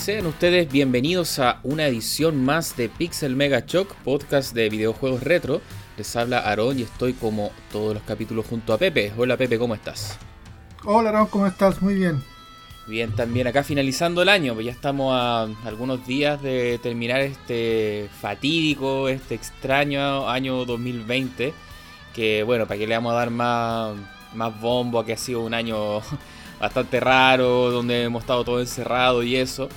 Sean ustedes bienvenidos a una edición más de Pixel Mega Shock, podcast de videojuegos retro. Les habla Aaron y estoy como todos los capítulos junto a Pepe. Hola Pepe, ¿cómo estás? Hola Aaron, ¿cómo estás? Muy bien. Bien, también acá finalizando el año, pues ya estamos a algunos días de terminar este fatídico, este extraño año 2020. Que bueno, para que le vamos a dar más, más bombo a que ha sido un año bastante raro, donde hemos estado todos encerrados y eso.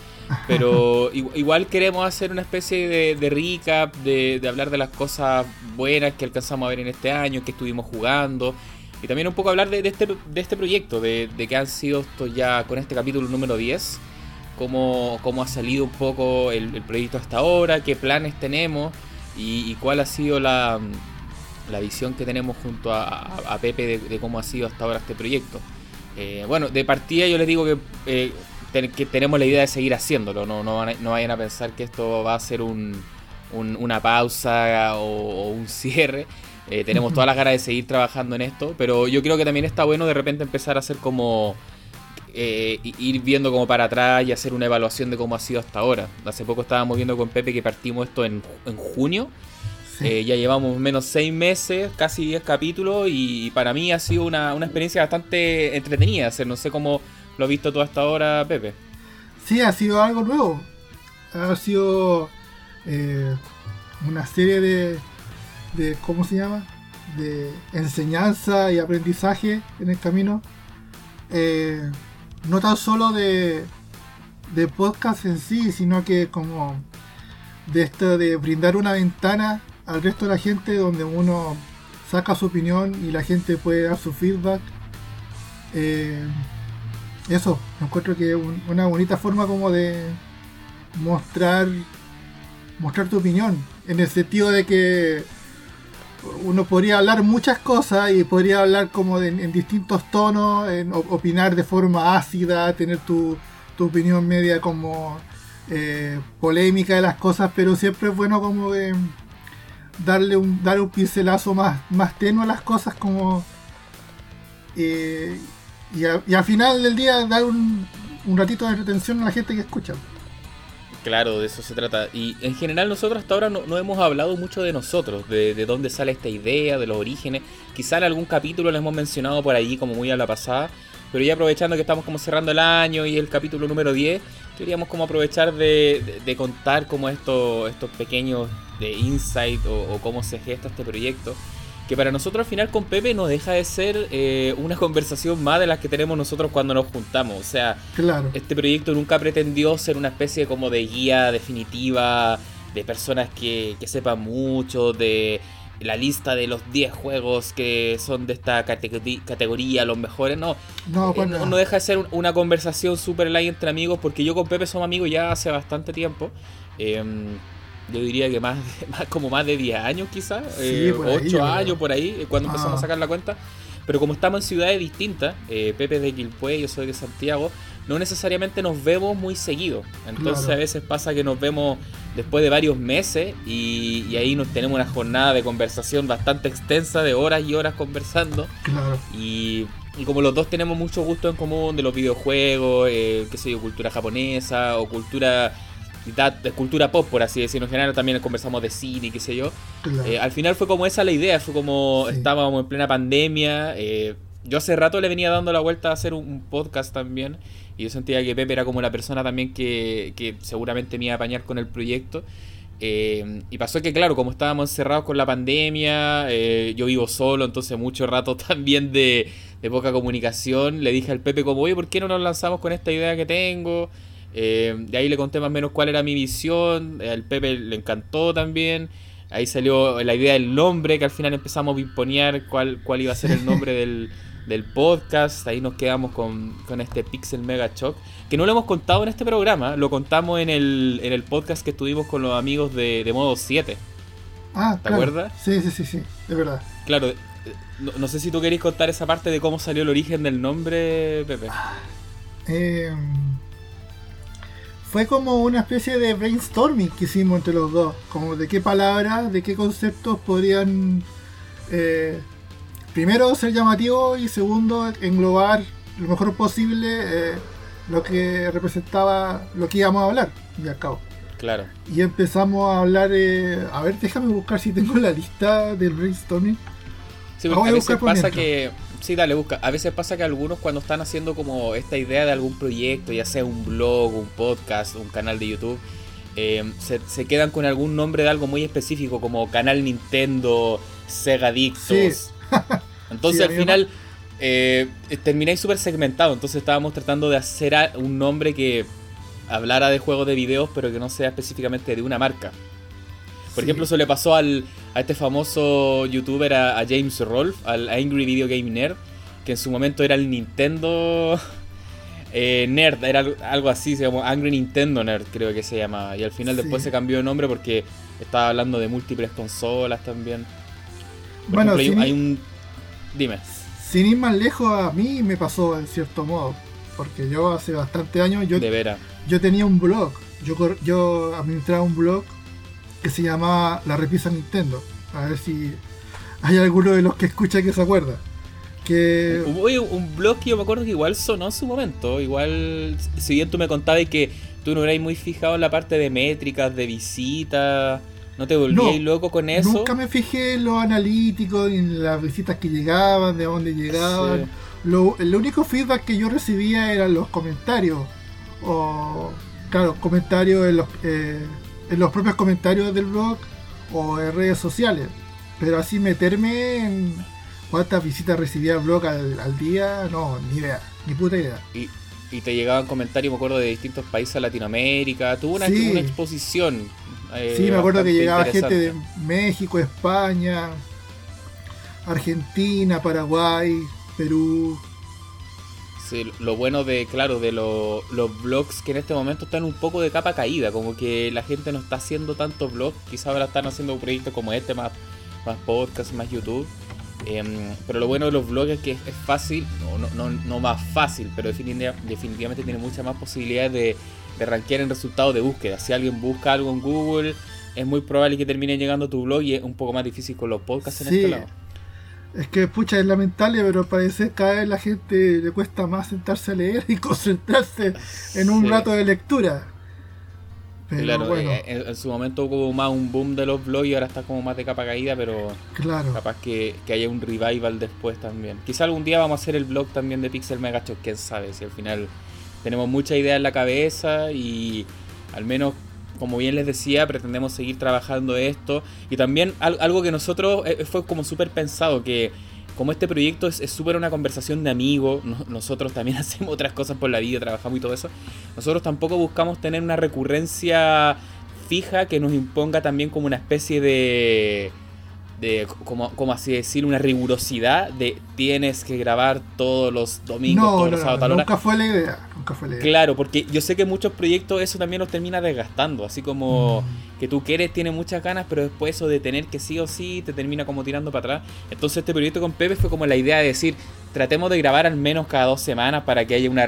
Pero igual queremos hacer una especie de, recap, de, hablar de las cosas buenas que alcanzamos a ver en este año, que estuvimos jugando. Y también un poco hablar de, este, de este proyecto, de, que han sido estos ya con este capítulo número 10. Cómo, cómo ha salido un poco el, proyecto hasta ahora, qué planes tenemos y, cuál ha sido la, la, visión que tenemos junto a, Pepe de, cómo ha sido hasta ahora este proyecto. Eh, bueno, de partida yo les digo que eh, que tenemos la idea de seguir haciéndolo. No, no, vayan a pensar que esto va a ser un, una pausa o, un cierre. Eh, tenemos todas las ganas de seguir trabajando en esto, pero yo creo que también está bueno de repente empezar a hacer como... Eh, ir viendo como para atrás y hacer una evaluación de cómo ha sido hasta ahora. Hace poco estábamos viendo con Pepe que partimos esto en, en junio. Eh, ya llevamos menos seis meses, casi 10 capítulos y, para mí ha sido una, una experiencia bastante entretenida. Hacer, no sé cómo lo visto tú hasta ahora, Pepe. Sí, ha sido algo nuevo. Ha sido eh, una serie de, de, ¿cómo se llama? De enseñanza y aprendizaje en el camino. Eh, no tan solo de, de podcast en sí, sino que como de esto de brindar una ventana al resto de la gente donde uno saca su opinión y la gente puede dar su feedback. Eh, eso, encuentro que es una bonita forma como de mostrar mostrar tu opinión, en el sentido de que uno podría hablar muchas cosas y podría hablar como en distintos tonos, en, opinar de forma ácida, tener tu, opinión media como eh, polémica de las cosas, pero siempre es bueno como de darle un, darle un pincelazo más, más tenue a las cosas como eh, y, al final del día dar un, ratito de retención a la gente que escucha. Claro, de eso se trata. Y en general nosotros hasta ahora no, hemos hablado mucho de nosotros, de, de, dónde sale esta idea, de los orígenes. Quizá en algún capítulo lo hemos mencionado por ahí como muy a la pasada, pero ya aprovechando que estamos como cerrando el año y el capítulo número 10, queríamos como aprovechar de, contar como estos, estos pequeños de insight o cómo se gesta este proyecto que para nosotros al final con Pepe nos deja de ser eh, una conversación más de las que tenemos nosotros cuando nos juntamos. O sea, este proyecto nunca pretendió ser una especie como de guía definitiva de personas que, sepan mucho, de la lista de los 10 juegos que son de esta categoría, los mejores. No, no, pues no, deja de ser una conversación súper light entre amigos porque yo con Pepe somos amigos ya hace bastante tiempo. Eh, yo diría que más, más como más de 10 años quizás, eh, 8 años por ahí, eh, cuando empezamos a ah. sacar la cuenta. Pero como estamos en ciudades distintas, eh, Pepe es de Quilpué, yo soy de Santiago, no necesariamente nos vemos muy seguido. Entonces a veces pasa que nos vemos después de varios meses y, ahí nos tenemos una jornada de conversación bastante extensa, de horas y horas conversando. Claro. Y, y como los dos tenemos mucho gusto en común de los videojuegos, eh, qué sé yo, cultura japonesa o cultura de cultura pop, por así decirlo. En general también conversamos de cine, qué sé yo. Eh, al final fue como esa la idea, fue como estábamos en plena pandemia. Eh, yo hace rato le venía dando la vuelta a hacer un, podcast también. Y yo sentía que Pepe era como la persona también que, que seguramente me iba a apañar con el proyecto. Eh, y pasó que, claro, como estábamos encerrados con la pandemia, yo vivo solo, entonces mucho rato también de, de poca comunicación. Le dije al Pepe como, oye, ¿por qué no nos lanzamos con esta idea que tengo? Eh, de ahí le conté más o menos cuál era mi visión. Al Pepe le encantó también. Ahí salió la idea del nombre, que al final empezamos a imponer cuál, cuál iba a ser el nombre del, podcast. Ahí nos quedamos con, este Pixel Mega Shock. Que no lo hemos contado en este programa, lo contamos en el, en el podcast que estuvimos con los amigos de, de Modo 7. Ah, ¿te acuerdas? Sí, sí, sí, sí, de verdad. Claro, eh, no, sé si tú queréis contar esa parte de cómo salió el origen del nombre, Pepe. Eh, fue como una especie de brainstorming que hicimos entre los dos, como de qué palabras, de qué conceptos podrían eh, primero ser llamativos y segundo englobar lo mejor posible eh, lo que representaba lo que íbamos a hablar, y al cabo. Claro. Y empezamos a hablar, eh, a ver, déjame buscar si tengo la lista del brainstorming. Sí, porque a veces pasa que. Sí, dale, busca. A veces pasa que algunos cuando están haciendo como esta idea de algún proyecto, ya sea un blog, un podcast, un canal de YouTube, eh, se, quedan con algún nombre de algo muy específico, como Canal Nintendo, Sega Dictos. Entonces al final eh, termináis súper segmentado. Entonces estábamos tratando de hacer un nombre que hablara de juegos de videos, pero que no sea específicamente de una marca. Por ejemplo, eso le pasó al, a este famoso youtuber, a, James Rolfe, al Angry Video Game Nerd, que en su momento era el Nintendo eh, Nerd, era algo así, se llamó Angry Nintendo Nerd, creo que se llamaba. Y al final después se cambió de nombre porque estaba hablando de múltiples consolas también. bueno, hay, hay un... Dime. Sin ir más lejos, a mí me pasó en cierto modo. Porque yo hace bastante años. Yo, de veras. Yo tenía un blog. Yo, yo administraba un blog que se llamaba La Repisa Nintendo. A ver si hay alguno de los que escucha que se acuerda. Que... Hubo un blog que yo me acuerdo que igual sonó en su momento. Igual, si bien tú me contabas que tú no eras muy fijado en la parte de métricas, de visitas, no te volvías loco con eso. Nunca me fijé en lo analítico, en las visitas que llegaban, de dónde llegaban. Lo, el único feedback que yo recibía eran los comentarios. O, claro, comentarios en los, eh, en los propios comentarios del blog o en redes sociales. Pero así meterme en cuántas visitas recibía el blog al, día, no, ni idea, ni puta idea. Y, y te llegaban comentarios, me acuerdo, de distintos países de Latinoamérica. Tuvo una, una exposición. Eh, sí, me acuerdo que llegaba gente de México, España, Argentina, Paraguay, Perú. Sí, lo bueno de, claro, de los blogs que en este momento están un poco de capa caída, como que la gente no está haciendo tantos blogs, quizá ahora están haciendo proyectos como este, más, más podcast, más YouTube. Em, pero lo bueno de los blogs es que es, fácil, no, no, no, más fácil, pero definitivamente, tiene muchas más posibilidades de, de rankear en resultados de búsqueda. Si alguien busca algo en Google, es muy probable que termine llegando a tu blog y es un poco más difícil con los podcasts en este lado. Es que, pucha, es lamentable, pero parece que cada vez la gente le cuesta más sentarse a leer y concentrarse en un rato de lectura. claro, eh, en, su momento hubo más un boom de los blogs y ahora está como más de capa caída, pero claro. capaz que, haya un revival después también. Quizá algún día vamos a hacer el blog también de Pixel Megacho, quién sabe, si al final tenemos mucha idea en la cabeza y al menos como bien les decía, pretendemos seguir trabajando esto. Y también algo que nosotros eh, fue como súper pensado, que como este proyecto es súper una conversación de amigos, nosotros también hacemos otras cosas por la vida, trabajamos y todo eso, nosotros tampoco buscamos tener una recurrencia fija que nos imponga también como una especie de de como, como así decir, una rigurosidad de tienes que grabar todos los domingos, todos los sábados. nunca fue la idea, nunca fue idea. Claro, porque yo sé que muchos proyectos eso también los termina desgastando, así como mm. que tú quieres, tienes muchas ganas, pero después eso de tener que sí o sí te termina como tirando para atrás. Entonces este proyecto con Pepe fue como la idea de decir, tratemos de grabar al menos cada dos semanas para que haya una,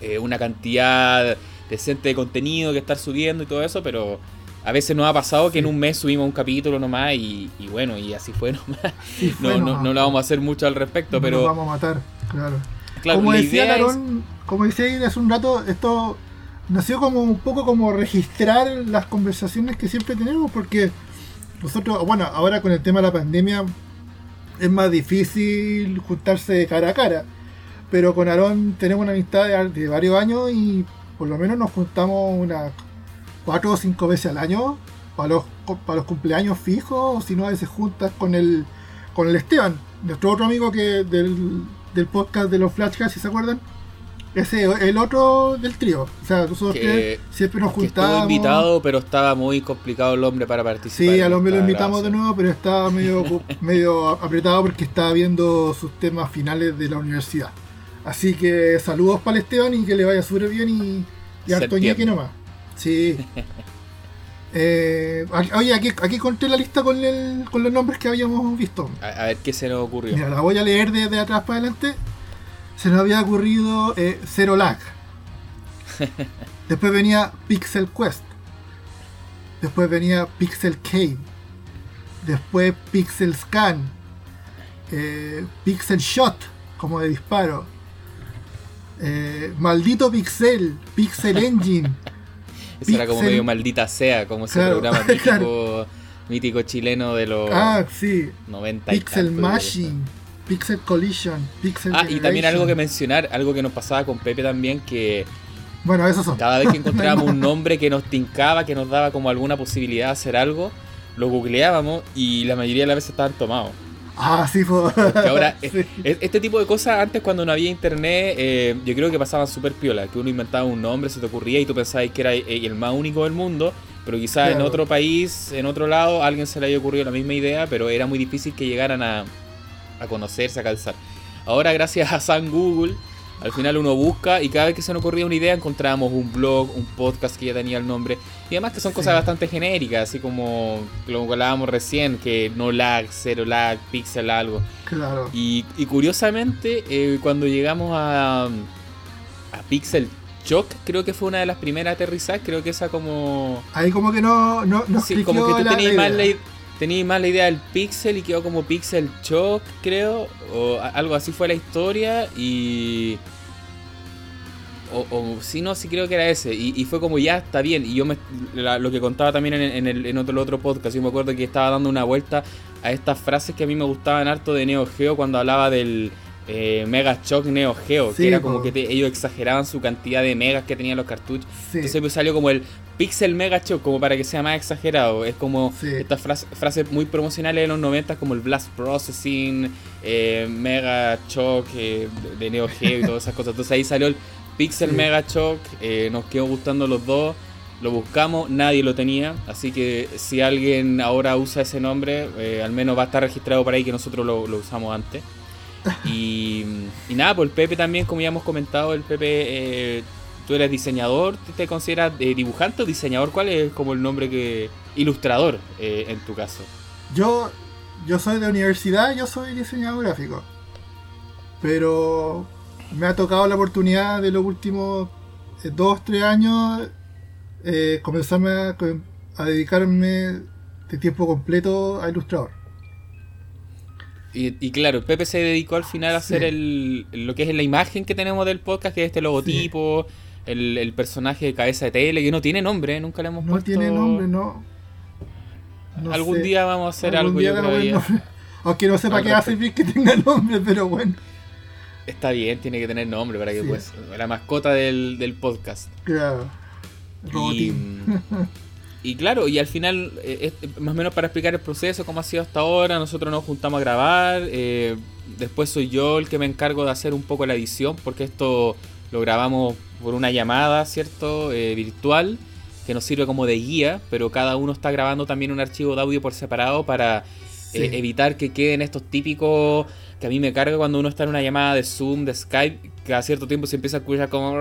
eh, una cantidad decente de contenido que estar subiendo y todo eso, pero a veces nos ha pasado que en un mes subimos un capítulo nomás y, bueno, y así fue nomás. no, no, no, lo vamos a hacer mucho al respecto, pero... Nos vamos a matar, claro. Como, decía como decía hace un rato, esto nació como un poco como registrar las conversaciones que siempre tenemos, porque nosotros, bueno, ahora con el tema de la pandemia es más difícil juntarse cara a cara, pero con Aarón tenemos una amistad de, de varios años y por lo menos nos juntamos una cuatro o cinco veces al año para los, para los cumpleaños fijos, o si no, a veces juntas con el, con el Esteban, nuestro otro amigo que del, del podcast de los Flashcast, si se acuerdan. Ese, el otro del trío. O sea, nosotros siempre nos juntábamos. Estuvo invitado, pero estaba muy complicado el hombre para participar. Sí, al hombre lo invitamos de nuevo, pero estaba medio, medio apretado porque estaba viendo sus temas finales de la universidad. Así que saludos para el Esteban y que le vaya súper bien y, y harto ñeque nomás. Sí. Eh, oye, aquí, aquí conté la lista con, el, con los nombres que habíamos visto. A, ver qué se nos ocurrió. Mira, la voy a leer desde atrás para adelante. Se nos había ocurrido eh, Zero Lag. Después venía Pixel Quest. Después venía Pixel Cave. Después Pixel Scan. Eh, Pixel Shot, como de disparo. Eh, maldito Pixel, Pixel Engine. Eso era como medio maldita sea, como ese programa mítico, mítico chileno de los ah, sí. 90 Pixel Machine. Pixel Collision, Pixel Ah, y también algo que mencionar, algo que nos pasaba con Pepe también, que bueno, esos son. Cada vez que encontrábamos un nombre que nos tincaba, que nos daba como alguna posibilidad de hacer algo, lo googleábamos y la mayoría de las veces estaban tomados. Ah, sí, fue. ahora, este tipo de cosas antes cuando no había internet, eh, yo creo que pasaban súper piola, que uno inventaba un nombre, se te ocurría y tú pensabas que era el más único del mundo, pero quizás en otro país, en otro lado, a alguien se le haya ocurrido la misma idea, pero era muy difícil que llegaran a, a conocerse, a calzar. Ahora, gracias a San Google, al final uno busca y cada vez que se nos ocurría una idea encontrábamos un blog, un podcast que ya tenía el nombre. Y además que son cosas bastante genéricas, así como lo que hablábamos recién, que no lag, cero lag, pixel algo. Claro. Y, curiosamente, eh, cuando llegamos a, a Pixel Shock, creo que fue una de las primeras aterrizadas, creo que esa como... Ahí como que no... no, sí, como que tú tenías más la, tenía más la idea del Pixel y quedó como Pixel Shock, creo, o algo así fue la historia y o, si no, sí creo que era ese. Y, fue como ya está bien. Y yo me, lo que contaba también en, el, en otro, otro podcast, yo me acuerdo que estaba dando una vuelta a estas frases que a mí me gustaban harto de Neo Geo cuando hablaba del eh, Mega Shock Neo Geo, que era como que ellos exageraban su cantidad de megas que tenían los cartuchos. Entonces pues salió como el Pixel Mega Shock, como para que sea más exagerado. Es como estas frases, muy promocionales de los 90 como el Blast Processing, eh, Mega Shock eh, de Neo Geo y todas esas cosas. Entonces ahí salió el Pixel Mega Shock, eh, nos quedó gustando los dos, lo buscamos, nadie lo tenía, así que si alguien ahora usa ese nombre, eh, al menos va a estar registrado por ahí que nosotros lo, usamos antes. Y, nada, pues el Pepe también, como ya hemos comentado, el Pepe, eh, tú eres diseñador, ¿te consideras dibujante o diseñador? ¿Cuál es como el nombre que... ilustrador en tu caso? Yo, yo soy de universidad, yo soy diseñador gráfico. Pero me ha tocado la oportunidad de los últimos eh, dos, tres años eh, comenzarme a, dedicarme de tiempo completo a ilustrador. Y, claro, Pepe se dedicó al final a hacer el, lo que es la imagen que tenemos del podcast, que es este logotipo, el, personaje de cabeza de tele, que no tiene nombre, nunca le hemos puesto. No tiene nombre, no. Algún día vamos a hacer algo, yo creo. Aunque no sepa qué hace bien que tenga nombre, pero bueno. Está bien, tiene que tener nombre para que pues la mascota del, podcast. Claro. Y, y, claro, y al final, eh, más o menos para explicar el proceso, cómo ha sido hasta ahora, nosotros nos juntamos a grabar. Eh, después soy yo el que me encargo de hacer un poco la edición, porque esto lo grabamos por una llamada, ¿cierto? Eh, virtual, que nos sirve como de guía, pero cada uno está grabando también un archivo de audio por separado para evitar que queden estos típicos que a mí me carga cuando uno está en una llamada de Zoom, de Skype, que a cierto tiempo se empieza a escuchar como...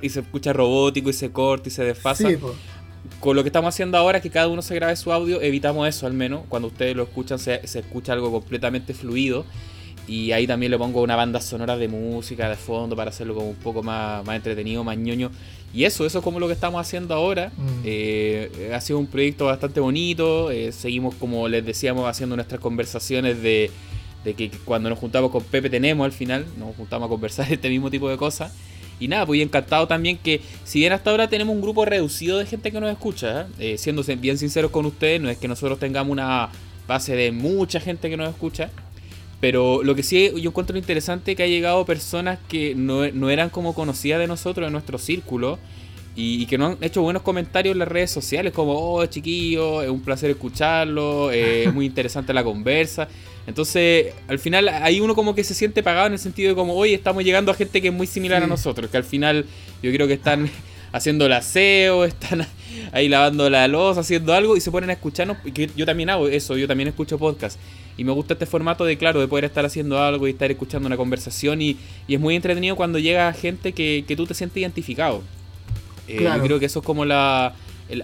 y se escucha robótico y se corta y se desfasa. Con lo que estamos haciendo ahora, que cada uno se grabe su audio, evitamos eso al menos. Cuando ustedes lo escuchan se, escucha algo completamente fluido. Y ahí también le pongo una banda sonora de música de fondo para hacerlo como un poco más, más entretenido, más ñoño. Y eso, eso es como lo que estamos haciendo ahora. Mm. Eh, ha sido un proyecto bastante bonito. Eh, seguimos, como les decíamos, haciendo nuestras conversaciones de, de que cuando nos juntamos con Pepe tenemos al final, nos juntamos a conversar este mismo tipo de cosas. Y nada, pues encantado también que, si bien hasta ahora tenemos un grupo reducido de gente que nos escucha, ¿eh? Eh, siendo bien sinceros con ustedes, no es que nosotros tengamos una base de mucha gente que nos escucha, pero lo que sí yo encuentro interesante es que ha llegado personas que no, eran como conocidas de nosotros, de nuestro círculo, y, que nos han hecho buenos comentarios en las redes sociales, como, oh, chiquillo, es un placer escucharlo, eh, es muy interesante la conversa. Entonces, al final, hay uno como que se siente pagado en el sentido de como, oye, estamos llegando a gente que es muy similar a nosotros, que al final yo creo que están haciendo el aseo, están ahí lavando la losa, haciendo algo y se ponen a escucharnos. Que yo también hago eso, yo también escucho podcast. Y me gusta este formato de, claro, de poder estar haciendo algo y estar escuchando una conversación. Y, es muy entretenido cuando llega gente que, tú te sientes identificado. Eh, yo creo que eso es como la,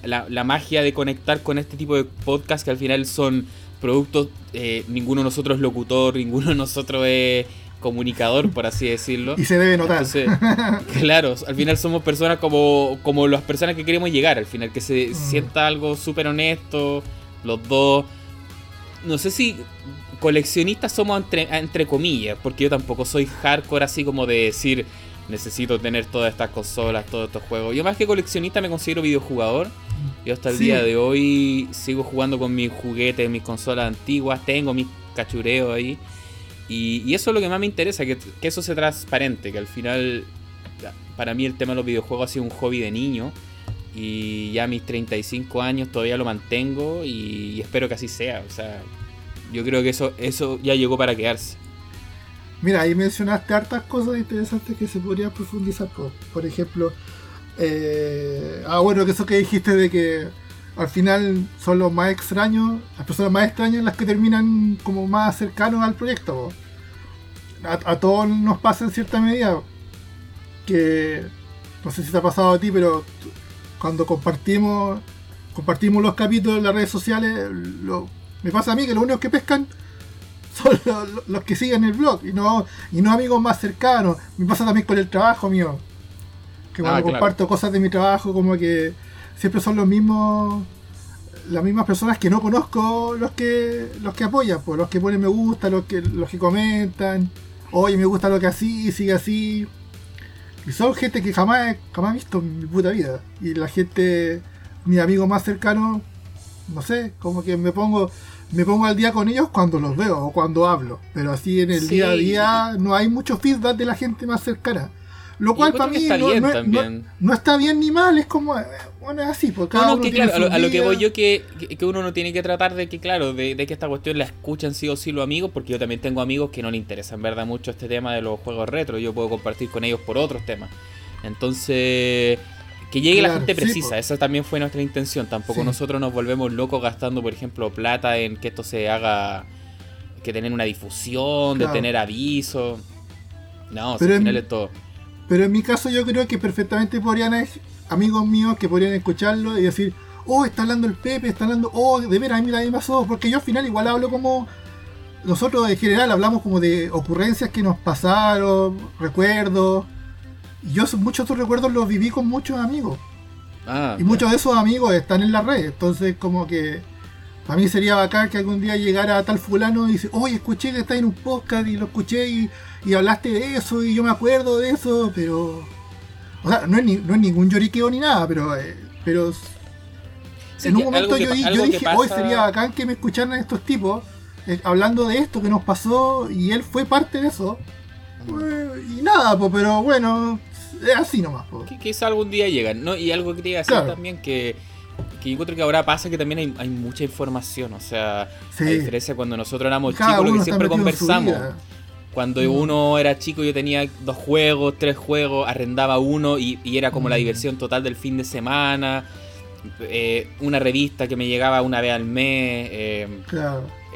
la, la magia de conectar con este tipo de podcast que al final son productos, eh, ninguno de nosotros es locutor, ninguno de nosotros es comunicador, por así decirlo. Y se debe notar. claro, al final somos personas como, como las personas que queremos llegar, al final, que se mm. sienta algo súper honesto, los dos. No sé si coleccionistas somos entre, entre comillas, porque yo tampoco soy hardcore así como de decir, necesito tener todas estas consolas, todos estos juegos. Yo más que coleccionista me considero videojugador. Yo hasta el día de hoy sigo jugando con mis juguetes, mis consolas antiguas, tengo mis cachureos ahí. Y, eso es lo que más me interesa, que, eso sea transparente, que al final para mí el tema de los videojuegos ha sido un hobby de niño. Y ya a mis 35 años todavía lo mantengo y, espero que así sea. O sea, yo creo que eso, eso ya llegó para quedarse. Mira, ahí mencionaste hartas cosas interesantes que se podrían profundizar. Por, ejemplo, eh, ah, bueno, que eso que dijiste de que al final son los más extraños, las personas más extrañas las que terminan como más cercanos al proyecto. A, todos nos pasa en cierta medida que no sé si te ha pasado a ti, pero cuando compartimos compartimos los capítulos en las redes sociales, me pasa a mí que los únicos que pescan son los, que siguen el blog y no, y no amigos más cercanos. Me pasa también con el trabajo mío. Que cuando ah, comparto cosas de mi trabajo, como que siempre son los mismos las mismas personas que no conozco los que los que apoyan, pues, los que ponen me gusta, los que los que comentan, oye me gusta lo que así, sigue así. Y son gente que jamás, jamás he visto en mi puta vida. Y la gente, mi amigo más cercano, no sé, como que me pongo me pongo al día con ellos cuando los veo o cuando hablo. Pero así en el día a día no hay mucho feedback de la gente más cercana. Lo cual para mí no, está bien ni mal, es como, eh, bueno, es así. Porque no, que claro, a lo, que voy yo que, que, uno no tiene que tratar de que, claro, de, que esta cuestión la escuchan sí o sí los amigos, porque yo también tengo amigos que no les interesa en verdad mucho este tema de los juegos retro, yo puedo compartir con ellos por otros temas. Entonces, que llegue la gente precisa, esa también fue nuestra intención, tampoco nosotros nos volvemos locos gastando, por ejemplo, plata en que esto se haga, que tener una difusión, de tener aviso. No, al final es todo pero en mi caso yo creo que perfectamente podrían amigos míos que podrían escucharlo y decir, oh, está hablando el Pepe, está hablando, oh, de veras, a mí la pasó, porque yo al final igual hablo como... Nosotros en general hablamos como de ocurrencias que nos pasaron, recuerdos. Y yo muchos de esos recuerdos los viví con muchos amigos. Ah, y muchos de esos amigos están en la red. Entonces como que para mí sería bacán que algún día llegara tal fulano y dice, oye, escuché que está en un podcast y lo escuché y, hablaste de eso y yo me acuerdo de eso, pero... O sea, no es, no es ningún lloriqueo ni nada, pero... Eh, pero en un momento yo, dije, hoy sería bacán que me escucharan estos tipos eh, hablando de esto que nos pasó y él fue parte de eso. y nada, pues, pero bueno, es así nomás. Que quizá algún día llegan, ¿no? Y algo que te iba a decir también que que yo encuentro que ahora pasa que también hay, mucha información, o sea, a diferencia cuando nosotros éramos chicos, lo que siempre conversamos. Cuando mm. uno era chico yo tenía dos juegos, tres juegos, arrendaba uno y, era como la mm. diversión total del fin de semana. Eh, una revista que me llegaba una vez al mes. Eh,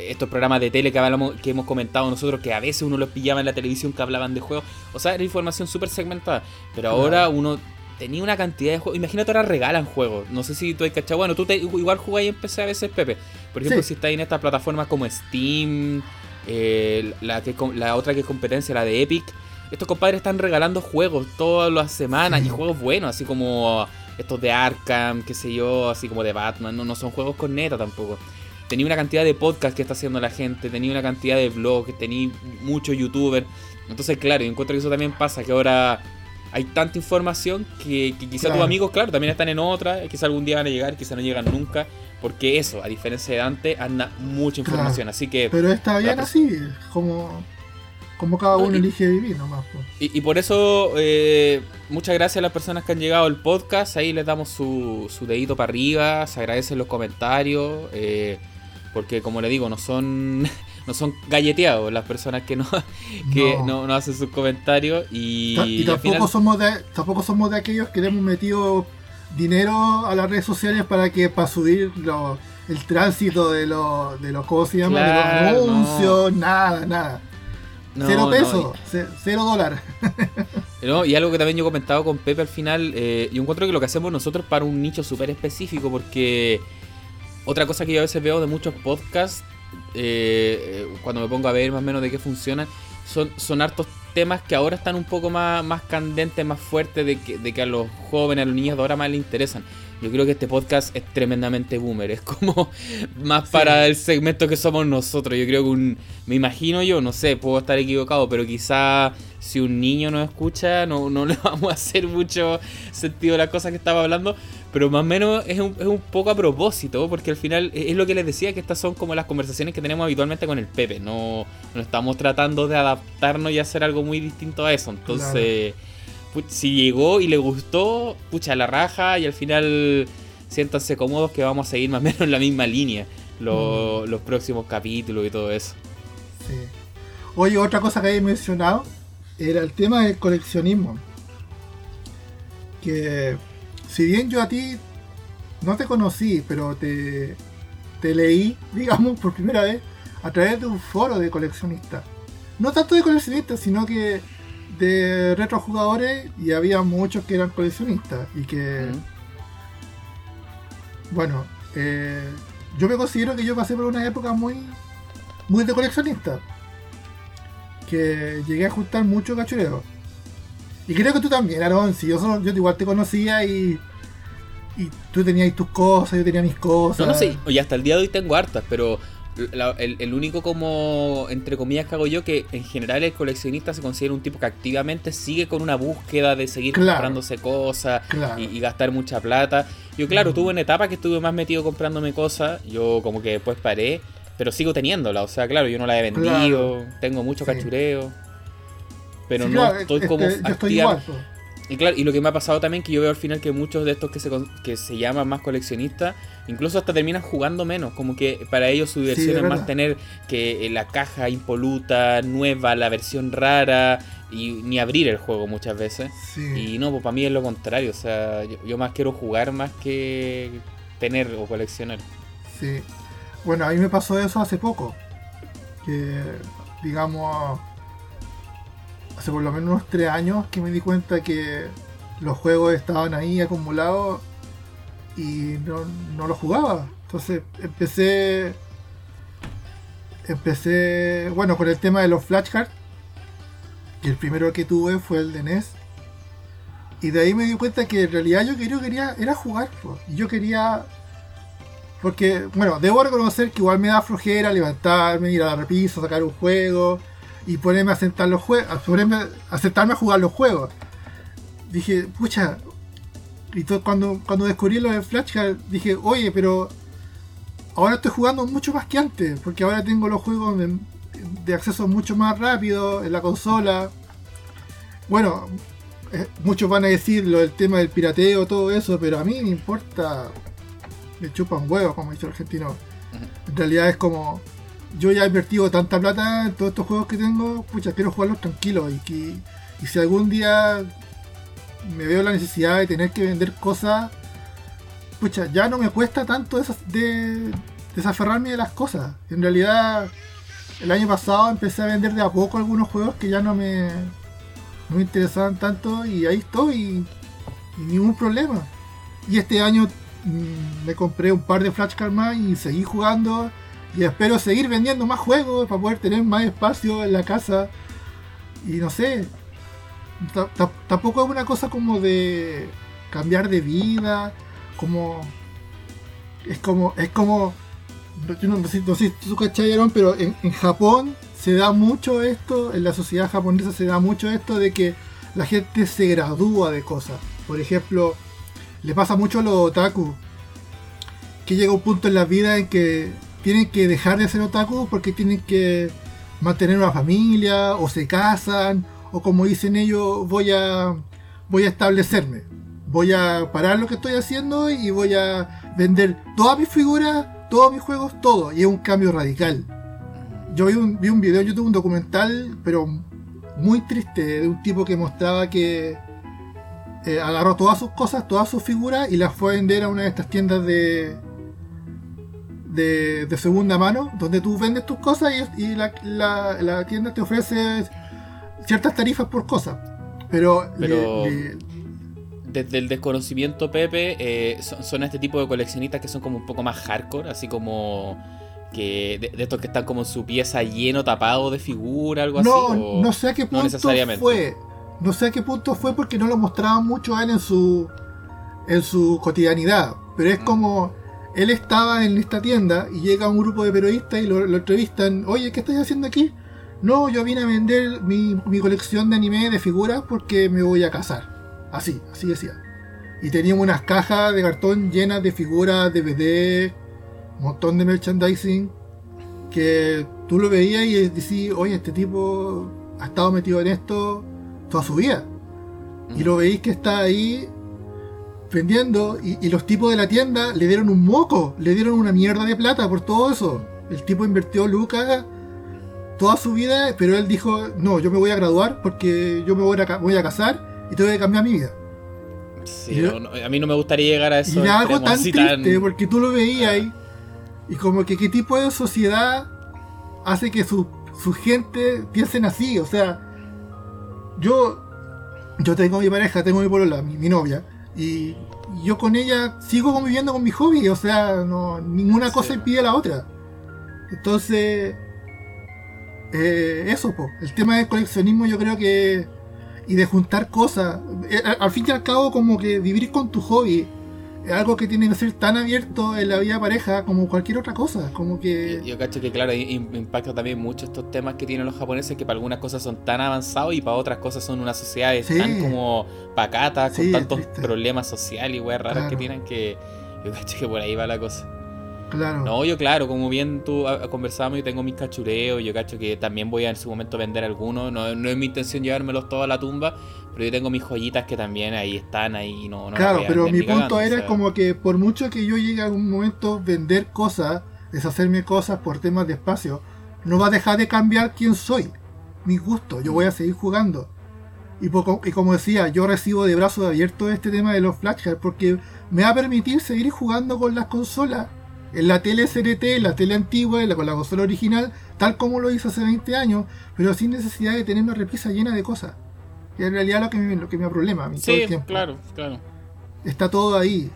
estos programas de tele que, hablamos, que hemos comentado nosotros, que a veces uno los pillaba en la televisión que hablaban de juegos. O sea, era información súper segmentada. Pero ahora uno tenía una cantidad de juegos. Imagínate ahora regalan juegos. No sé si tú has cachado. Bueno, tú te, igual jugáis en PC a veces, Pepe. Por ejemplo, si estáis en estas plataformas como Steam, eh, la, que, la otra que es competencia, la de Epic. Estos compadres están regalando juegos todas las semanas y juegos buenos, así como estos de Arkham, qué sé yo, así como de Batman. No, no son juegos con neta tampoco. Tenía una cantidad de podcasts que está haciendo la gente, tenía una cantidad de blogs, tenía muchos youtubers. Entonces, claro, encuentro que eso también pasa, que ahora hay tanta información que, que quizá tus amigos, claro, también están en otra, quizá algún día van a llegar, quizá no llegan nunca, porque eso, a diferencia de antes, anda mucha información, así que... Pero está bien así, como, como cada uno elige vivir nomás. Y, y, por eso, eh, muchas gracias a las personas que han llegado al podcast, ahí les damos su, su dedito para arriba, se agradecen los comentarios, eh, porque como le digo, no son no son galleteados las personas que no, que no. hacen sus comentarios y, tampoco somos de tampoco somos de aquellos que le hemos metido dinero a las redes sociales para que para subir el tránsito de los de los ¿cómo se llama? de los anuncios, nada, nada. cero pesos, cero dólares. y algo que también yo he comentado con Pepe al final, eh, yo encuentro que lo que hacemos nosotros para un nicho súper específico, porque otra cosa que yo a veces veo de muchos podcasts eh, cuando me pongo a ver más o menos de qué funcionan, son, son hartos temas que ahora están un poco más, más candentes, más fuertes, de que, de que a los jóvenes, a los niños de ahora más les interesan. yo creo que este podcast es tremendamente boomer. Es como más para el segmento que somos nosotros. Yo creo que un. Me imagino yo, no sé, puedo estar equivocado, pero quizá si un niño nos escucha, no, no le vamos a hacer mucho sentido las cosas que estaba hablando. Pero más o menos es un, es un poco a propósito, porque al final es lo que les decía, que estas son como las conversaciones que tenemos habitualmente con el Pepe. No, no estamos tratando de adaptarnos y hacer algo muy distinto a eso. Entonces si llegó y le gustó, pucha, la raja y al final siéntanse cómodos que vamos a seguir más o menos en la misma línea mm. los próximos capítulos y todo eso. Sí. Oye, otra cosa que habéis mencionado era el tema del coleccionismo. Que si bien yo a ti no te conocí, pero te, te leí, digamos, por primera vez a través de un foro de coleccionistas. No tanto de coleccionistas, sino que de retrojugadores y había muchos que eran coleccionistas y que bueno eh, yo me considero que yo pasé por una época muy muy de coleccionista que llegué a juntar mucho cachureo y creo que tú también Aaron si yo yo igual te conocía y y tú tenías tus cosas yo tenía mis cosas. No no sé y hasta el día de hoy tengo hartas pero el, único como, entre comillas, que hago yo, que en general el coleccionista se considera un tipo que activamente sigue con una búsqueda de seguir comprándose cosas y, gastar mucha plata. Yo, claro, tuve una etapa que estuve más metido comprándome cosas, yo como que después paré, pero sigo teniéndola. O sea, claro, yo no la he vendido, tengo mucho cachureo, pero no estoy como activamente y claro, y lo que me ha pasado también que yo veo al final que muchos de estos que se, que se llaman más coleccionistas, incluso hasta terminan jugando menos. Como que para ellos su diversión es más tener que eh, la caja impoluta, nueva, la versión rara, y ni abrir el juego muchas veces. Y no, pues para mí es lo contrario. O sea, yo, más quiero jugar más que tener o coleccionar. Sí. Bueno, a mí me pasó eso hace poco. Que, digamos hace por lo menos unos tres años que me di cuenta que los juegos estaban ahí acumulados y no, no los jugaba. Entonces empecé. Empecé. Bueno, con el tema de los flashcards. Y el primero que tuve fue el de NES. Y de ahí me di cuenta que en realidad yo quería, quería era jugar. Y yo quería. Porque, bueno, debo reconocer que igual me da flojera levantarme, ir a la repisa, sacar un juego y ponerme a sentar los juegos, a sentarme a jugar los juegos. Dije, pucha, y todo, cuando, cuando descubrí lo de Flashcard, dije, oye, pero ahora estoy jugando mucho más que antes, porque ahora tengo los juegos de, acceso mucho más rápido en la consola. Bueno, eh, muchos van a decir lo del tema del pirateo, todo eso, pero a mí me importa, me chupan huevos, como dice el argentino. En realidad es como, yo ya he invertido tanta plata en todos estos juegos que tengo, pucha, quiero jugarlos tranquilos y que y si algún día me veo la necesidad de tener que vender cosas, pucha, ya no me cuesta tanto de, desaferrarme de las cosas. En realidad, el año pasado empecé a vender de a poco algunos juegos que ya no me, no me interesaban tanto y ahí estoy y, ningún problema. Y este año mm, me compré un par de flashcards más y seguí jugando y espero seguir vendiendo más juegos para poder tener más espacio en la casa. Y no sé, tampoco es una cosa como de cambiar de vida, como... Es como... Es como yo no, sé, si tú cacharon, pero en, en Japón se da mucho esto, en la sociedad japonesa se da mucho esto de que la gente se gradúa de cosas. Por ejemplo, le pasa mucho a los otaku, que llega un punto en la vida en que tienen que dejar de ser otaku porque tienen que mantener una familia o se casan o como dicen ellos voy a voy a establecerme. Voy a parar lo que estoy haciendo y voy a vender todas mis figuras todos mis juegos todo. Y es un cambio radical. Yo vi un, vi un video en YouTube un documental pero muy triste de un tipo que mostraba que eh, agarró todas sus cosas todas sus figuras y las fue a vender a una de estas tiendas de de, segunda mano, donde tú vendes tus cosas y, la, tienda te ofrece ciertas tarifas por cosas. Pero, desde el desconocimiento, Pepe, eh, son, este tipo de coleccionistas que son como un poco más hardcore, así como que de, estos que están como en su pieza lleno, tapado de figura, algo así. no sé a qué punto fue. No sé a qué punto fue porque no lo mostraban mucho a él en su en su cotidianidad. Pero es como él estaba en esta tienda y llega un grupo de periodistas y lo, entrevistan. Oye, ¿qué estás haciendo aquí? No, yo vine a vender mi, mi, colección de anime de figuras porque me voy a casar. Así, así decía. Y teníamos unas cajas de cartón llenas de figuras, DVD, un montón de merchandising. Que tú lo veías y decías, oye, este tipo ha estado metido en esto toda su vida. Y lo veis que está ahí vendiendo y, los tipos de la tienda le dieron un moco, le dieron una mierda de plata por todo eso. El tipo invirtió lucas toda su vida, pero él dijo, no, yo me voy a graduar porque yo me voy a, voy a casar y tengo que cambiar mi vida. a mí no me gustaría llegar a eso. Y algo tan triste, porque tú lo veías ahí, y como que qué tipo de sociedad hace que su, su gente piensen así, o sea, yo, yo tengo mi pareja, tengo mi polola, mi novia, y yo con ella sigo conviviendo con mi hobby, o sea, no, ninguna cosa impide la otra. Entonces, eh, eso, po. el tema del coleccionismo yo creo que... Y de juntar cosas. Eh, al fin y al cabo, como que vivir con tu hobby algo que tiene que ser tan abierto en la vida de pareja como cualquier otra cosa. Como que. Yo, cacho que, claro, impacta también mucho estos temas que tienen los japoneses que para algunas cosas son tan avanzados y para otras cosas son unas sociedades tan como pacatas, con tantos problemas sociales y weas raras que tienen que. Yo cacho que por ahí va la cosa. Claro. No, yo claro, como bien tú ah, conversamos, yo tengo mis cachureos, yo cacho que también voy a en su momento vender algunos, no, no es mi intención llevármelos todos a la tumba, pero yo tengo mis joyitas que también ahí están, ahí no... no claro, pero mi punto era como que por mucho que yo llegue a un momento vender cosas, deshacerme cosas por temas de espacio, no va a dejar de cambiar quién soy, mi gusto, yo voy a seguir jugando. Y, como decía, yo recibo de brazos abiertos este tema de los flash porque me va a permitir seguir jugando con las consolas en la tele CRT, en la tele antigua, con la consola original, tal como lo hizo hace 20 años, pero sin necesidad de tener una repisa llena de cosas que en realidad lo que me, lo que me problema a mí sí, claro, claro. Está todo ahí.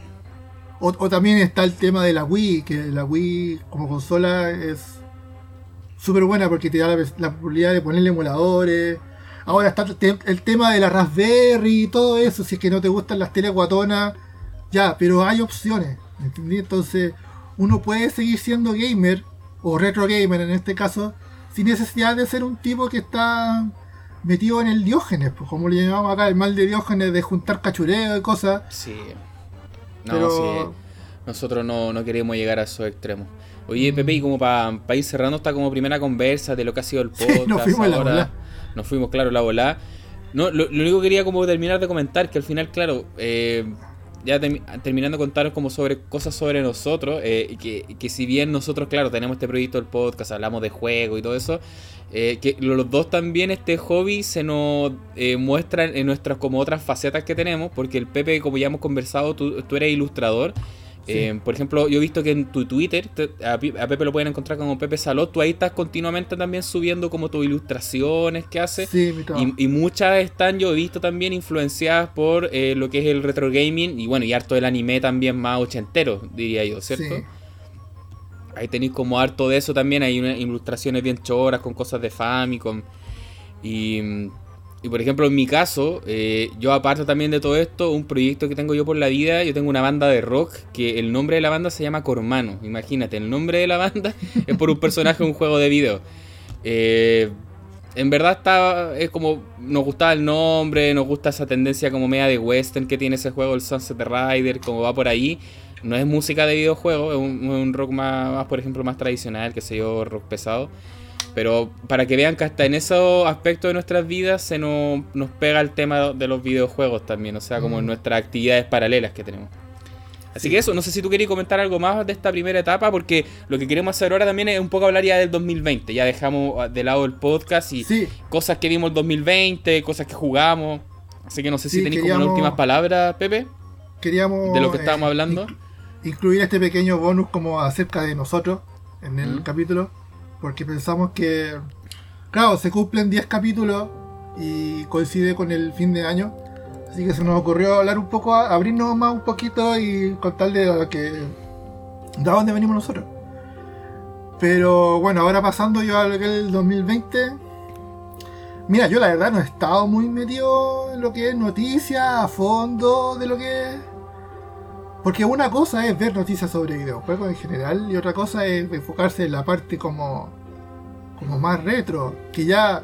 O, también está el tema de la Wii, que la Wii como consola es súper buena porque te da la, posibilidad de ponerle emuladores. Ahora está el, tema de la Raspberry y todo eso, si es que no te gustan las teles guatonas, ya, pero hay opciones, ¿entendí? Entonces, uno puede seguir siendo gamer, o retro gamer en este caso, sin necesidad de ser un tipo que está metido en el Diógenes, pues como le llamamos acá, el mal de Diógenes de juntar cachureo y cosas. Sí. No, sí. Nosotros no, queremos llegar a esos extremos. Oye, Pepe, y como para ir cerrando esta como primera conversa de lo que ha sido el podcast. nos fuimos la bola. Nos fuimos, claro, la bola. No, lo, único que quería como terminar de comentar, que al final, claro, eh, ya terminando contaros como sobre cosas sobre nosotros, eh, que, que, si bien nosotros, claro, tenemos este proyecto del podcast, hablamos de juego y todo eso, eh, que los dos también este hobby se nos eh, muestra en nuestras como otras facetas que tenemos, porque el Pepe, como ya hemos conversado, tú, tú eres ilustrador. Eh, por ejemplo, yo he visto que en tu Twitter, a, Pepe lo pueden encontrar como Pepe Salot, tú ahí estás continuamente también subiendo como tus ilustraciones que haces. Sí, y, y, muchas están, yo he visto también influenciadas por lo que es el retro gaming y bueno, y harto del anime también más ochentero, diría yo, ¿cierto? Ahí tenéis como harto de eso también. Hay unas ilustraciones bien choras con cosas de Famicom. Y, y por ejemplo, en mi caso, eh, yo aparte también de todo esto, un proyecto que tengo yo por la vida, yo tengo una banda de rock que el nombre de la banda se llama Cormano. Imagínate, el nombre de la banda es por un personaje de un juego de video. Eh, en verdad está, es como, nos gustaba el nombre, nos gusta esa tendencia como media de western que tiene ese juego, el Sunset Rider, como va por ahí no es música de videojuego, es un, rock más, por ejemplo, más tradicional, que sé yo, rock pesado. Pero para que vean que hasta en esos aspectos de nuestras vidas se nos, nos pega el tema de los videojuegos también, o sea, como en mm. nuestras actividades paralelas que tenemos. Así que eso, no sé si tú querías comentar algo más de esta primera etapa, porque lo que queremos hacer ahora también es un poco hablar ya del 2020. Ya dejamos de lado el podcast y cosas que vimos el 2020, cosas que jugamos. Así que no sé si tenéis como una última palabra, Pepe. Queríamos. De lo que estábamos eh, hablando incluir este pequeño bonus como acerca de nosotros en el capítulo, porque pensamos que, claro, se cumplen 10 capítulos y coincide con el fin de año, así que se nos ocurrió hablar un poco, abrirnos más un poquito y contarle de, que, de dónde venimos nosotros. Pero bueno, ahora pasando yo al 2020, mira, yo la verdad no he estado muy metido en lo que es noticias a fondo de lo que Porque una cosa es ver noticias sobre videojuegos en general y otra cosa es enfocarse en la parte como, como más retro. Que ya,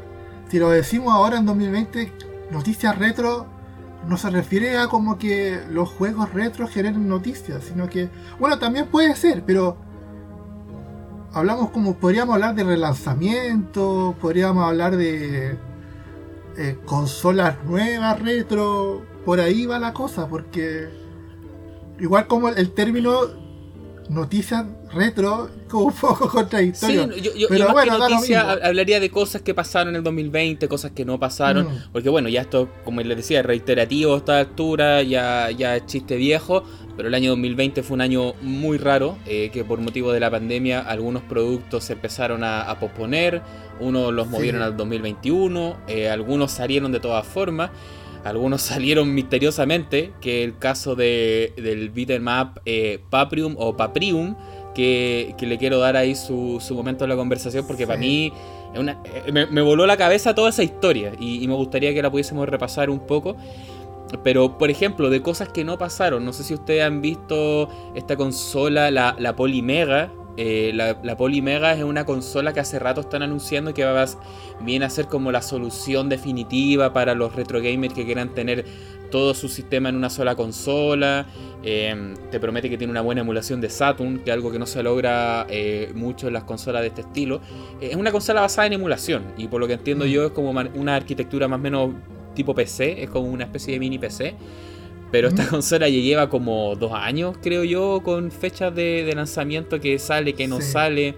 si lo decimos ahora en 2020, noticias retro no se refiere a como que los juegos retro generen noticias, sino que, bueno, también puede ser, pero hablamos como, podríamos hablar de relanzamiento, podríamos hablar de eh, consolas nuevas retro, por ahí va la cosa, porque igual como el término noticias retro como un poco contradictorio. Sí, yo, pero bueno, noticia hablaría de cosas que pasaron en el 2020, cosas que no pasaron, mm. porque bueno, ya esto, como les decía, reiterativo a esta altura, ya, ya es chiste viejo, pero el año 2020 fue un año muy raro, eh, que por motivo de la pandemia algunos productos se empezaron a, posponer, unos los movieron al 2021, eh, algunos salieron de todas formas. Algunos salieron misteriosamente, que el caso de, del beat'em up eh, Paprium o Paprium, que, le quiero dar ahí su, momento en la conversación, porque para mí eh, me, voló la cabeza toda esa historia y, me gustaría que la pudiésemos repasar un poco. Pero, por ejemplo, de cosas que no pasaron, no sé si ustedes han visto esta consola, la, la Polymega, eh, la, la Polymega es una consola que hace rato están anunciando que va a, viene a ser como la solución definitiva para los retro gamers que quieran tener todo su sistema en una sola consola. Eh, te promete que tiene una buena emulación de Saturn, que es algo que no se logra eh, mucho en las consolas de este estilo. es una consola basada en emulación y por lo que entiendo mm. yo es como una arquitectura más o menos tipo PC, es como una especie de mini PC. Pero esta consola ya lleva como dos años, creo yo, con fechas de, lanzamiento que sale, que no sale.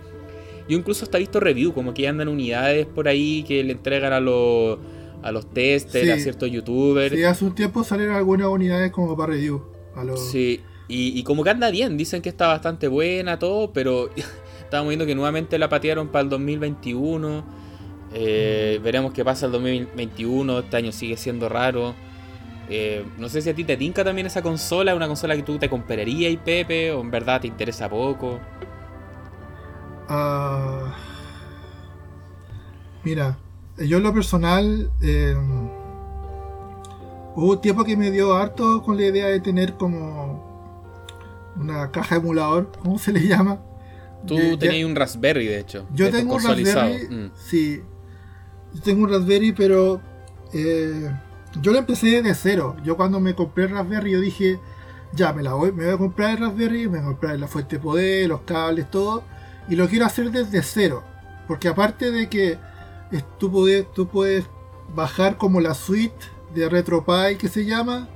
Yo incluso hasta visto review, como que andan unidades por ahí que le entregan a los a los testers, a ciertos youtubers. Sí, hace un tiempo salieron algunas unidades como para review. Sí, y, como que anda bien, dicen que está bastante buena, todo, pero estábamos viendo que nuevamente la patearon para el 2021. Eh, veremos qué pasa el 2021, este año sigue siendo raro. Eh, no sé si a ti te tinca también esa consola, una consola que tú te comprarías y Pepe, o en verdad te interesa poco. Ah, mira, yo en lo personal eh, hubo un tiempo que me dio harto con la idea de tener como una caja emulador, ¿cómo se le llama? Tú tenías un Raspberry, de hecho. Yo tengo un Raspberry, mm. sí. Yo tengo un Raspberry, pero eh, yo lo empecé de cero. Yo cuando me compré el Raspberry, yo dije, ya, me la voy, me voy a comprar el Raspberry, me voy a comprar la fuente de poder, los cables, todo. Y lo quiero hacer desde cero. Porque aparte de que tú puedes, tú puedes bajar como la suite de RetroPie que se llama,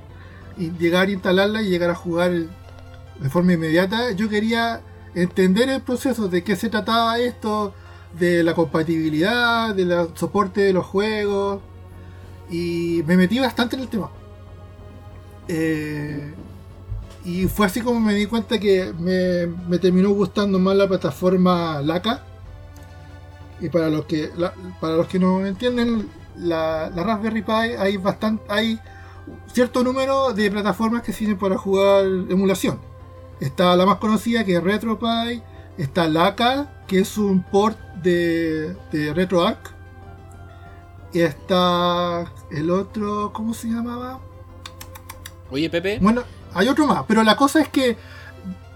y llegar a instalarla y llegar a jugar de forma inmediata, yo quería entender el proceso de qué se trataba esto, de la compatibilidad, del soporte de los juegos y me metí bastante en el tema. Eh, y fue así como me di cuenta que me, terminó gustando más la plataforma Laca. Y para los que para los que no entienden, la, Raspberry Pi hay bastante hay cierto número de plataformas que sirven para jugar emulación. Está la más conocida que es RetroPie, está Laca, que es un port de, de RetroArch está el otro, ¿cómo se llamaba? Oye, Pepe. Bueno, hay otro más, pero la cosa es que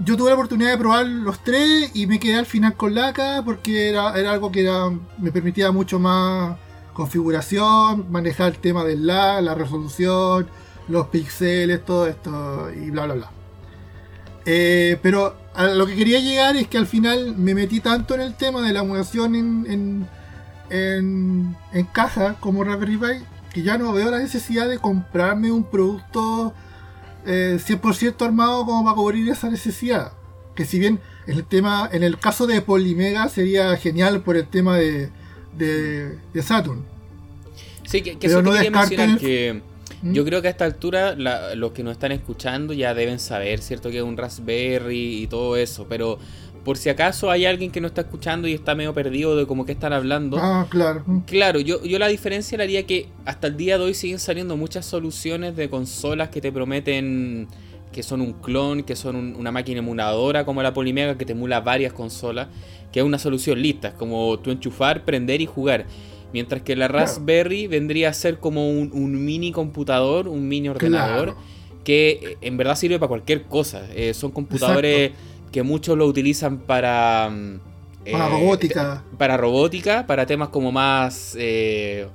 yo tuve la oportunidad de probar los tres y me quedé al final con LACA porque era, algo que era, me permitía mucho más configuración, manejar el tema del lag, la resolución, los píxeles, todo esto y bla bla bla. Eh, pero a lo que quería llegar es que al final me metí tanto en el tema de la emulación en en, caja como Raspberry Pi que ya no veo la necesidad de comprarme un producto 100% eh, armado como para cubrir esa necesidad. Que si bien el tema, en el caso de Polymega sería genial por el tema de, de, Saturn. Sí, que, eso no mencionar que ¿Mm? yo creo que a esta altura los que nos están escuchando ya deben saber, ¿cierto? Que es un Raspberry y todo eso, pero por si acaso hay alguien que no está escuchando y está medio perdido de cómo que están hablando. Ah, claro. Claro, yo, yo la diferencia le haría que hasta el día de hoy siguen saliendo muchas soluciones de consolas que te prometen que son un clon, que son una máquina emuladora como la Polymega que te emula varias consolas, que es una solución lista, como tú enchufar, prender y jugar. Mientras que la Raspberry vendría a ser como un, mini computador, un mini ordenador que en verdad sirve para cualquier cosa. Eh, son computadores que muchos lo utilizan para... Mm, para eh, robótica. Para robótica, para temas como más de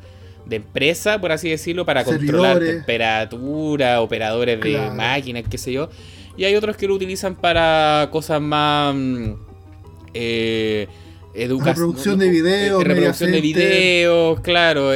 empresa, por así decirlo, para controlar temperatura, operadores de máquinas, qué sé yo. Y hay otros que lo utilizan para cosas más... Mm, eh, reproducción de videos, reproducción de videos, claro,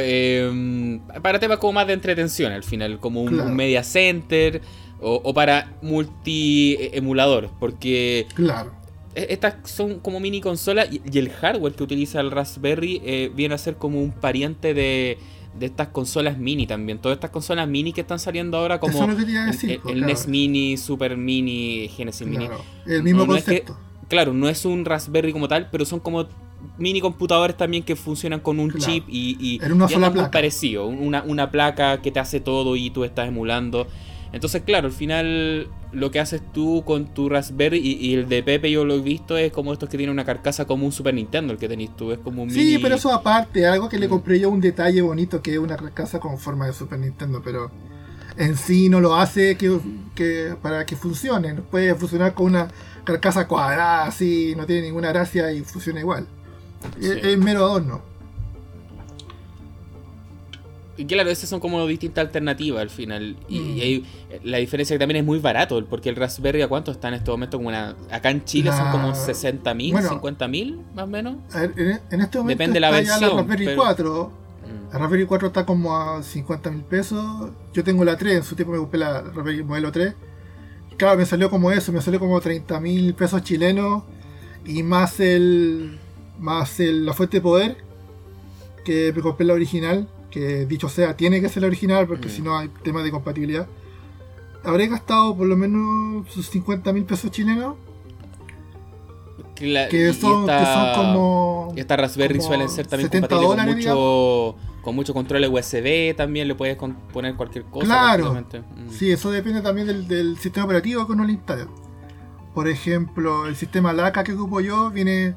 para temas como más de entretención al final, como un, media center o, para multi emulador, porque claro. E, estas son como mini consolas y, el hardware que utiliza el Raspberry eh, viene a ser como un pariente de, de estas consolas mini también. Todas estas consolas mini que están saliendo ahora como el, NES Mini, Super Mini, Genesis Mini. El mismo concepto claro, no es un Raspberry como tal, pero son como mini computadores también que funcionan con un chip y, y, en una sola placa. parecido, una, una placa que te hace todo y tú estás emulando. Entonces, claro, al final lo que haces tú con tu Raspberry y, el de Pepe yo lo he visto es como estos que tienen una carcasa como un Super Nintendo, el que tenés tú, es como un Sí, pero eso aparte, algo que le mm. compré yo un detalle bonito que es una carcasa con forma de Super Nintendo, pero en sí no lo hace que, para que funcione, puede funcionar con una carcasa cuadrada así, no tiene ninguna gracia y funciona igual. Es, mero adorno. Y claro, esas son como distintas alternativas al final. Y, mm. la diferencia que también es muy barato, porque el Raspberry a cuánto está en este momento como una... Acá en Chile son como 60 mil, 50 mil, más o menos. En, este momento Depende de la versión. la Raspberry 4. Mm. La Raspberry 4 está como a 50 mil pesos. Yo tengo la 3, en su tiempo me compré la Raspberry modelo 3 claro, me salió como eso, me salió como 30 mil pesos chilenos y más el más la fuente de poder que me compré la original, que dicho sea, tiene que ser la original porque mm. si no hay tema de compatibilidad. Habré gastado por lo menos sus 50 mil pesos chilenos. que, son, como. Y estas Raspberry suelen ser también compatibles con mucho con mucho control USB también le puedes poner cualquier cosa. Claro. Mm. Sí, eso depende también del, sistema operativo que uno le instale. Por ejemplo, el sistema LACA que ocupo yo viene,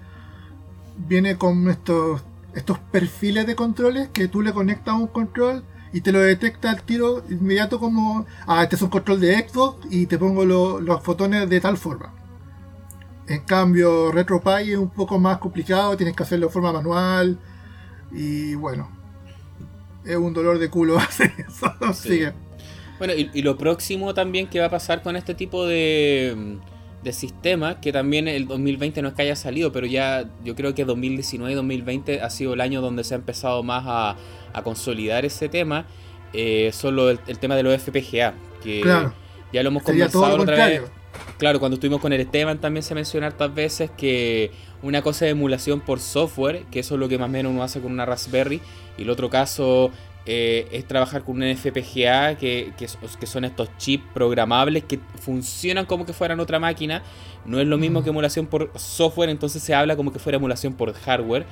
viene con estos, estos perfiles de controles que tú le conectas a un control y te lo detecta al tiro inmediato como, ah, este es un control de Xbox y te pongo los fotones de tal forma. En cambio, RetroPie es un poco más complicado, tienes que hacerlo de forma manual y bueno, es un dolor de culo hacer eso. Bueno, y, lo próximo también que va a pasar con este tipo de, de sistema, que también el 2020 no es que haya salido, pero ya yo creo que 2019 y 2020 ha sido el año donde se ha empezado más a, consolidar ese tema, eh, solo el, tema de los FPGA, que ya lo hemos conversado otra vez. Claro, cuando estuvimos con el Esteban también se menciona hartas veces que una cosa de emulación por software, que eso es lo que más o menos uno hace con una Raspberry, y el otro caso eh, es trabajar con un FPGA, que, que, son estos chips programables que funcionan como que fueran otra máquina. No es lo mismo que emulación por software, entonces se habla como que fuera emulación por hardware.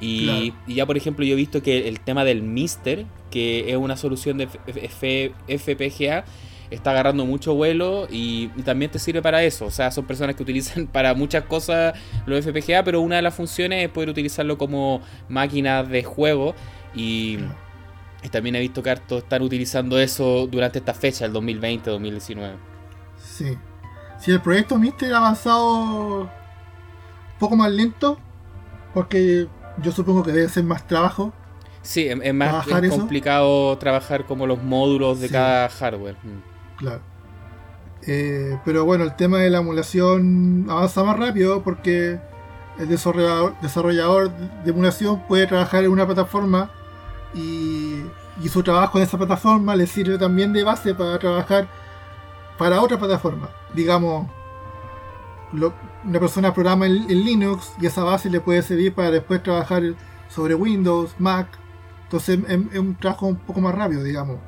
Y, ya, por ejemplo, yo he visto que el tema del Mister, que es una solución de FPGA, está agarrando mucho vuelo y, también te sirve para eso. O sea, son personas que utilizan para muchas cosas los FPGA, pero una de las funciones es poder utilizarlo como máquina de juego y, también he visto que harto están utilizando eso durante esta fecha, el 2020-2019. Sí. Si el proyecto Mister ha avanzado un poco más lento, porque yo supongo que debe ser más trabajo. Sí, es, más complicado trabajar como los módulos de cada hardware. Mm. Claro. Eh, pero bueno, el tema de la emulación avanza más rápido porque el desarrollador, desarrollador de emulación puede trabajar en una plataforma y, su trabajo en esa plataforma le sirve también de base para trabajar para otra plataforma. Digamos, una persona programa en, Linux y esa base le puede servir para después trabajar sobre Windows, Mac. Entonces es un trabajo un poco más rápido, digamos.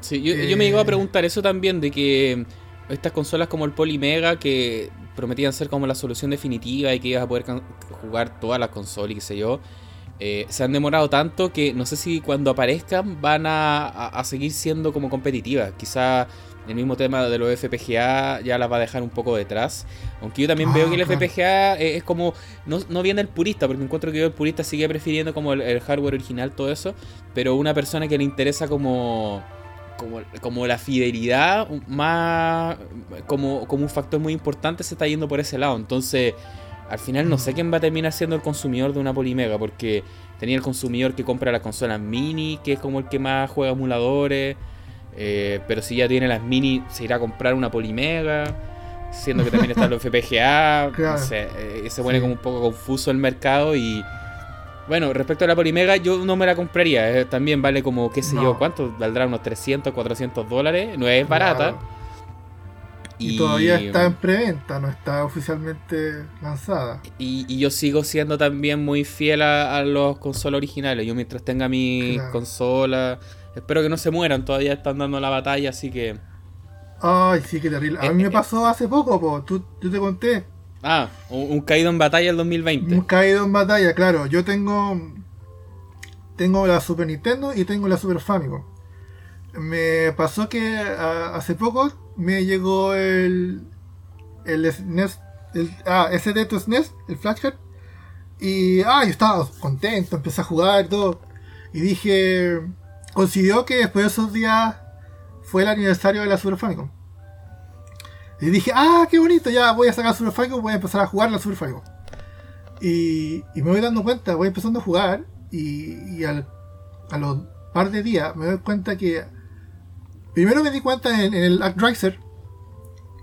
Sí, yo, me llegó a eh. preguntar eso también, de que estas consolas como el Polymega, que prometían ser como la solución definitiva y que ibas a poder jugar todas las consolas y qué sé yo, eh, se han demorado tanto que no sé si cuando aparezcan van a, seguir siendo como competitivas. Quizá el mismo tema de los FPGA ya las va a dejar un poco detrás. Aunque yo también veo que el ah, FPGA es, como. No, no, viene el purista, porque encuentro que el purista sigue prefiriendo como el, hardware original, todo eso. Pero una persona que le interesa como como, como la fidelidad más como, como un factor muy importante se está yendo por ese lado. Entonces, al final no sé quién va a terminar siendo el consumidor de una Polimega, porque tenía el consumidor que compra las consolas mini, que es como el que más juega emuladores, eh, pero si ya tiene las mini, se irá a comprar una Polimega, siendo que también están los FPGA, no sé, eh, se pone como un poco confuso el mercado y... Bueno, respecto a la Polimega, yo no me la compraría. Eh, también vale como, qué sé yo, ¿cuánto? Valdrá unos 300, 400 dólares. No es barata. Y, todavía está en preventa, no está oficialmente lanzada. Y, yo sigo siendo también muy fiel a, los consolas originales. Yo mientras tenga mi consola, espero que no se mueran, todavía están dando la batalla, así que... Ay, sí, qué terrible. A mí me eh, pasó hace poco, po. ¿Tú, yo te conté. Ah, un, caído en batalla el 2020. Un caído en batalla, claro. Yo tengo... Tengo la Super Nintendo y tengo la Super Famicom. Me pasó que hace poco me llegó el, el SNES, el, ah, SD to SNES, el flashcard, y ah, yo estaba contento, empecé a jugar y todo, y dije, coincidió que después de esos días fue el aniversario de la Super Famicom. Y dije, ah, qué bonito, ya voy a sacar Super Famicom, voy a empezar a jugar la Super Famicom. Y, y me voy dando cuenta, voy empezando a jugar, y, y al, a los par de días me doy cuenta que Primero me di cuenta en, el Actraiser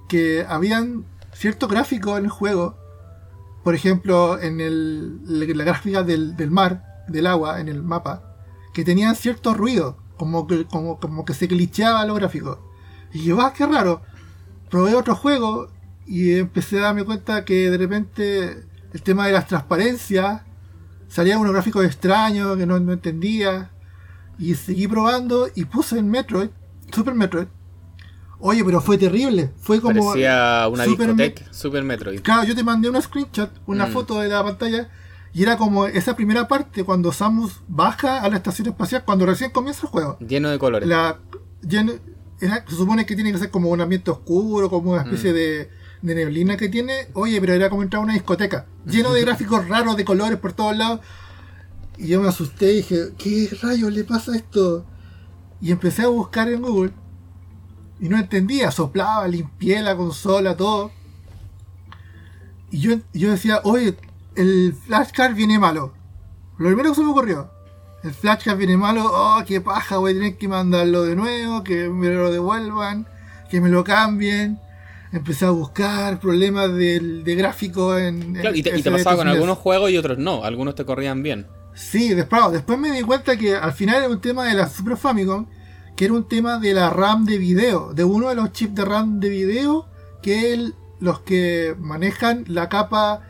que habían ciertos gráficos en el juego. Por ejemplo, en el, la gráfica del, mar, del agua, en el mapa, que tenían cierto ruido, como que, como, como que se glitcheaba los gráficos. Y yo, ah, qué raro. Probé otro juego y empecé a darme cuenta que de repente el tema de las transparencias salían unos gráficos extraños que no, no entendía. Y seguí probando y puse en Metroid Super Metroid. Oye, pero fue terrible. Fue como. Parecía una Super discoteca, Super Metroid. Claro, yo te mandé una screenshot, una mm. foto de la pantalla. Y era como esa primera parte cuando Samus baja a la estación espacial, cuando recién comienza el juego. Lleno de colores. La, se supone que tiene que ser como un ambiente oscuro, como una especie mm. de, de, neblina que tiene. Oye, pero era como entrar a una discoteca. Lleno de gráficos raros, de colores por todos lados. Y yo me asusté y dije, ¿qué rayos le pasa a esto? Y empecé a buscar en Google. Y no entendía, soplaba, limpié la consola, todo. Y yo, yo decía, oye, el flashcard viene malo. Lo primero que se me ocurrió. El flashcard viene malo, oh, qué paja, voy a tener que mandarlo de nuevo, que me lo devuelvan, que me lo cambien. Empecé a buscar problemas de, de gráfico en... Claro, y te, y te pasaba con algunos juegos y otros no, algunos te corrían bien. Sí, después, después me di cuenta que al final era un tema de la Super Famicom, que era un tema de la RAM de video, de uno de los chips de RAM de video, que es los que manejan la capa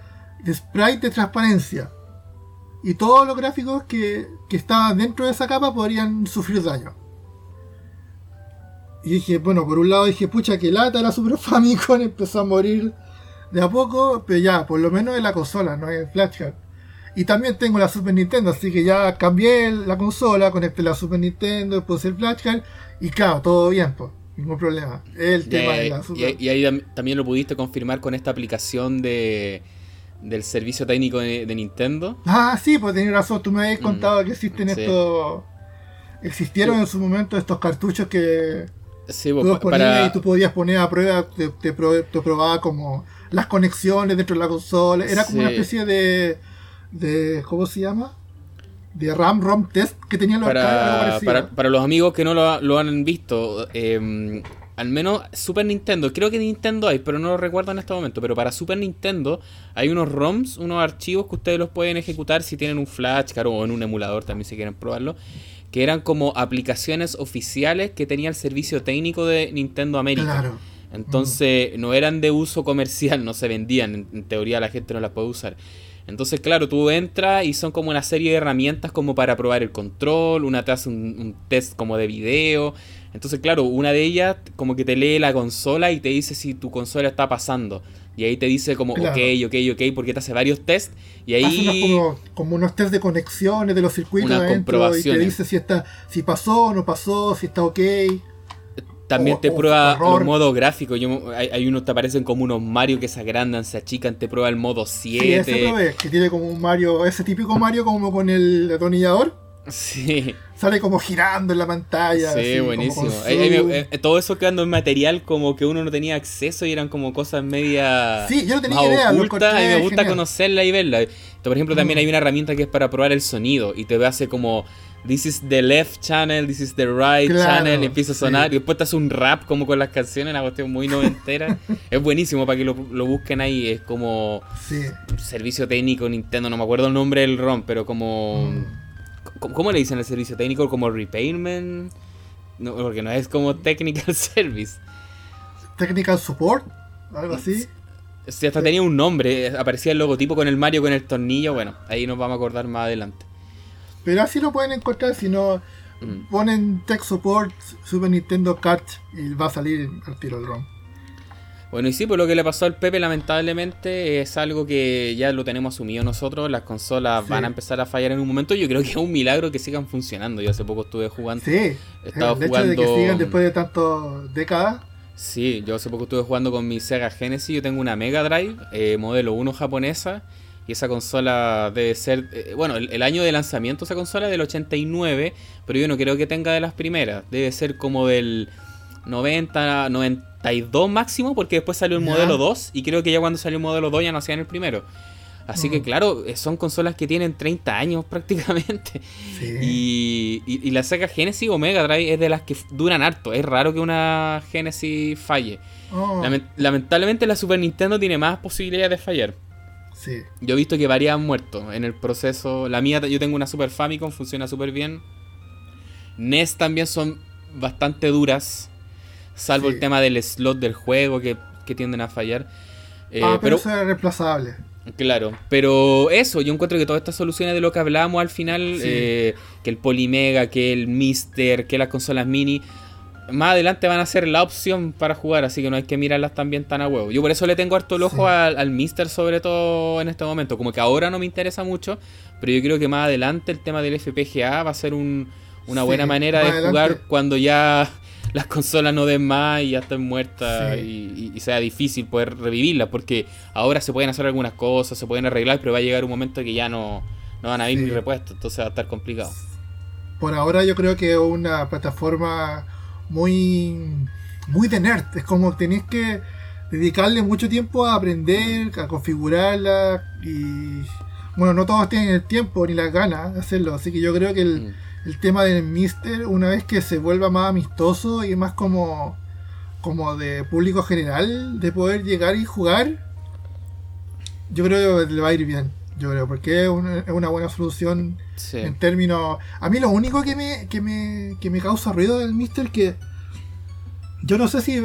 de sprite de transparencia. Y todos los gráficos que, que estaban dentro de esa capa podrían sufrir daño. Y dije, bueno, por un lado dije, pucha, que lata la Super Famicom empezó a morir de a poco, pero ya, por lo menos en la consola, no en flashcard. Y también tengo la Super Nintendo, así que ya cambié la consola, conecté la Super Nintendo, puse el flashcard y claro, todo bien, pues, ningún problema. El tema de la Super... y, ahí también lo pudiste confirmar con esta aplicación de del servicio técnico de, Nintendo. Ah, sí, pues tenés razón, tú me habías mm, contado que existen estos... Existieron en su momento estos cartuchos que... Sí, pues, tú y tú podías poner a prueba, te, te, probaba como las conexiones dentro de la consola. Era como una especie de de ¿cómo se llama? De RAM ROM test que tenía los para, para, para, los amigos que no lo, han visto, em, al menos Super Nintendo, creo que Nintendo hay, pero no lo recuerdo en este momento, pero para Super Nintendo hay unos ROMs, unos archivos que ustedes los pueden ejecutar si tienen un flash, claro, o en un emulador también si quieren probarlo, que eran como aplicaciones oficiales que tenía el servicio técnico de Nintendo América. Entonces no eran de uso comercial, no se vendían, en teoría la gente no las puede usar. Entonces, claro, tú entras y son como una serie de herramientas como para probar el control, una te hace un, test como de video. Entonces, claro, una de ellas como que te lee la consola y te dice si tu consola está pasando. Y ahí te dice como, ok, ok, ok, porque te hace varios tests. Y ahí... como, como, unos test de conexiones de los circuitos adentro, y te dice si, está, si pasó no pasó, si está ok. También te prueba los modos gráficos. hay, hay, unos te aparecen como unos Mario que se agrandan, se achican, te prueba el modo 7. Sí, ese que tiene como un Mario, ese típico Mario como con el atornillador. Sí. Sale como girando en la pantalla. Sí, así, buenísimo. Eh, todo eso quedando en material como que uno no tenía acceso y eran como cosas media Sí, yo no tenía idea, lo mí me gusta genial. conocerla y verla. Por ejemplo, también Mm. hay una herramienta que es para probar el sonido y te hace como This is the left channel, this is the right Claro, channel, y empieza a sí. sonar y después te hace un rap como con las canciones, una cuestión muy noventera. es buenísimo para que lo, lo busquen ahí, es como Sí. servicio técnico Nintendo, no me acuerdo el nombre del ROM, pero como... Mm. ¿Cómo, cómo le dicen al servicio técnico? ¿Como repairment? No, porque no es como technical service. Technical support, algo así. Sea, hasta tenía un nombre, eh, aparecía el logotipo con el Mario con el tornillo, bueno, ahí nos vamos a acordar más adelante. Pero así lo pueden encontrar si no Mm. ponen Tech Support Super Nintendo Cart y va a salir al tiro el ROM. Bueno, y sí, pues lo que le pasó al Pepe lamentablemente es algo que ya lo tenemos asumido nosotros, las consolas Sí. van a empezar a fallar en un momento, yo creo que es un milagro que sigan funcionando, yo hace poco estuve jugando. Sí, Estaba el hecho de que sigan después de tantas décadas. Sí, yo hace poco estuve jugando con mi Sega Genesis. Yo tengo una Mega Drive, eh, modelo 1 japonesa. Y esa consola debe ser. eh, bueno, el, el año de lanzamiento de esa consola es del 89. Pero yo no creo que tenga de las primeras. Debe ser como del 90, 92 máximo. Porque después salió el modelo 2. Y creo que ya cuando salió el modelo 2 ya no hacían el primero. Así que, Mm. claro, eh, son consolas que tienen 30 años prácticamente. Sí. Y, y- y la Sega Genesis o Mega Drive es de las que duran harto. Es raro que una Genesis falle. Oh, Lamen- lamentablemente la Super Nintendo tiene más posibilidades de fallar. Sí. Yo he visto que varias han muerto en el proceso. La mía, yo tengo una Super Famicom, funciona súper bien. NES también son bastante duras. Salvo Sí. el tema del slot del juego que, que tienden a fallar. Eh, ah, pero, pero eso es reemplazable. Claro, pero eso, yo encuentro que todas estas soluciones de lo que hablábamos al final, Sí. eh, que el Polymega, que el Mister, que las consolas mini, más adelante van a ser la opción para jugar, así que no hay que mirarlas también tan a huevo. Yo por eso le tengo harto el ojo Sí. al, al Mister, sobre todo en este momento, como que ahora no me interesa mucho, pero yo creo que más adelante el tema del FPGA va a ser un- una Sí, buena manera de jugar cuando ya las consolas no den más y ya estén muertas Sí. y, sea difícil poder revivirlas, porque ahora se pueden hacer algunas cosas, se pueden arreglar, pero va a llegar un momento que ya no, no van a ir Sí. ni repuestos, entonces va a estar complicado. Por ahora yo creo que una plataforma muy muy de nerd. Es como tenés que dedicarle mucho tiempo a aprender, a configurarla y bueno, no todos tienen el tiempo ni las ganas de hacerlo, así que yo creo que el, Mm. el tema del Mister, una vez que se vuelva más amistoso y más como como de público general, de poder llegar y jugar, yo creo que le va a ir bien. Yo creo, porque es una, es una buena solución Sí. en términos. A mí lo único que me, que me, que me causa ruido del Mister que yo no sé si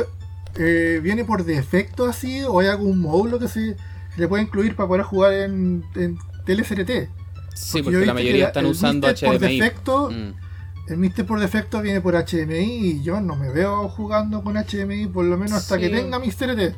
eh, viene por defecto así o hay algún módulo que se, le puede incluir para poder jugar en, en TLCRT. Sí, porque la mayoría están el usando Mister por HDMI. defecto, Mm. el Mister por defecto viene por HDMI y yo no me veo jugando con HDMI por lo menos hasta Sí. que tenga Mister ET.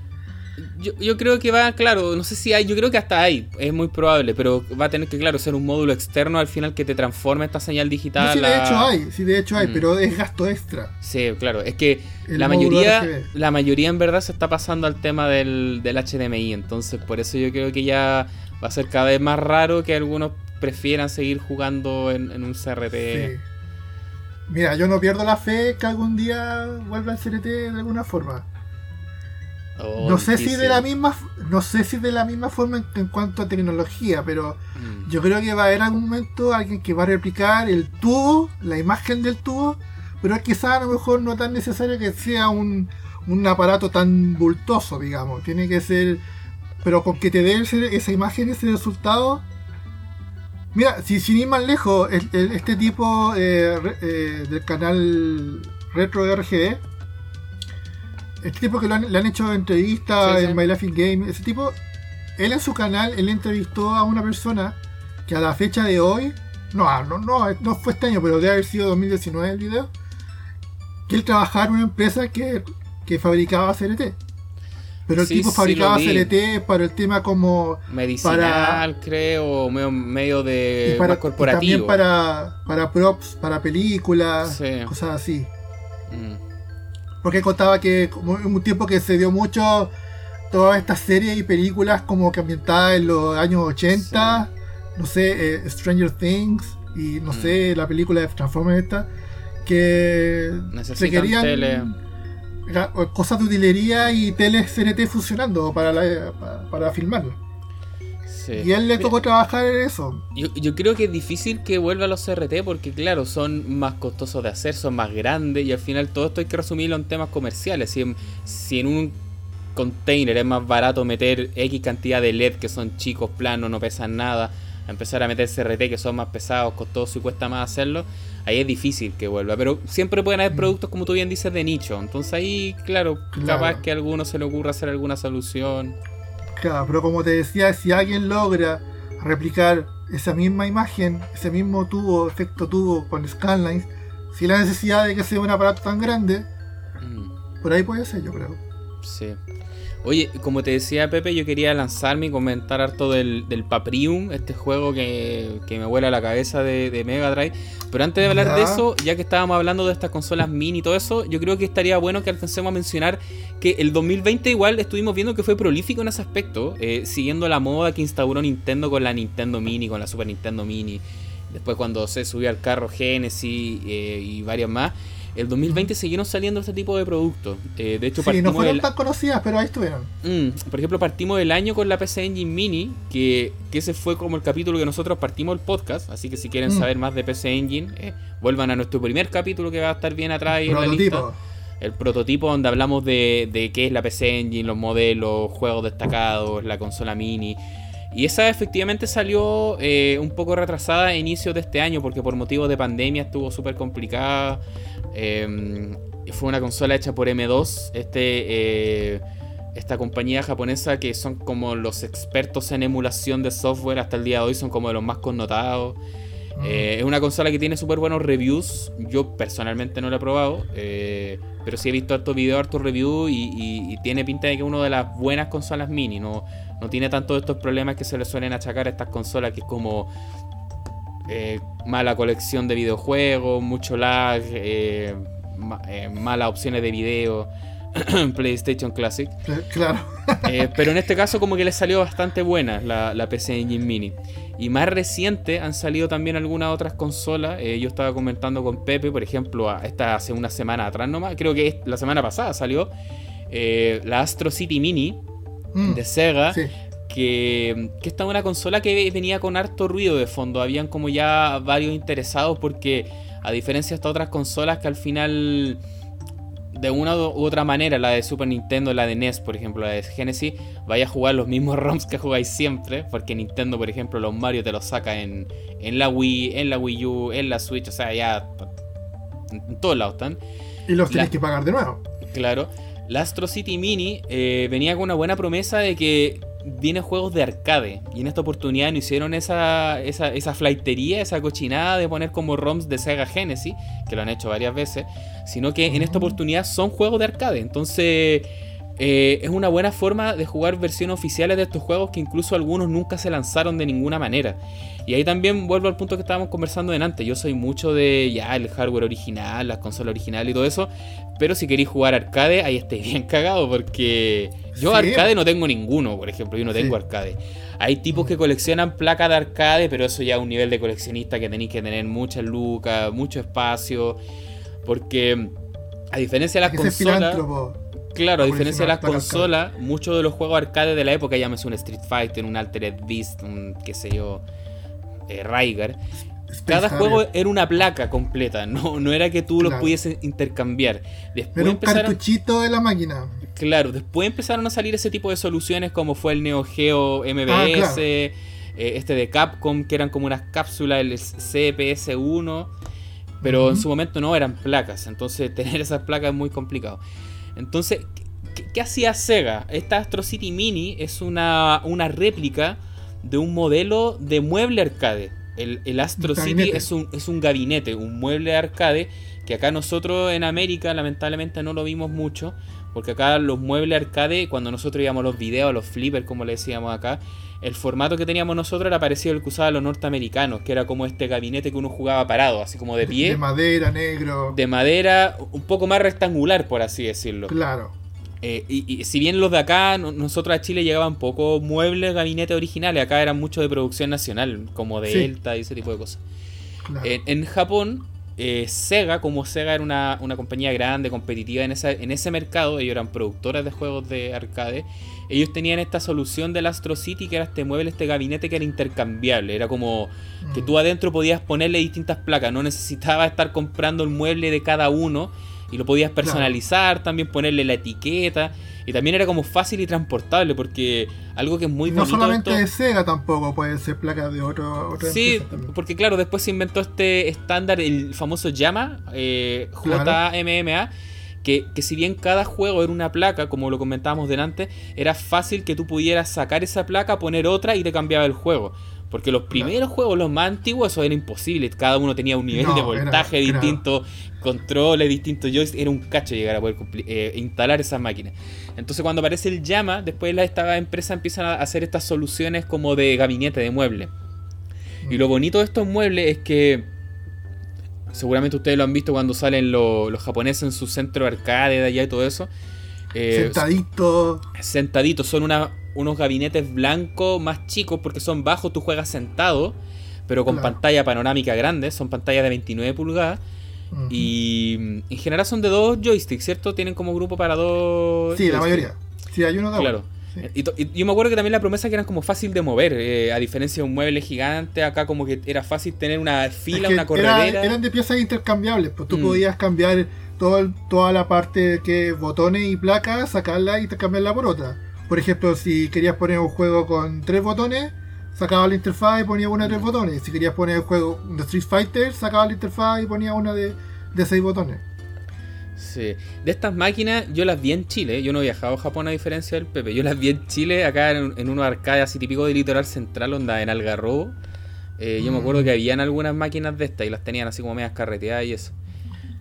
Yo, yo creo que va, claro, no sé si hay, yo creo que hasta hay, es muy probable, pero va a tener que, claro, ser un módulo externo al final que te transforme esta señal digital. No, sí, de hecho hay, sí, de hecho hay, Mm. pero es gasto extra. Sí, claro, es que El la mayoría, RGB. la mayoría en verdad se está pasando al tema del, del HDMI, entonces por eso yo creo que ya va a ser cada vez más raro que algunos prefieran seguir jugando en, en un CRT. Sí. Mira, yo no pierdo la fe que algún día vuelva el CRT de alguna forma. Oh, no sé si de la misma no sé si de la misma forma en, en cuanto a tecnología, pero Mm. yo creo que va a haber algún momento alguien que va a replicar el tubo, la imagen del tubo, pero quizás a lo mejor no tan necesario que sea un, un aparato tan bultoso, digamos. Tiene que ser, pero con que te dé ese- esa imagen, ese resultado. Mira, si sin ir más lejos, el- el- este tipo eh, re- eh, del canal Retro RGB, este tipo que lo han- le han hecho entrevistas Sí, sí. en My in Game, ese tipo, él en su canal, él entrevistó a una persona que a la fecha de hoy, no, ah, no, no, no fue este año, pero debe haber sido 2019 el video, que él trabajaba en una empresa que, que fabricaba CRT. Pero el Sí, tipo sí, fabricaba vi. CRT para el tema como Medicinal, creo, medio, medio de y para, corporativo. también para, para props, para películas, Sí. cosas así. Mm. Porque contaba que como en un tiempo que se dio mucho todas estas series y películas como que ambientadas en los años 80 no sé, eh, Stranger Things y no sé, la película de Transformers esta, que Necesitan tele. cosas de utilería y teles CNT funcionando para, la- para, para filmarlo. Sí. Y a él le tocó trabajar en eso. Yo, yo creo que es difícil que vuelva a los CRT porque, claro, son más costosos de hacer, son más grandes y al final todo esto hay que resumirlo en temas comerciales. Si en, si en un container es más barato meter X cantidad de LED que son chicos, planos, no pesan nada, a empezar a meter CRT que son más pesados, costosos y cuesta más hacerlo, ahí es difícil que vuelva. Pero siempre pueden haber Mm. productos, como tú bien dices, de nicho. Entonces ahí, claro, Claro. capaz que a alguno se le ocurra hacer alguna solución. Claro, pero como te decía, si alguien logra replicar esa misma imagen, ese mismo tubo, efecto tubo con scanlines, sin la necesidad de que sea un aparato tan grande, Mm. por ahí puede ser, yo creo. Sí. Oye, como te decía Pepe, yo quería lanzarme y comentar harto del, del Paprium, este juego que, que me vuela la cabeza de, de Mega Drive. Pero antes de hablar Ya. de eso, ya que estábamos hablando de estas consolas mini y todo eso, yo creo que estaría bueno que alcancemos a mencionar que el 2020 igual estuvimos viendo que fue prolífico en ese aspecto, eh, siguiendo la moda que instauró Nintendo con la Nintendo Mini, con la Super Nintendo Mini. Después cuando se subió al carro Genesis eh, y varias más. El 2020 siguieron saliendo este tipo de productos. Eh, de hecho, Sí, no fueron del- tan conocidas, pero ahí estuvieron. Mm, por ejemplo, partimos el año con la PC Engine Mini, que, que ese fue como el capítulo que nosotros partimos el podcast, así que si quieren Mm. saber más de PC Engine, eh, vuelvan a nuestro primer capítulo que va a estar bien atrás en la lista. Prototipo. El prototipo donde hablamos de, de qué es la PC Engine, los modelos, juegos destacados, la consola mini. Y esa efectivamente salió eh, un poco retrasada a inicios de este año porque por motivos de pandemia estuvo súper complicada. Eh, fue una consola hecha por M2, este, eh, esta compañía japonesa que son como los expertos en emulación de software hasta el día de hoy, son como de los más connotados. Mm. Eh, es una consola que tiene súper buenos reviews. Yo personalmente no la he probado, eh, pero sí he visto hartos videos, hartos reviews y, y- y tiene pinta de que es una de las buenas consolas mini. No, no tiene tanto estos problemas que se le suelen achacar a estas consolas, que es como eh, mala colección de videojuegos, mucho lag, eh, ma- eh, malas opciones de video. PlayStation Classic. Cl- Claro. Pero en este caso como que le salió bastante buena la, la PC Engine Mini. Y más reciente han salido también algunas otras consolas. Yo estaba comentando con Pepe, por ejemplo, a- esta hace una semana atrás nomás, creo que la semana pasada salió la Astro City Mini Mm, de Sega. sí. Que, que esta es una consola que venía con harto ruido de fondo. Habían como ya varios interesados porque a diferencia de estas otras consolas que al final de una u otra manera, la de Super Nintendo, la de NES, por ejemplo, la de Genesis, vaya a jugar los mismos ROMs que jugáis siempre, porque Nintendo, por ejemplo, los Mario te los saca en, en la Wii, en la Wii U, en la Switch, o sea, ya en, en todos lados están. Y los tienes La- que pagar de nuevo. Claro. La Astro City Mini eh, venía con una buena promesa de que viene juegos de arcade. Y en esta oportunidad no hicieron esa, esa, esa flightería, esa cochinada de poner como ROMs de Sega Genesis, que lo han hecho varias veces, sino que en esta Mm. oportunidad son juegos de arcade. Entonces eh, es una buena forma de jugar versiones oficiales de estos juegos que incluso algunos nunca se lanzaron de ninguna manera. Y ahí también vuelvo al punto que estábamos conversando en antes. Yo soy mucho de ya el hardware original, las consolas originales y todo eso. Pero si queréis jugar arcade, ahí estáis bien cagado. Porque yo Sí. arcade no tengo ninguno, por ejemplo. Yo no tengo Sí. arcade. Hay tipos que coleccionan placas de arcade, pero eso ya es un nivel de coleccionista que tenéis que tener muchas lucas, mucho espacio. Porque a diferencia de las que consolas. Claro, a diferencia de las consolas, muchos de los juegos arcade de la época, llámese un Street Fighter, un Altered Beast, un qué sé yo, eh, Space cada Harrier. juego era una placa completa, no, no era que tú los pudieses intercambiar. Después Era un empezaron, cartuchito de la máquina. claro, después empezaron a salir ese tipo de soluciones como fue el Neo Geo MBS, Ah, claro. eh, este de Capcom, que eran como unas cápsulas, el CPS1, pero en su momento no eran placas, entonces tener esas placas es muy complicado. Entonces, ¿qué, qué hacía Sega? Esta Astro City Mini es una, una réplica de un modelo de mueble arcade. El, el Astro City es un, es un gabinete, un mueble arcade, que acá nosotros en América lamentablemente no lo vimos mucho, porque acá los muebles arcade, cuando nosotros íbamos los videos, los flippers, como le decíamos acá, el formato que teníamos nosotros era parecido al que usaban los norteamericanos, que era como este gabinete que uno jugaba parado, así como de pie De madera, negro. de madera un poco más rectangular, por así decirlo. Claro. Eh, y, si bien los de acá, nosotros a Chile llegaban pocos muebles, gabinetes originales, acá eran muchos de producción nacional, como de Delta y ese tipo de cosas. En, Japón, eh, Sega, como Sega era una, compañía grande, competitiva en, esa, en ese mercado, ellos eran productores de juegos de arcade, ellos tenían esta solución del Astro City, que era este mueble, este gabinete que era intercambiable, era como que mm. tú adentro podías ponerle distintas placas, no necesitabas estar comprando el mueble de cada uno y lo podías personalizar, también ponerle la etiqueta. Y también era como fácil y transportable, porque algo que es muy No solamente de Sega tampoco, puede ser placas de otro, Sí, porque claro, después se inventó este estándar, el famoso Yama, eh, JMMA. Que, que, si bien cada juego era una placa, como lo comentábamos delante, era fácil que tú pudieras sacar esa placa, poner otra y te cambiaba el juego. Porque los primeros juegos, los más antiguos, eso era imposible. Cada uno tenía un nivel de voltaje distinto, controles distintos. Yo era un cacho llegar a poder eh, instalar esas máquinas. Entonces, cuando aparece el llama, después esta empresa empiezan a hacer estas soluciones como de gabinete, de mueble. Y lo bonito de estos muebles es que. Seguramente ustedes lo han visto cuando salen los japoneses en su centro arcade de allá y todo eso. Eh, sentaditos. Sentaditos, son una, unos gabinetes blancos más chicos porque son bajos, tú juegas sentado, pero con pantalla panorámica grande, son pantallas de 29 pulgadas. Y en general son de dos joysticks, ¿cierto? Tienen como grupo para dos. Sí, la mayoría. Sí, hay uno de Claro. Y, yo me acuerdo que también la promesa que eran como fácil de mover, eh, a diferencia de un mueble gigante, acá como que era fácil tener una fila, una corredera. eran de piezas intercambiables, pues tú mm. podías cambiar todo toda la parte que botones y placas, sacarla y cambiarla por otra. Por ejemplo, si querías poner un juego con tres botones, sacaba la interfaz y ponía una de tres botones. Si querías poner el juego de Street Fighter, sacaba la interfaz y ponía una de, seis botones. Sí. De estas máquinas, yo las vi en Chile. Yo no he viajado a Japón a diferencia del Pepe. Yo las vi en Chile, acá en, en unos arcades así típico de litoral central, onda en Algarrobo. Eh, yo me acuerdo mm. que habían algunas máquinas de estas y las tenían así como medias carreteadas y eso.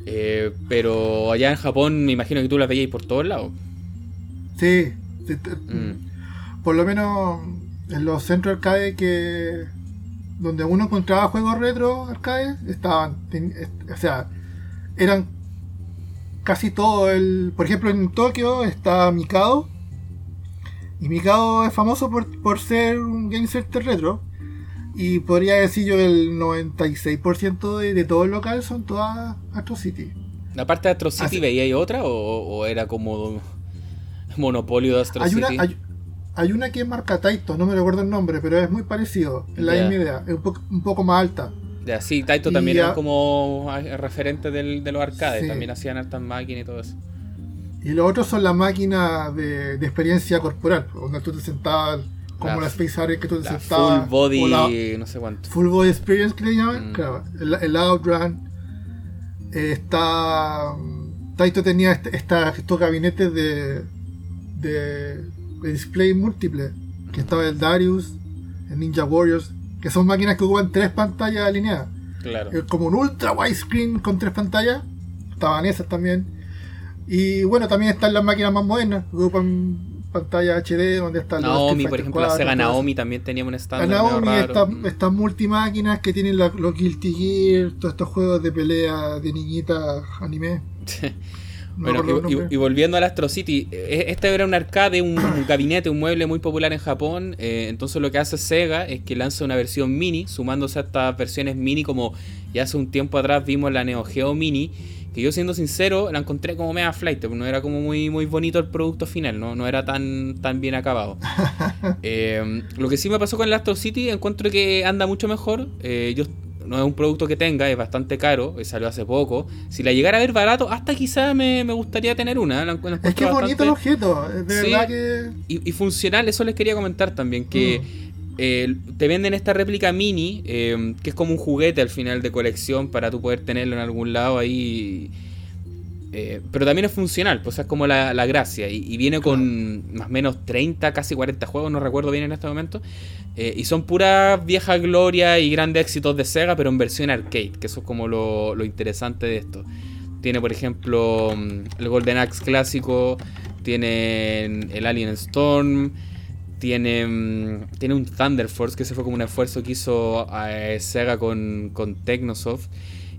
Eh, pero allá en Japón me imagino que tú las veías por todos lados. Sí, Mm. Por lo menos en los centros arcade que donde uno encontraba juegos retro arcade estaban, o sea, eran casi todo el, por ejemplo en Tokio está Mikado. Y Mikado es famoso por, ser un game center retro y podría decir yo el 96% de, de todo el local son todas Astro City. ¿La parte de Astro City veía otra o era como monopolio de Astro hay Una, hay, una que es marca Taito, no me recuerdo el nombre, pero es muy parecido, es la misma idea, es un, poco más alta. Ya, sí, Taito también era como referente del, de los arcades, también hacían altas máquinas y todo eso. Y los otros son las máquinas de, experiencia corporal, donde tú te sentabas, como la, Space Harrier que tú te sentabas. Full body, no sé cuánto. Full body experience que le llaman, mm. claro. El, Outrun. Eh, está. Taito tenía este, estos gabinetes de, de, display múltiple, que estaba el Darius, el Ninja Warriors, que son máquinas que ocupan tres pantallas alineadas. Claro. Como un ultra widescreen con tres pantallas, estaban esas también. Y bueno, también están las máquinas más modernas, que ocupan pantalla HD, donde están Naomi, por ejemplo, la Sega Naomi también tenía un estándar. La Naomi, estas multimáquinas que tienen los Guilty Gear, todos estos juegos de pelea de niñitas anime. Bueno, y, volviendo al Astro City, e, este era un arcade, un, gabinete, un mueble muy popular en Japón. Eh, entonces lo que hace Sega es que lanza una versión mini, sumándose a estas versiones mini como ya hace un tiempo atrás vimos la Neo Geo Mini. Que yo siendo sincero, la encontré como mega flight, no era como muy, muy bonito el producto final, no, no era tan, tan bien acabado. Eh, lo que sí me pasó con el Astro City, encuentro que anda mucho mejor. Eh, yo no es un producto que tenga, es bastante caro, salió hace poco. Si la llegara a ver barato, hasta quizá me, gustaría tener una. es que es bonito el objeto, de verdad que. Y, funcional, eso les quería comentar también, que. Mm. Eh, te venden esta réplica mini, eh, que es como un juguete al final de colección para tú poder tenerlo en algún lado ahí eh, pero también es funcional, pues es como la, gracia. Y, viene con más o menos 30, casi 40 juegos, no recuerdo bien en este momento. Eh, y son puras viejas glorias y grandes éxitos de Sega, pero en versión arcade, que eso es como lo, interesante de esto. Tiene, por ejemplo, mm, el Golden Axe clásico, tiene el Alien Storm, tiene, mm, tiene un Thunder Force, que ese fue como un esfuerzo que hizo eh, Sega con, con Technosoft.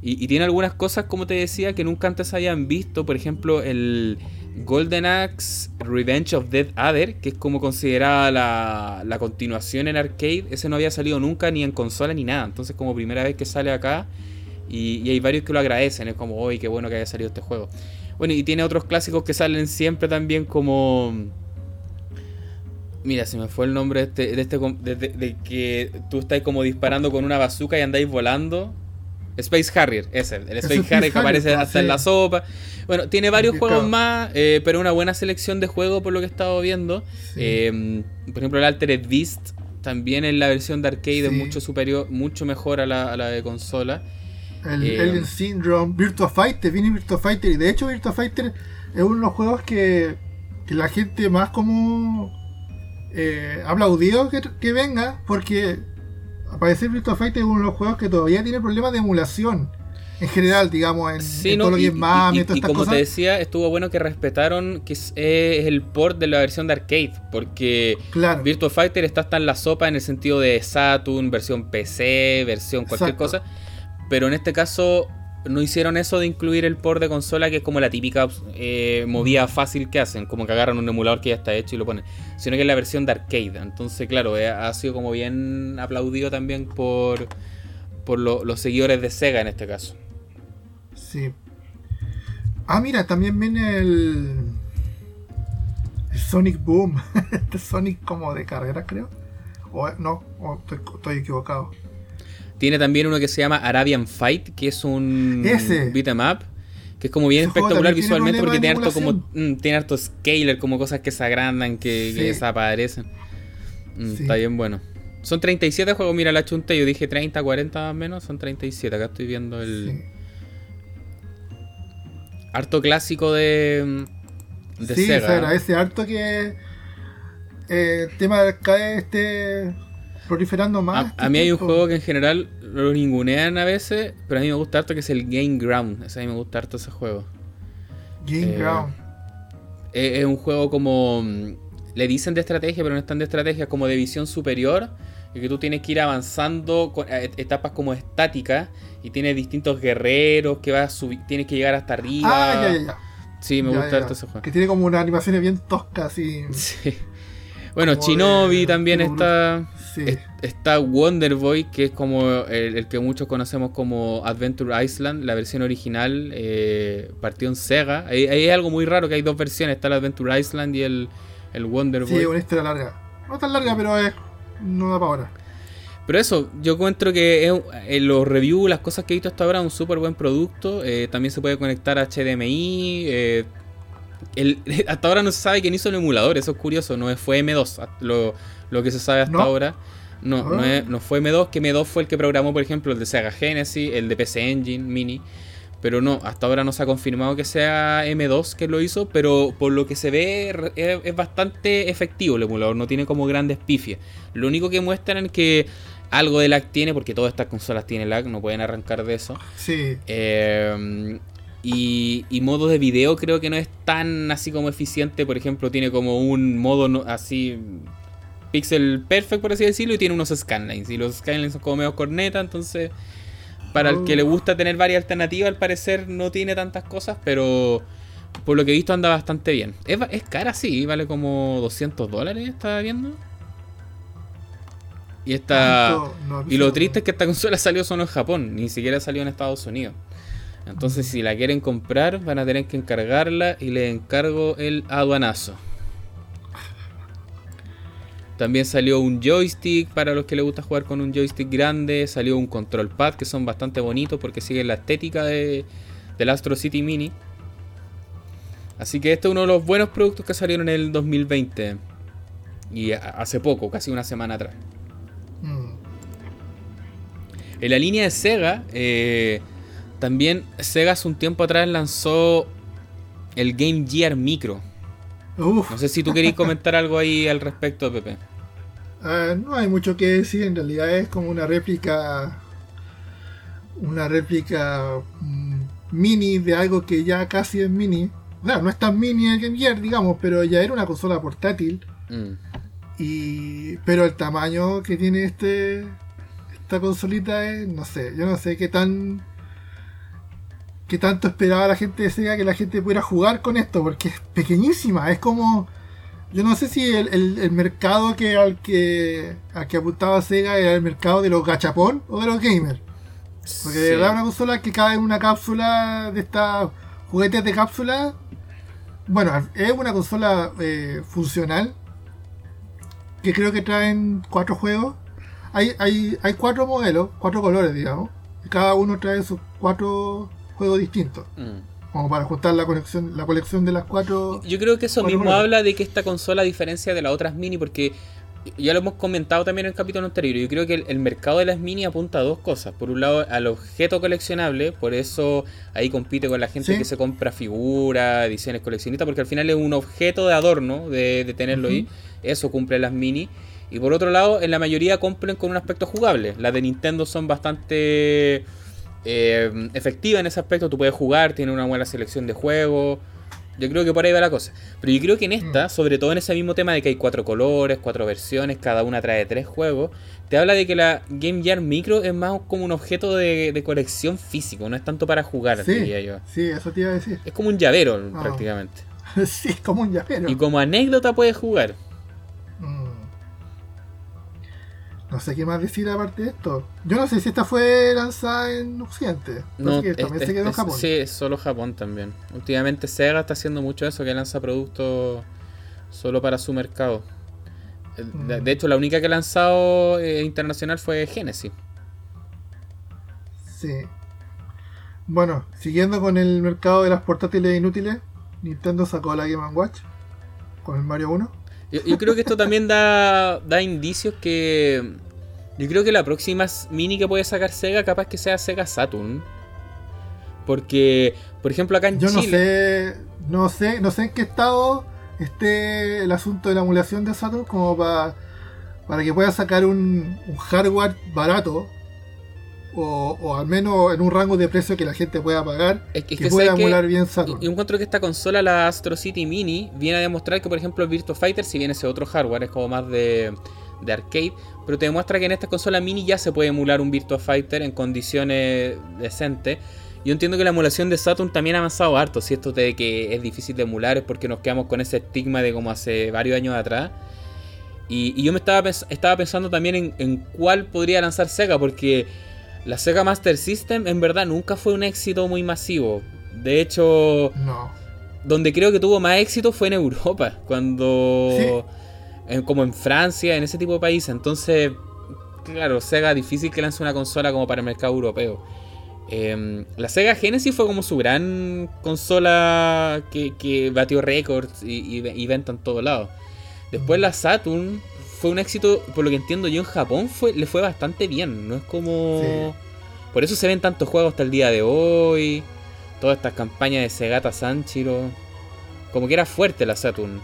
Y, tiene algunas cosas, como te decía, que nunca antes habían visto. Por ejemplo, el Golden Axe Revenge of Dead Adder, que es como considerada la, la, continuación en arcade. Ese no había salido nunca ni en consola ni nada. Entonces como primera vez que sale acá. Y, hay varios que lo agradecen. Es como, uy, qué bueno que haya salido este juego. Bueno, y tiene otros clásicos que salen siempre también como... Mira, se me fue el nombre de este, de, este, de, que tú estás como disparando con una bazooka y andáis volando. Space Harrier, ese, el Space, Harrier que aparece hasta en la sopa. Bueno, tiene varios juegos más, eh, pero una buena selección de juegos por lo que he estado viendo. Em, por ejemplo, el Altered Beast también en la versión de arcade es mucho superior, mucho mejor a la, de consola. El eh, Alien Syndrome, Virtua Fighter, viene Virtua Fighter y de hecho Virtua Fighter es uno de los juegos que, que la gente más como eh, aplaudido que, que venga porque aparecer Virtua Fighter es uno de los juegos que todavía tiene problemas de emulación. En general, digamos, en, todo lo que es y, y, como te decía, estuvo bueno que respetaron que es, el port de la versión de arcade. Porque claro. Virtua Fighter está hasta en la sopa en el sentido de Saturn, versión PC, versión cualquier cosa. Pero en este caso no hicieron eso de incluir el port de consola, que es como la típica eh, movida fácil que hacen, como que agarran un emulador que ya está hecho y lo ponen, sino que es la versión de arcade. Entonces, claro, eh, ha sido como bien aplaudido también por, por los seguidores de Sega en este caso. Sí. Ah, mira, también viene el, el Sonic Boom, este Sonic como de carrera, creo. O no, estoy equivocado. Tiene también uno que se llama Arabian Fight, que es un beat em up, que es como bien espectacular visualmente porque tiene harto como mm, tiene harto scaler, como cosas que se agrandan, que, desaparecen. Mm, está bien bueno. Son 37 juegos, mira la chunta, yo dije 30, 40 más o menos, son 37, acá estoy viendo el harto clásico de de sí, Sega. ese harto que eh, tema de este proliferando más. A, mí hay un juego que en general lo ningunean a veces, pero a mí me gusta harto que es el Game Ground. a mí me gusta harto ese juego. Game eh, Ground. Es, un juego como. Mm, le dicen de estrategia, pero no es tan de estrategia, como de visión superior. Y que tú tienes que ir avanzando con eh, etapas como estáticas. Y tienes distintos guerreros que vas a subir. Tienes que llegar hasta arriba. Ah, ya, ya, ya. Sí, me gusta harto ese juego. Que tiene como unas animaciones bien toscas y. Sí. Bueno, Shinobi también está. Está Wonder Boy, que es como el, que muchos conocemos como Adventure Island, la versión original, eh, partió en Sega. Ahí, hay algo muy raro que hay dos versiones, está el Adventure Island y el, el Wonder Boy. Sí, una historia larga. No tan larga, pero es, no da para ahora. Pero eso, yo encuentro que en eh, los reviews, las cosas que he visto hasta ahora, es un súper buen producto. Eh, también se puede conectar a HDMI. el, hasta ahora no se sabe quién hizo el emulador, eso es curioso, no fue M2. Lo, lo que se sabe hasta ahora. No, no, ah. no, fue M2, que M2 fue el que programó, por ejemplo, el de Sega Genesis, el de PC Engine Mini. Pero no, hasta ahora no se ha confirmado que sea M2 que lo hizo, pero por lo que se ve es, bastante efectivo el emulador, no tiene como grandes pifias. Lo único que muestran es que algo de lag tiene, porque todas estas consolas tienen lag, no pueden arrancar de eso. Sí. Eh, y, y, modo de video creo que no es tan así como eficiente, por ejemplo, tiene como un modo así pixel perfect, por así decirlo, y tiene unos scanlines. Y los scanlines son como medio corneta, entonces para el que le oh. gusta tener varias alternativas, al parecer no tiene tantas cosas, pero por lo que he visto anda bastante bien. Es, es cara, sí, vale como 200 dólares, estaba viendo. Y esta y lo triste es que esta consola salió solo en Japón, ni siquiera salió en Estados Unidos. Entonces, si la quieren comprar, van a tener que encargarla y le encargo el aduanazo. También salió un joystick para los que les gusta jugar con un joystick grande. Salió un control pad que son bastante bonitos porque siguen la estética de, del Astro City Mini. Así que este es uno de los buenos productos que salieron en el 2020. Y hace poco, casi una semana atrás. Mm. En la línea de Sega, eh, también Sega hace un tiempo atrás lanzó el Game Gear Micro. No sé si tú querías comentar algo ahí al respecto, Pepe. Ah, no hay mucho que decir, en realidad es como una réplica. Una réplica mm, mini de algo que ya casi es mini. O sea, no es tan mini el Game Gear, digamos, pero ya era una consola portátil. Mm. Y, pero el tamaño que tiene este esta consolita es, no sé, yo no sé qué tan qué tanto esperaba la gente de Sega que la gente pudiera jugar con esto, porque es pequeñísima, es como... Yo no sé si el, el, mercado que al que al que apuntaba Sega era el mercado de los gachapón o de los gamers. Porque de verdad una consola que cae en una cápsula de estas juguetes de cápsula. Bueno, es una consola eh, funcional. Que creo que traen cuatro juegos. Hay, hay, hay cuatro modelos, cuatro colores, digamos. Y cada uno trae sus cuatro juegos distintos. Mm. Como para juntar la colección, la colección de las cuatro. Yo creo que eso mismo habla de que esta consola, a diferencia de las otras mini, porque ya lo hemos comentado también en el capítulo anterior, yo creo que el, mercado de las mini apunta a dos cosas. Por un lado, al objeto coleccionable, por eso ahí compite con la gente que se compra figuras, ediciones coleccionistas, porque al final es un objeto de adorno de, tenerlo ahí. Eso cumple las mini. Y por otro lado, en la mayoría cumplen con un aspecto jugable. Las de Nintendo son bastante eh, efectivas en ese aspecto. Tú puedes jugar, tiene una buena selección de juegos. Yo creo que por ahí va la cosa. Pero yo creo que en esta, mm. sobre todo en ese mismo tema de que hay cuatro colores, cuatro versiones, cada una trae tres juegos, te habla de que la Game Gear Micro es más como un objeto de, colección físico, no es tanto para jugar, sí, diría yo. Sí, eso te iba a decir. Es como un llavero, ah. prácticamente. sí, es como un llavero. Y como anécdota puedes jugar. No sé qué más decir aparte de esto. Yo no sé si esta fue lanzada en Occidente. No, que también se quedó en Japón. Sí, solo Japón también. Últimamente Sega está haciendo mucho eso, que lanza productos solo para su mercado. De, mm. hecho, la única que ha lanzado eh, internacional fue Genesis. Sí. Bueno, siguiendo con el mercado de las portátiles inútiles, Nintendo sacó la Game Watch con el Mario 1. Yo, creo que esto también da, da indicios que. Yo creo que la próxima mini que puede sacar Sega, capaz que sea Sega Saturn. Porque, por ejemplo, acá en Yo Chile. no sé, no sé, no sé en qué estado esté el asunto de la emulación de Saturn como para, para que pueda sacar un, un hardware barato o, al menos en un rango de precio que la gente pueda pagar, que, pueda emular bien Saturn. Y, encuentro que esta consola, la Astro City Mini, viene a demostrar que, por ejemplo, el Virtua Fighter, si bien ese otro hardware es como más de, arcade, pero te demuestra que en esta consola mini ya se puede emular un Virtua Fighter en condiciones decentes. Yo entiendo que la emulación de Saturn también ha avanzado harto. Si esto de que es difícil de emular es porque nos quedamos con ese estigma de como hace varios años atrás. Y, yo me estaba, estaba pensando también en, en cuál podría lanzar Sega, porque la Sega Master System en verdad nunca fue un éxito muy masivo. De hecho, no. donde creo que tuvo más éxito fue en Europa, cuando... como en Francia, en ese tipo de países. Entonces, claro, Sega difícil que lance una consola como para el mercado europeo. Em, la Sega Genesis fue como su gran consola que, batió récords y, y, venta en todos lados. Después la Saturn fue un éxito, por lo que entiendo yo en Japón, fue, le fue bastante bien. No es como. Por eso se ven tantos juegos hasta el día de hoy. Todas estas campañas de Segata Sanchiro. Como que era fuerte la Saturn.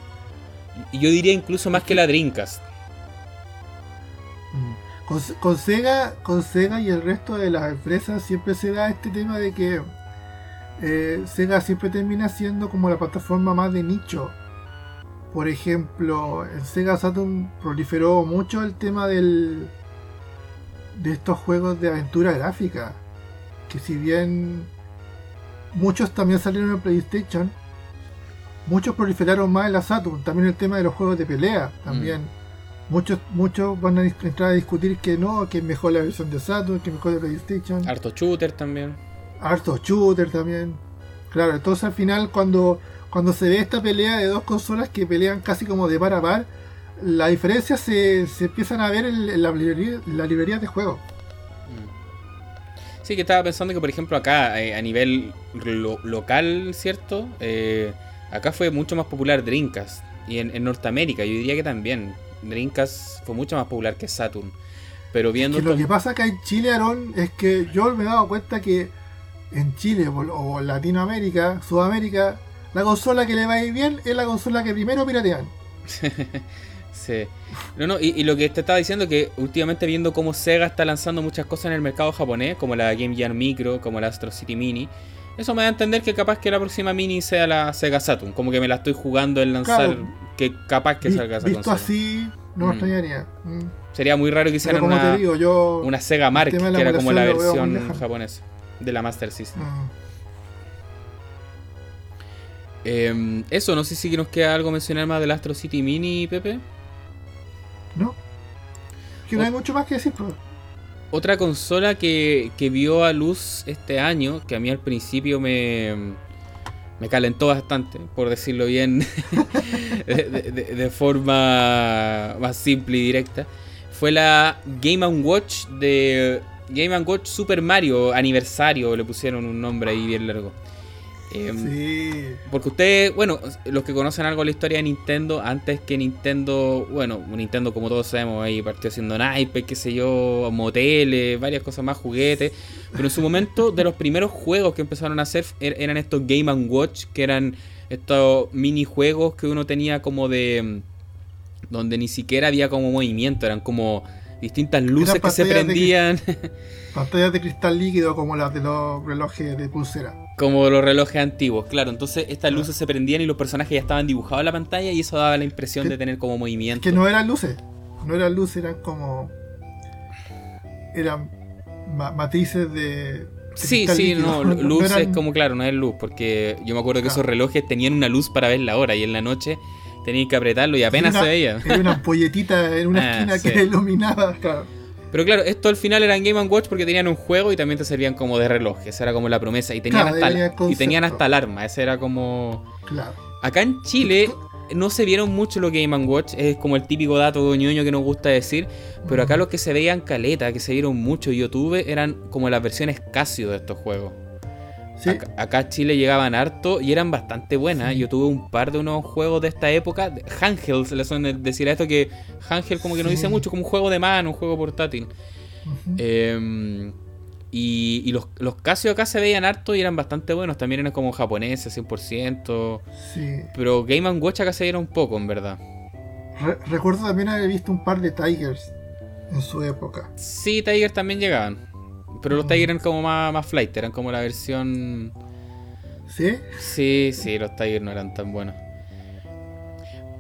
Y yo diría incluso más que la Dreamcast. Mm. Con, Sega, con Sega y el resto de las empresas siempre se da este tema de que eh, Sega siempre termina siendo como la plataforma más de nicho por ejemplo, en Sega Saturn proliferó mucho el tema del de estos juegos de aventura gráfica. Que si bien muchos también salieron en PlayStation, muchos proliferaron más en la Saturn. También el tema de los juegos de pelea. También mm. muchos muchos van a entrar a discutir que no, que es mejor la versión de Saturn, que es mejor de PlayStation. Harto shooter también. Harto shooter también. Claro, entonces al final cuando cuando se ve esta pelea de dos consolas que pelean casi como de par a par, la diferencia se, se empiezan a ver en, la, librería, de juego. Sí, que estaba pensando que, por ejemplo, acá eh, a nivel local, ¿cierto? Eh, acá fue mucho más popular Dreamcast. Y en, Norteamérica, yo diría que también. Dreamcast fue mucho más popular que Saturn. Pero viendo. lo que pasa acá en Chile, Aaron, es que yo me he dado cuenta que en Chile o Latinoamérica, Sudamérica, la consola que le va a ir bien es la consola que primero piratean. sí. No, no, y, lo que te estaba diciendo que últimamente viendo cómo Sega está lanzando muchas cosas en el mercado japonés, como la Game Gear Micro, como la Astro City Mini, eso me da a entender que capaz que la próxima mini sea la Sega Saturn, como que me la estoy jugando en lanzar, que capaz que salga esa visto así, no me mm. extrañaría. Mm. Sería muy raro que hicieran una, una Sega Mark, que era como la versión japonesa de la Master System. Mm. Em, eso, no sé si nos queda algo mencionar más del Astro City Mini, Pepe. No. Que no hay mucho más que decir, pues. Otra consola que, que vio a luz este año, que a mí al principio me, me calentó bastante, por decirlo bien, de, de, forma más simple y directa, fue la Game Watch de Game Watch Super Mario aniversario, le pusieron un nombre ahí bien largo. Em, sí. Porque ustedes, bueno, los que conocen algo de la historia de Nintendo, antes que Nintendo, bueno, Nintendo como todos sabemos, ahí partió haciendo naipes, qué sé yo, moteles, varias cosas más, juguetes. Pero en su momento, de los primeros juegos que empezaron a hacer er, eran estos Game Watch, que eran estos minijuegos que uno tenía como de... donde ni siquiera había como movimiento, eran como distintas luces que se prendían. pantallas de cristal líquido como las de los relojes de pulsera. Como los relojes antiguos, claro. Entonces estas luces se prendían y los personajes ya estaban dibujados en la pantalla y eso daba la impresión de tener como movimiento. que no eran luces, no eran luces, eran como... Eran matices de... Sí, sí, no, luces como claro, no es luz, porque yo me acuerdo que esos relojes tenían una luz para ver la hora y en la noche tenías que apretarlo y apenas se veía. Era una ampolletita en una ah, esquina que iluminaba, claro. Pero claro, esto al final era en Game Watch porque tenían un juego y también te servían como de reloj. Esa era como la promesa. Y tenían, hasta, y tenían hasta alarma. Ese era como. Claro. Acá en Chile no se vieron mucho los Game Watch. Es como el típico dato ñoño que nos gusta decir. Pero acá los que se veían caleta, que se vieron mucho en YouTube, eran como las versiones Casio de estos juegos. Acá, a Chile llegaban harto y eran bastante buenas. Yo tuve un par de unos juegos de esta época. Hangel, se le suele decir a esto que Hangel como que no dice mucho, como un juego de mano, un juego portátil. Em, y, los, los Casio acá se veían harto y eran bastante buenos. También eran como japoneses, 100%. Sí. Pero Game Watch acá se dieron un poco, en verdad. recuerdo también haber visto un par de Tigers en su época. Sí, Tigers también llegaban. Pero los Tiger eran como más, más flight, eran como la versión. ¿Sí? Sí, sí, los Tiger no eran tan buenos.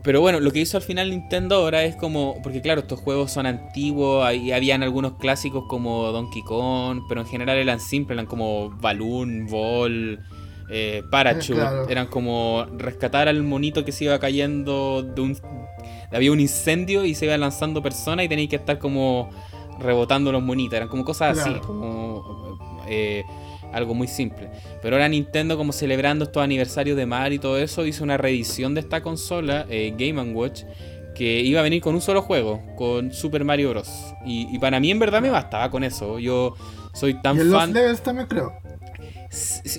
Pero bueno, lo que hizo al final Nintendo ahora es como. Porque claro, estos juegos son antiguos. Y habían algunos clásicos como Donkey Kong. Pero en general eran simples, eran como Balloon, Ball, eh, Parachute. Eran como rescatar al monito que se iba cayendo de un. Había un incendio y se iba lanzando personas y tenéis que estar como rebotando los monitos, eran como cosas así, como eh, algo muy simple. Pero ahora Nintendo, como celebrando estos aniversarios de Mario y todo eso, hizo una reedición de esta consola, eh, Game Watch, que iba a venir con un solo juego, con Super Mario Bros. Y, para mí en verdad me bastaba con eso. Yo soy tan ¿Y fan. Los levels también creo.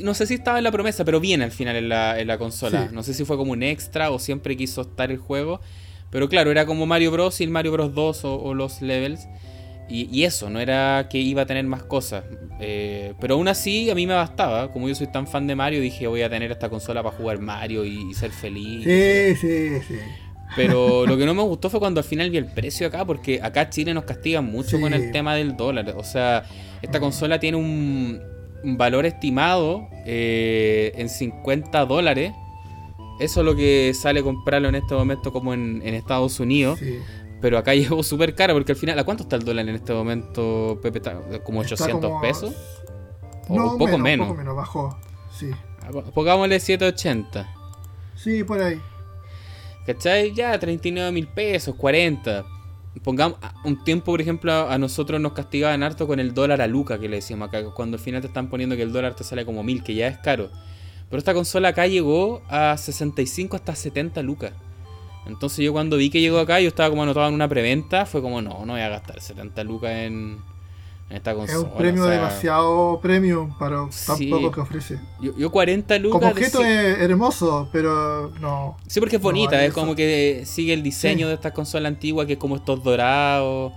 No sé si estaba en la promesa, pero viene al final en la, consola. No sé si fue como un extra o siempre quiso estar el juego. Pero claro, era como Mario Bros. y el Mario Bros 2 o los levels. Y, eso, no era que iba a tener más cosas. Eh, pero aún así a mí me bastaba. Como yo soy tan fan de Mario, dije voy a tener esta consola para jugar Mario y, ser feliz. Sí, sí, sí. Pero lo que no me gustó fue cuando al final vi el precio acá, porque acá Chile nos castiga mucho con el tema del dólar. O sea, esta consola tiene un, valor estimado eh, en 50 dólares. Eso es lo que sale comprarlo en este momento como en, en Estados Unidos. Sí. Pero acá llegó súper cara porque al final, ¿a cuánto está el dólar en este momento, Pepe? ¿Como 800 pesos? O un poco menos, poco menos, bajó, sí. Ah, pongámosle 780. Sí, por ahí. ¿Cachai? Ya, 39 mil pesos, 40. Pongamos, un tiempo, por ejemplo, a nosotros nos castigaban harto con el dólar a Luca, que le decíamos acá, cuando al final te están poniendo que el dólar te sale como mil, que ya es caro. Pero esta consola acá llegó a 65 hasta 70 lucas. Entonces yo cuando vi que llegó acá, yo estaba como anotado en una preventa, fue como, no, no voy a gastar 70 lucas en, esta consola. Es un premio demasiado premium para tan poco que ofrece. Yo, 40 lucas... Como objeto es hermoso, pero no... Sí, porque es bonita, es como que sigue el diseño de esta consola antigua, que es como estos dorados,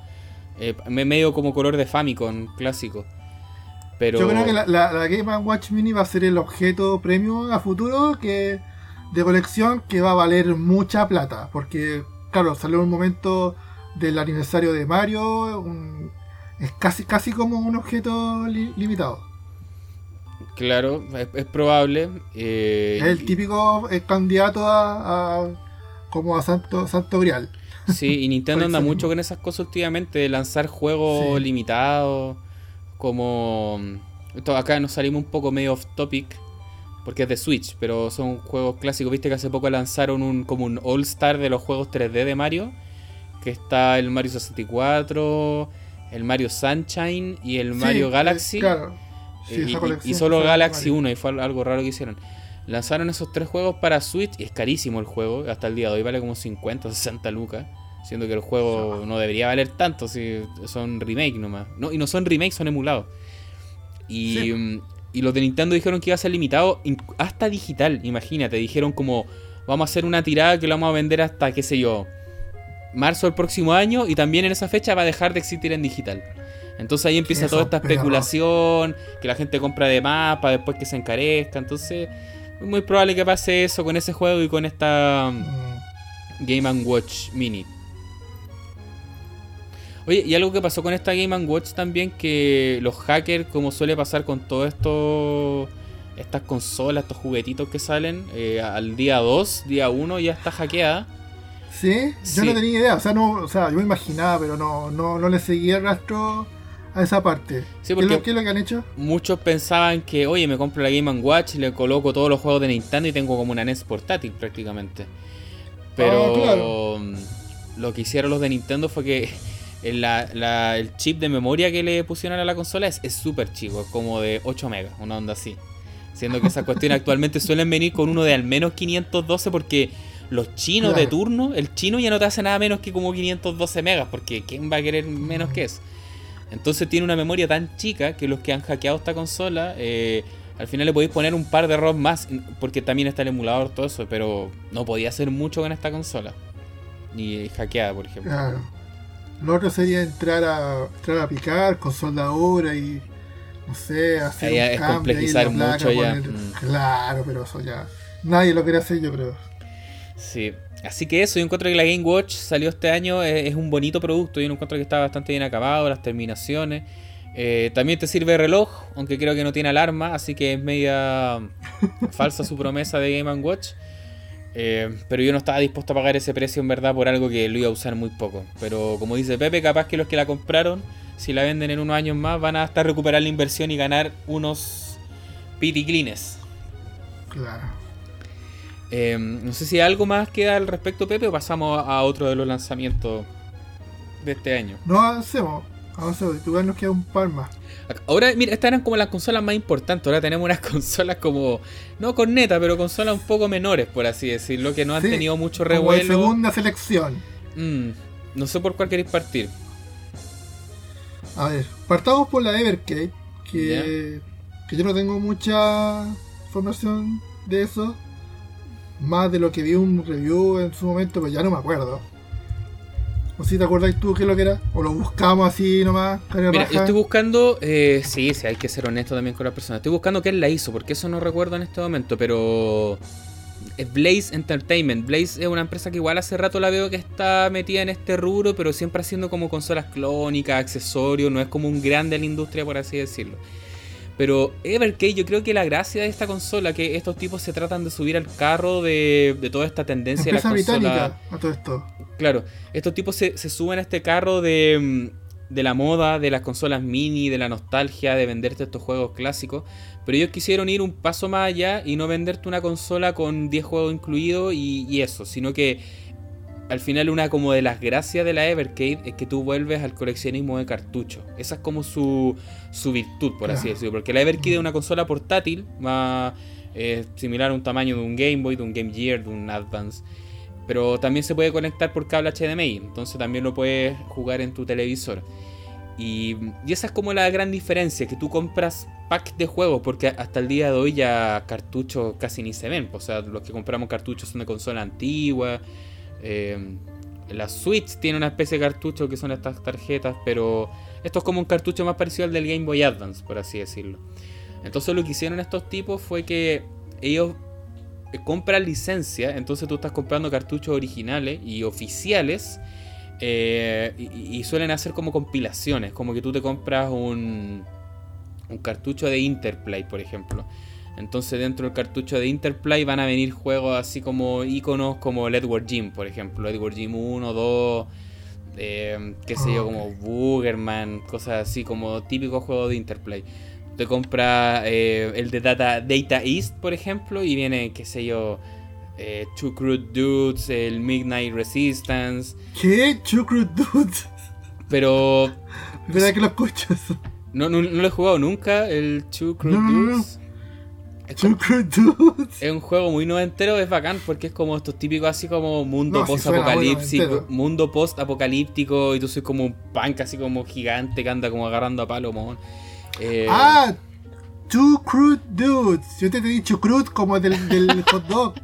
eh, medio como color de Famicom clásico. Pero... Yo creo que la, la Game Watch Mini va a ser el objeto premium a futuro que de colección que va a valer mucha plata. Porque, claro, salió un momento del aniversario de Mario. es casi, casi como un objeto limitado. Claro, es, probable. Eh, es el típico candidato a, como a Santo, Santo Grial. Sí, y Nintendo anda mucho con esas cosas últimamente, de lanzar juegos limitados, como... Esto acá nos salimos un poco medio off topic, porque es de Switch, pero son juegos clásicos. Viste que hace poco lanzaron un como un All Star de los juegos 3D de Mario, que está el Mario 64, el Mario Sunshine y el Mario Sí, Galaxy. eh, claro. Sí, y, solo Galaxy Mario. 1 y fue algo raro que hicieron. Lanzaron esos tres juegos para Switch y es carísimo el juego. Hasta el día de hoy vale como 50 o 60 lucas. Siendo que el juego no debería valer tanto si son remake nomás. No, y no son remake, son emulados. Y, Sí. Y los de Nintendo dijeron que iba a ser limitado hasta digital. Imagínate, dijeron como vamos a hacer una tirada que la vamos a vender hasta, qué sé yo, marzo del próximo año. Y también en esa fecha va a dejar de existir en digital. Entonces ahí empieza toda esta especulación, que la gente compra de más para después que se encarezca. Entonces es muy probable que pase eso con ese juego y con esta Mm, Game Watch Mini. Oye, y algo que pasó con esta Game Watch también, que los hackers, como suele pasar con todo esto, estas consolas, estos juguetitos que salen, eh, al día 2, día 1 ya está hackeada. Sí, yo Sí. no tenía idea, o sea, no, o sea, yo me imaginaba, pero no, no, no le seguía el rastro a esa parte. Sí, ¿Qué, es lo, qué es lo que han hecho? muchos pensaban que, oye, me compro la Game Watch, le coloco todos los juegos de Nintendo y tengo como una NES portátil prácticamente. Pero Ah, claro. lo que hicieron los de Nintendo fue que la- la- el chip de memoria que le pusieron a la consola es es súper chico, es como de 8 megas, una onda así. Siendo que esas cuestiones actualmente suelen venir con uno de al menos 512 porque los chinos de turno, el chino ya no te hace nada menos que como 512 megas, porque ¿quién va a querer menos que eso? Entonces tiene una memoria tan chica que los que han hackeado esta consola, eh, al final le podéis poner un par de ROM más, porque también está el emulador, todo eso, pero no podía hacer mucho con esta consola. Ni hackeada, por ejemplo. Claro. Lo otro sería entrar a, entrar a picar con soldadura y, no sé, hacer Ahí un es ahí complejizar placa, mucho ya. poner- Mm. Claro, pero eso ya... Nadie lo quiere hacer, yo creo. Sí. Así que eso, yo encuentro que la Game Watch salió este año, es, es un bonito producto, yo encuentro que está bastante bien acabado, las terminaciones. Eh, también te sirve reloj, aunque creo que no tiene alarma, así que es media falsa su promesa de Game Watch. Eh, pero yo no estaba dispuesto a pagar ese precio en verdad por algo que lo iba a usar muy poco. Pero como dice Pepe, capaz que los que la compraron, si la venden en unos años más, van a hasta recuperar la inversión y ganar unos piticlines. Claro. Eh, no sé si hay algo más queda al respecto, Pepe, o pasamos a a otro de los lanzamientos de este año. No avancemos, avancemos, igual nos queda un par más. Ahora, mira, estas eran como las consolas más importantes. Ahora tenemos unas consolas como, no corneta, pero consolas un poco menores, por así decirlo, que no han Sí, tenido mucho Como de revuelo. segunda selección. Mm, no sé por cuál queréis partir. A ver, partamos por la Evercade, que, que yo no tengo mucha información de eso. Más de lo que vi un review en su momento, pues ya no me acuerdo. O si te acuerdas tú qué es lo que era, o lo buscamos así nomás, Mira, raja. yo estoy buscando, eh, sí, sí, hay que ser honesto también con las personas. Estoy buscando quién la hizo, porque eso no recuerdo en este momento, pero es Blaze Entertainment. Blaze es una empresa que igual hace rato la veo que está metida en este rubro, pero siempre haciendo como consolas clónicas, accesorios, no es como un grande en la industria, por así decirlo. Pero Evercade, yo creo que la gracia de esta consola, que estos tipos se tratan de subir al carro de, de toda esta tendencia de consolas. británica a todo esto. Claro, estos tipos se, se suben a este carro de, mm, de la moda, de las consolas mini, de la nostalgia, de venderte estos juegos clásicos. Pero ellos quisieron ir un paso más allá y no venderte una consola con 10 juegos incluidos y, y eso, sino que al final una como de las gracias de la Evercade es que tú vuelves al coleccionismo de cartuchos. Esa es como su, su virtud, por así decirlo. Porque la Evercade es una consola portátil, más eh, similar a un tamaño de un Game Boy, de un Game Gear, de un Advance. Pero también se puede conectar por cable HDMI, entonces también lo puedes jugar en tu televisor. Y, y esa es como la gran diferencia, que tú compras pack de juegos, porque hasta el día de hoy ya cartuchos casi ni se ven. O sea, los que compramos cartuchos son de consola antigua. Eh, la Switch tiene una especie de cartucho que son estas tarjetas, pero esto es como un cartucho más parecido al del Game Boy Advance, por así decirlo. Entonces lo que hicieron estos tipos fue que ellos eh, compran licencia, entonces tú estás comprando cartuchos originales y oficiales. eh, y, y suelen hacer como compilaciones, como que tú te compras un, un cartucho de Interplay, por ejemplo. Entonces dentro del cartucho de Interplay van a venir juegos así como iconos como el Edward Jim, por ejemplo. Edward Jim 1, 2, eh, qué sé yo, Ah, como Boogerman, cosas así como típicos juegos de Interplay. te compras eh, el de Data, Data East, por ejemplo, y viene, qué sé yo, eh, Two Crude Dudes, el Midnight Resistance. ¿Qué? Two Crude Dudes. Pero. ¿Verdad que lo escucho eso? No, no, no, lo he jugado nunca, el Two Crude Dudes. Es, Dudes. es un juego muy noventero, es bacán porque es como estos típicos así como mundo post-apocalíptico, mundo post-apocalíptico y tú soy como un punk así como gigante que anda como agarrando a palo, eh, ah, Two Crude Dudes. Yo te he dicho crude como del, del hot dog.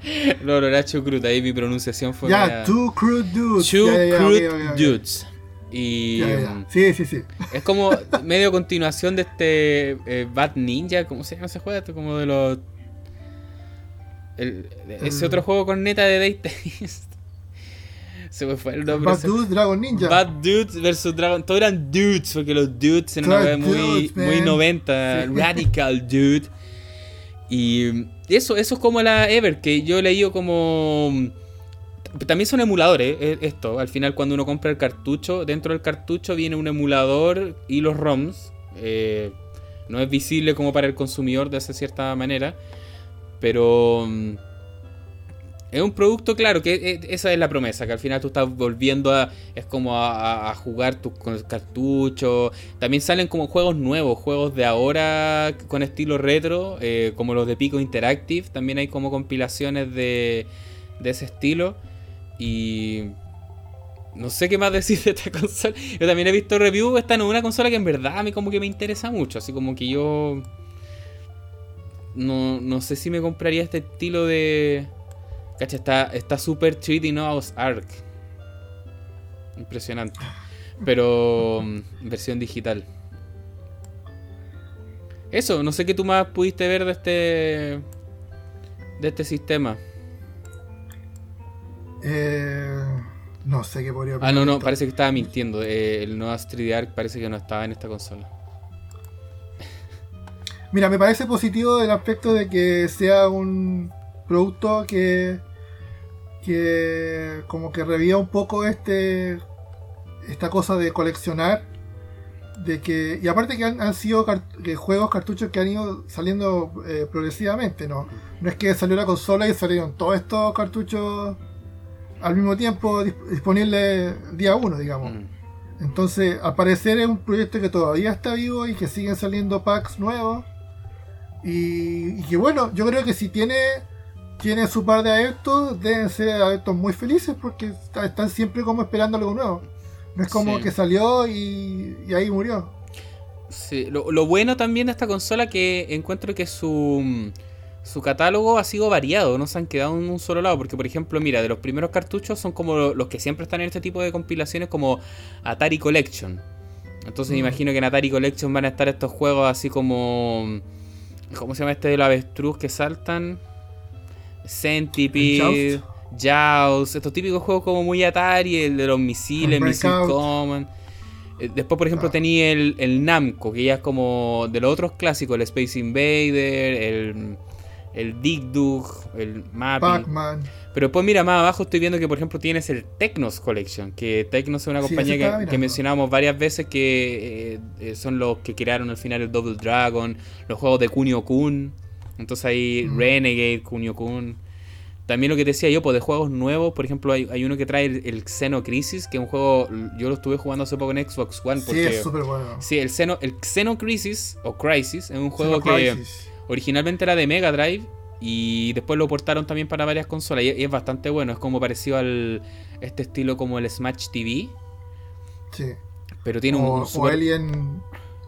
no, no era crude, ahí mi pronunciación fue. Ya, Two Crude Dudes. Two Crude Dudes. Y. Sí, sí, sí. Es como medio continuación de este eh, Bad Ninja. ¿Cómo se llama ese juego? como de los. ese mm. otro juego con neta de Date se me fue el nombre. Bad Dudes, Dragon Ninja. Bad Dudes versus Dragon. Todos eran dudes, porque los dudes eran una vez muy, muy 90. Radical dude. Y eso, eso es como la Ever, que yo he leído como. También son emuladores, eh, esto. Al final, cuando uno compra el cartucho, dentro del cartucho viene un emulador y los ROMs. Eh, no es visible como para el consumidor de esa cierta manera. Pero es un producto, claro, que esa es la promesa, que al final tú estás volviendo a. Es como a, jugar tus con el cartucho. También salen como juegos nuevos, juegos de ahora con estilo retro, eh, como los de Pico Interactive. También hay como compilaciones de, de ese estilo. Y. No sé qué más decir de esta consola. Yo también he visto reviews. Esta no es una consola que en verdad a mí como que me interesa mucho. Así como que yo. No, no sé si me compraría este estilo de Cacha, está, está super 3D Noah's Ark. Impresionante. Pero mm, versión digital. Eso, no sé qué tú más pudiste ver de este. de este sistema. Eh, no sé qué podría Ah, no, no, parece que estaba mintiendo. Eh, el Noah's 3D Ark parece que no estaba en esta consola. Mira, me parece positivo el aspecto de que sea un producto que que como que revía un poco este esta cosa de coleccionar de que y aparte que han, sido juegos cartuchos que han ido saliendo eh, progresivamente no no es que salió la consola y salieron todos estos cartuchos al mismo tiempo disponibles día uno digamos mm. entonces al parecer es un proyecto que todavía está vivo y que siguen saliendo packs nuevos y, y que bueno yo creo que si tiene tiene su par de adeptos, deben ser adeptos muy felices porque están siempre como esperando algo nuevo. No es como que salió y, ahí murió. Sí, lo, bueno también de esta consola que encuentro que su, su catálogo ha sido variado, no se han quedado en un solo lado, porque por ejemplo, mira, de los primeros cartuchos son como los que siempre están en este tipo de compilaciones como Atari Collection. Entonces me mm. imagino que en Atari Collection van a estar estos juegos así como... ¿Cómo se llama este de la avestruz que saltan? Centipede, Jaws, estos típicos juegos como muy Atari, el de los misiles, Missile Command. Eh, después, por ejemplo, ah. tenía el, Namco, que ya es como de los otros clásicos, el Space Invader, el, el Dig Dug, el Mapping. Pero después, mira, más abajo estoy viendo que, por ejemplo, tienes el Tecnos Collection, que Tecnos es una compañía que, que, mencionamos varias veces que eh, son los que crearon al final el Double Dragon, los juegos de Kunio Kun. Entonces hay mm. Renegade, Kunio Kun. También lo que te decía yo, pues de juegos nuevos, por ejemplo, hay, hay uno que trae el, Xeno Crisis, que es un juego, yo lo estuve jugando hace poco en Xbox One. sí, es súper bueno. Sí, el Xeno, el Xeno Crisis, o Crisis, es un juego que originalmente era de Mega Drive y después lo portaron también para varias consolas y, es bastante bueno, es como parecido al este estilo como el Smash TV. Sí. Pero tiene un, o Alien,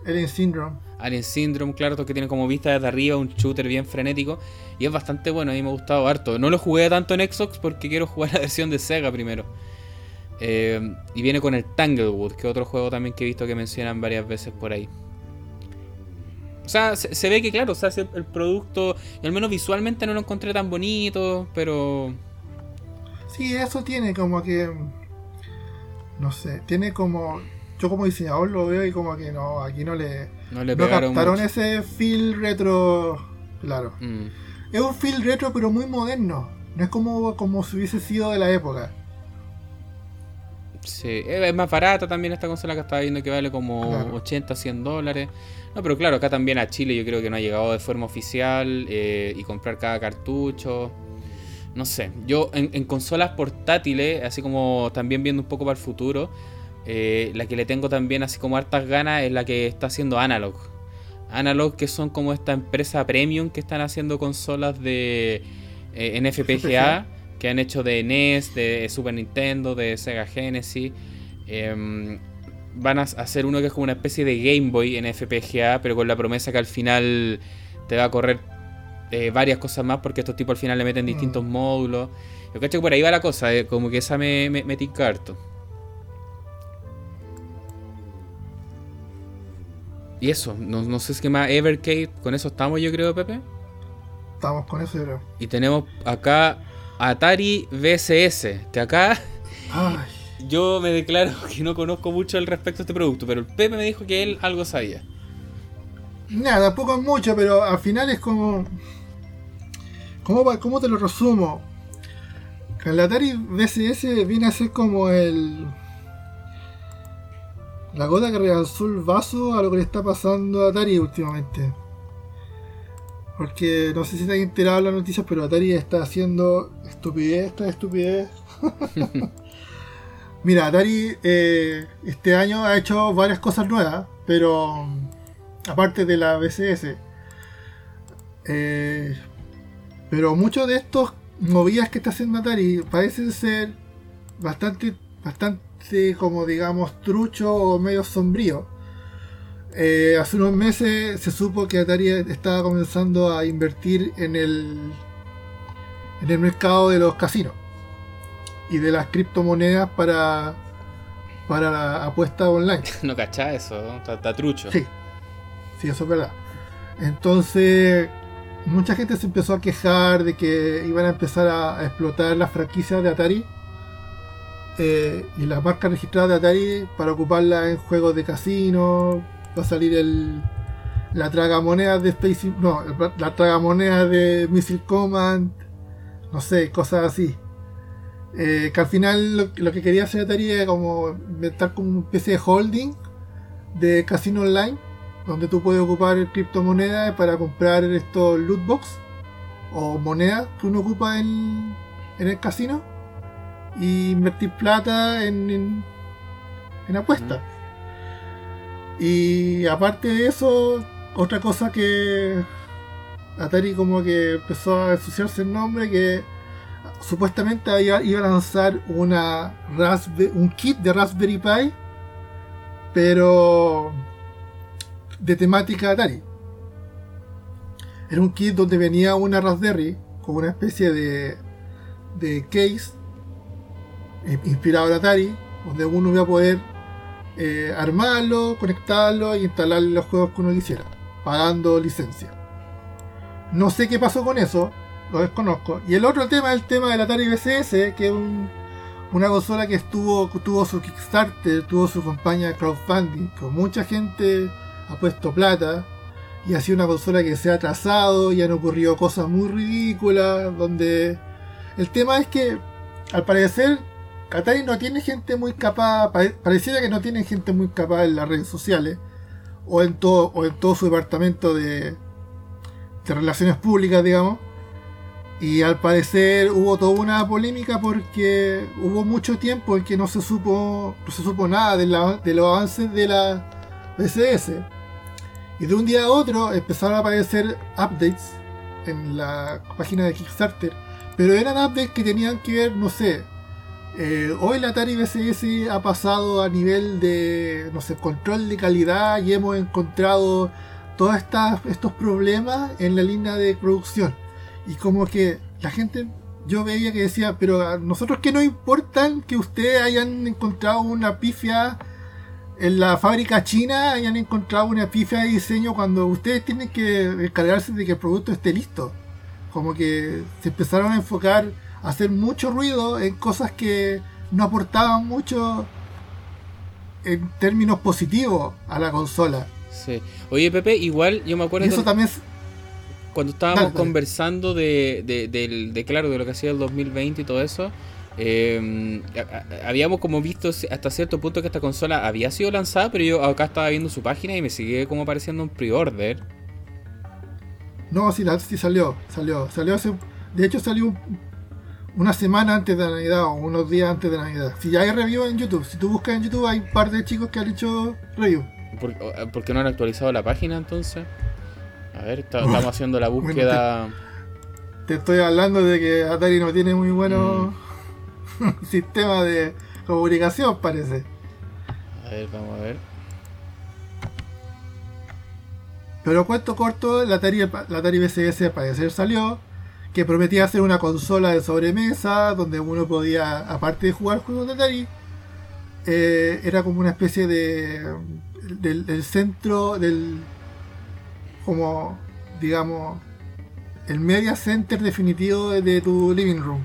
Alien Syndrome. Alien Syndrome, claro, que tiene como vista desde arriba, un shooter bien frenético. Y es bastante bueno, a mí me ha gustado harto. No lo jugué tanto en Xbox porque quiero jugar la versión de Sega primero. Eh, y viene con el Tanglewood, que es otro juego también que he visto que mencionan varias veces por ahí. O sea, se, ve que claro, o sea, el producto, al menos visualmente no lo encontré tan bonito, pero... Sí, eso tiene como que... No sé, tiene como yo como diseñador lo veo y como que no, aquí no le, no le no captaron ese feel retro, claro. Mm. Es un feel retro pero muy moderno, no es como, como si hubiese sido de la época. Sí, es más barata también esta consola que estaba viendo que vale como 80, 100 dólares. No, pero claro, acá también a Chile yo creo que no ha llegado de forma oficial eh, y comprar cada cartucho. No sé, yo en, consolas portátiles, así como también viendo un poco para el futuro, eh, la que le tengo también así como hartas ganas es la que está haciendo Analog. Analog que son como esta empresa premium que están haciendo consolas de eh, NFPGA que han hecho de NES, de Super Nintendo, de Sega Genesis. Em, van a hacer uno que es como una especie de Game Boy en FPGA, pero con la promesa que al final te va a correr eh, varias cosas más, porque estos tipos al final le meten mm. distintos módulos. Yo cacho que por ahí va la cosa, eh, como que esa me, me, harto. Y eso, no, no sé si qué más, Evercade, con eso estamos yo creo, Pepe. Estamos con eso, yo creo. Y tenemos acá Atari VCS, que acá yo me declaro que no conozco mucho al respecto de este producto, pero el Pepe me dijo que él algo sabía. Nada, poco es mucho, pero al final es como... ¿Cómo, cómo te lo resumo? El Atari VCS viene a ser como el... La gota que realzó el vaso a lo que le está pasando a Atari últimamente. Porque no sé si te han enterado las noticias, pero Atari está haciendo estupidez esta estupidez. Mira, Atari eh, este año ha hecho varias cosas nuevas, pero aparte de la BCS. Eh, pero muchos de estos movidas que está haciendo Atari parecen ser bastante, bastante como digamos trucho o medio sombrío. Eh, hace unos meses se supo que Atari estaba comenzando a invertir en el, en el mercado de los casinos y de las criptomonedas para, para la apuesta online. No cachá eso, está, trucho. Sí, sí, eso es verdad. Entonces, mucha gente se empezó a quejar de que iban a empezar a, explotar las franquicias de Atari eh, y las marcas registradas de Atari para ocuparla en juegos de casino, va a salir el la tragamoneda de Space no la tragamoneda de Missile Command no sé cosas así eh, que al final lo, que quería hacer Atari era como inventar como una especie de holding de casino online donde tú puedes ocupar criptomonedas para comprar estos loot box o monedas que uno ocupa en, en el casino y invertir plata en, en, apuestas. Y aparte de eso, otra cosa que Atari como que empezó a ensuciarse el nombre, que supuestamente iba, a lanzar una un kit de Raspberry Pi, pero de temática Atari. Era un kit donde venía una Raspberry con una especie de, de case eh, inspirado en Atari, donde uno iba a poder eh, armarlo, conectarlo y instalar los juegos que uno quisiera, pagando licencia. No sé qué pasó con eso, lo desconozco. Y el otro tema es el tema del Atari VCS, que es una consola que estuvo, tuvo su Kickstarter, tuvo su campaña de crowdfunding, con mucha gente ha puesto plata, y ha sido una consola que se ha atrasado y han ocurrido cosas muy ridículas, donde el tema es que, al parecer, Atari no tiene gente muy capaz, pareciera que no tiene gente muy capaz en las redes sociales o en todo, o en todo su departamento de, de relaciones públicas, digamos. Y al parecer hubo toda una polémica porque hubo mucho tiempo en que no se supo, no se supo nada de, de los avances de la BCS. Y de un día a otro empezaron a aparecer updates en la página de Kickstarter. Pero eran updates que tenían que ver, no sé, eh, hoy la Atari VCS ha pasado a nivel de, no sé, control de calidad y hemos encontrado todos estos problemas en la línea de producción. Y como que la gente, yo veía que decía, pero a nosotros que no importan que ustedes hayan encontrado una pifia en la fábrica china, hayan encontrado una pifia de diseño cuando ustedes tienen que encargarse de que el producto esté listo. Como que se empezaron a enfocar hacer mucho ruido en cosas que no aportaban mucho en términos positivos a la consola. Sí. Oye, Pepe, igual yo me acuerdo. eso también. Cuando estábamos conversando de, de, claro, de lo que hacía el 2020 y todo eso, Eh, habíamos como visto hasta cierto punto que esta consola había sido lanzada, pero yo acá estaba viendo su página y me sigue como apareciendo un pre-order. No, sí, sí salió, salió, salió hace, de hecho salió una semana antes de Navidad o unos días antes de Navidad. Si ya hay review en YouTube, si tú buscas en YouTube hay un par de chicos que han hecho review. ¿Por, qué no han actualizado la página entonces? A ver, estamos haciendo la búsqueda. te, estoy hablando de que Atari no tiene muy bueno mm. sistema de comunicación, parece. A ver, vamos a ver. Pero cuento corto, la Atari, la Atari VCS parecer salió, que prometía ser una consola de sobremesa, donde uno podía, aparte de jugar juegos de Atari, eh, era como una especie de del, centro del como digamos el media center definitivo de, tu living room.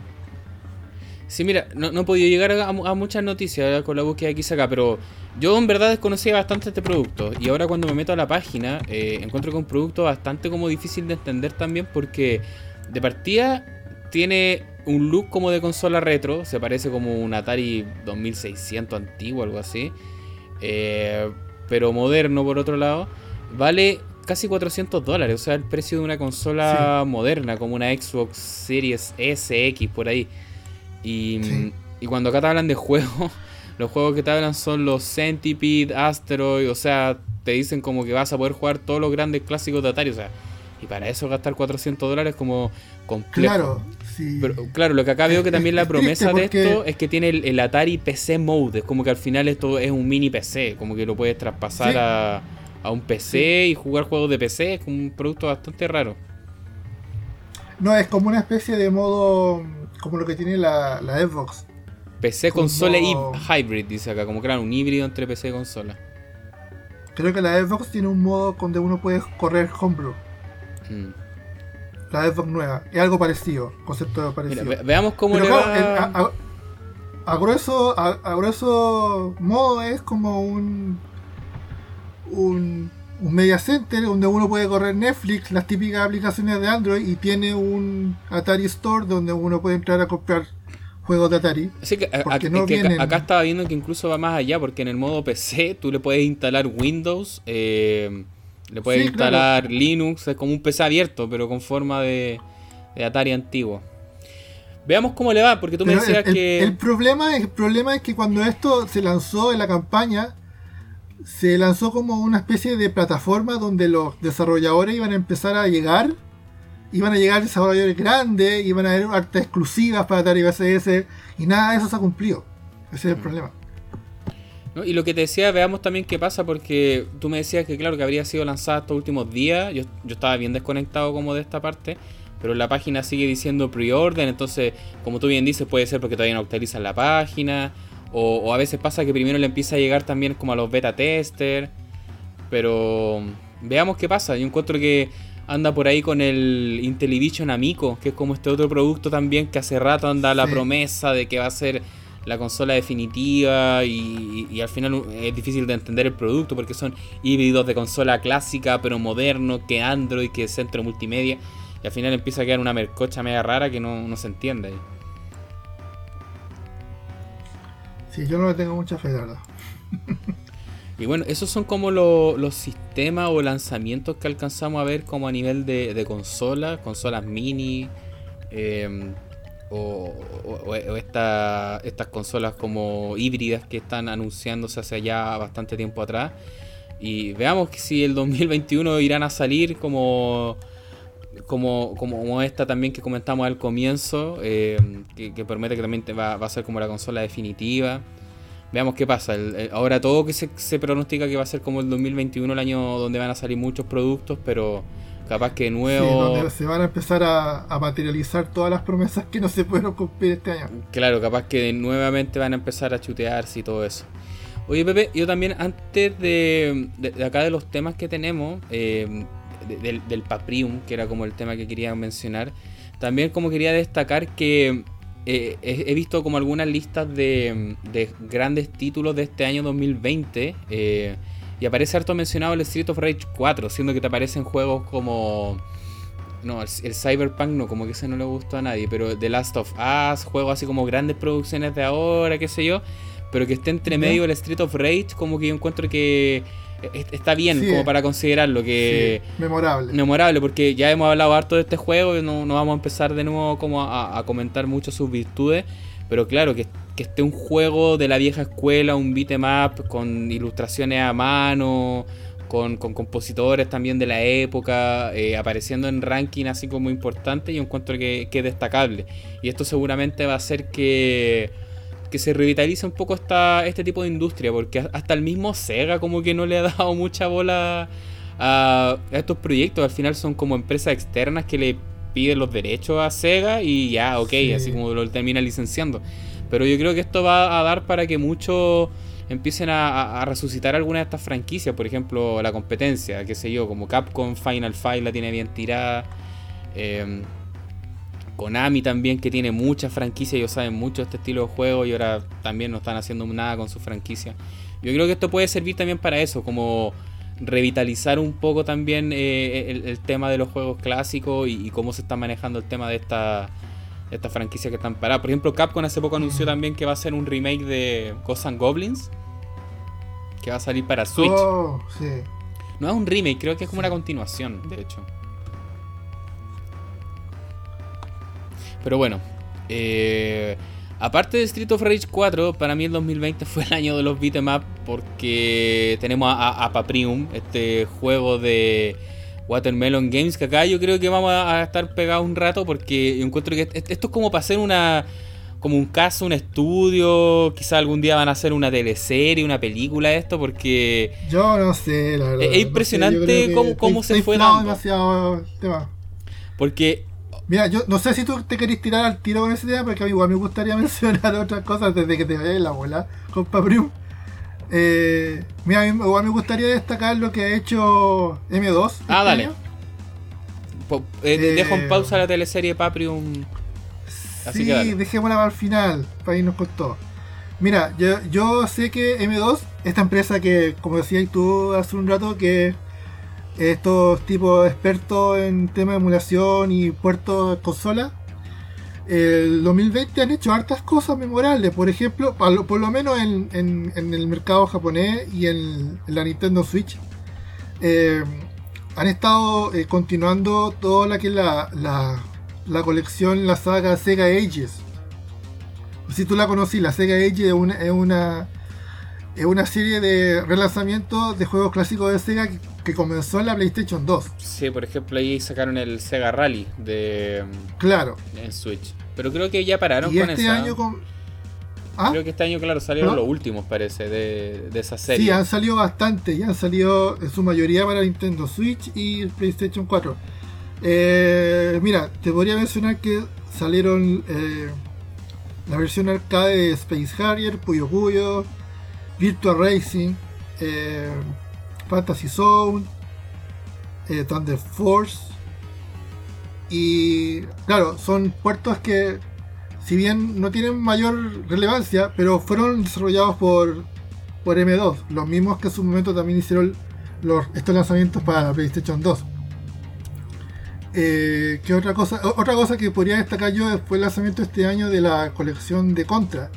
Sí, mira, no, no he podido llegar a, muchas noticias con la búsqueda que hice acá, pero yo en verdad desconocía bastante este producto y ahora cuando me meto a la página eh, encuentro que es un producto bastante como difícil de entender también porque de partida tiene un look como de consola retro, se parece como un Atari 2600 antiguo, algo así. Eh, pero moderno por otro lado, vale casi 400 dólares, o sea, el precio de una consola moderna, como una Xbox Series S, X, por ahí. Y, y cuando acá te hablan de juegos, los juegos que te hablan son los Centipede, Asteroid, o sea, te dicen como que vas a poder jugar todos los grandes clásicos de Atari, o sea, y para eso gastar 400 dólares como complejo. Claro, pero, claro, lo que acá veo que también la promesa de esto es que tiene el, Atari PC Mode. Es como que al final esto es un mini PC. Como que lo puedes traspasar a, a, un PC y jugar juegos de PC. Es un producto bastante raro. No, es como una especie de modo. Como lo que tiene la, la Xbox. PC consola y hybrid, dice acá. Como que era un híbrido entre PC y consola. Creo que la Xbox tiene un modo donde uno puede correr homebrew. Mm la Xbox nueva. Es algo parecido, concepto parecido. veamos cómo le va... a, grueso, a, grueso modo es como un, un, un media center donde uno puede correr Netflix, las típicas aplicaciones de Android y tiene un Atari Store donde uno puede entrar a comprar juegos de Atari. Así que, acá estaba viendo que incluso va más allá porque en el modo PC tú le puedes instalar Windows. Eh, le puedes instalar Linux, es como un PC abierto, pero con forma de, Atari antiguo. Veamos cómo le va, porque tú me decías que. El problema, el problema es que cuando esto se lanzó en la campaña, se lanzó como una especie de plataforma donde los desarrolladores iban a empezar a llegar. Iban a llegar desarrolladores grandes, iban a haber artes exclusivas para Atari VCS, y nada de eso se ha cumplido. Ese es el mm. problema. Y lo que te decía, veamos también qué pasa, porque tú me decías que claro que habría sido lanzada estos últimos días, yo, yo estaba bien desconectado como de esta parte, pero la página sigue diciendo pre-order, entonces como tú bien dices puede ser porque todavía no actualizan la página, o, a veces pasa que primero le empieza a llegar también como a los beta testers, pero veamos qué pasa, yo encuentro que anda por ahí con el Intellivision Amico, que es como este otro producto también que hace rato anda la promesa de que va a ser la consola definitiva y, al final es difícil de entender el producto porque son híbridos de consola clásica pero moderno, que Android, que centro multimedia. Y al final empieza a quedar una mercocha media rara que no, se entiende. Sí, yo no le tengo mucha fe, de verdad. y bueno, esos son como los sistemas o lanzamientos que alcanzamos a ver como a nivel de, de consola, consolas mini, eh, o, estas consolas como híbridas que están anunciándose hace ya bastante tiempo atrás. Y veamos si el 2021 irán a salir como, como, como esta también que comentamos al comienzo, eh, que, promete que también va, va, a ser como la consola definitiva. Veamos qué pasa. ahora todo que se, se pronostica que va a ser como el 2021, el año donde van a salir muchos productos, pero Capaz que de nuevo. se van a empezar a, materializar todas las promesas que no se pueden cumplir este año. Claro, capaz que nuevamente van a empezar a chutearse y todo eso. Oye, Pepe, yo también, antes de, acá de los temas que tenemos, eh, del, Paprium, que era como el tema que quería mencionar, también como quería destacar que eh, he, visto como algunas listas de, de, grandes títulos de este año 2020. Eh, y aparece harto mencionado el Street of Rage 4, siendo que te aparecen juegos como No, el, Cyberpunk no, como que ese no le gustó a nadie, pero The Last of Us, juego así como grandes producciones de ahora, qué sé yo, pero que esté entre medio el Street of Rage, como que yo encuentro que está bien como para considerarlo que memorable memorable porque ya hemos hablado harto de este juego y no, no vamos a empezar de nuevo como a, comentar mucho sus virtudes pero claro que, que, esté un juego de la vieja escuela un beatmap con ilustraciones a mano con, compositores también de la época, eh, apareciendo en ranking así como importante, y encuentro que, que, es destacable. Y esto seguramente va a hacer que, que se revitalice un poco esta, este tipo de industria, porque hasta el mismo Sega como que no le ha dado mucha bola a, estos proyectos, al final son como empresas externas que le piden los derechos a Sega y ya, ok, así como lo termina licenciando. Pero yo creo que esto va a dar para que muchos empiecen a, resucitar algunas de estas franquicias, por ejemplo, la competencia, qué sé yo, como Capcom Final Fight la tiene bien tirada. Em, Konami también, que tiene muchas franquicias, ellos saben mucho de este estilo de juego y ahora también no están haciendo nada con su franquicia. Yo creo que esto puede servir también para eso, como revitalizar un poco también eh, el, tema de los juegos clásicos y, cómo se está manejando el tema de esta, esta franquicia que están paradas. Por ejemplo, Capcom hace poco anunció también que va a hacer un remake de Ghosts and Goblins que va a salir para Switch. Oh, no es un remake, creo que es como una continuación, de hecho. Pero bueno, eh, aparte de Street of Rage 4, para mí el 2020 fue el año de los beat'em up porque tenemos a, Paprium, este juego de Watermelon Games, que acá yo creo que vamos a, estar pegados un rato porque yo encuentro que esto es como para hacer una como un caso, un estudio, quizá algún día van a hacer una teleserie, una película de esto, porque... Yo no sé, la verdad. Es, impresionante cómo, se fue dando. demasiado tema. Porque... Mira, yo no sé si tú te querés tirar al tiro con ese tema, porque a mí igual me gustaría mencionar otras cosas desde que te veas la bola con Paprium. Eh, mira, igual me gustaría destacar lo que ha hecho M2. Ah, este dale. Eh, dejo en eh, pausa la teleserie Paprium sí, dejémosla para el final, para irnos con todo. Mira, yo, yo sé que M2, esta empresa que, como decías tú hace un rato, que estos tipos expertos en tema de emulación y puertos de consola, el 2020 han hecho hartas cosas memorables. Por ejemplo, por lo menos en, el mercado japonés y en, la Nintendo Switch, eh, han estado eh, continuando toda la la, la colección, la saga Sega Ages. Si tú la conocí, la Sega Ages es una, es una, es una serie de relanzamientos de juegos clásicos de Sega que, comenzó en la PlayStation 2. Sí, por ejemplo, ahí sacaron el Sega Rally de. Claro. En Switch. Pero creo que ya pararon y con este año con... ¿Ah? Creo que este año, claro, salieron los últimos, parece, de, de, esa serie. Sí, han salido bastante. Ya han salido en su mayoría para Nintendo Switch y PlayStation 4. Eh, mira, te podría mencionar que salieron eh, la versión arcade de Space Harrier, Puyo Puyo, Virtual Racing, eh, Fantasy Zone, Thunder Force. Y claro, son puertos que, si bien no tienen mayor relevancia, pero fueron desarrollados por, por M2, los mismos que en su momento también hicieron los, estos lanzamientos para la PlayStation 2. Eh, ¿qué otra cosa? Otra cosa que podría destacar yo fue el lanzamiento este año de la colección de Contra.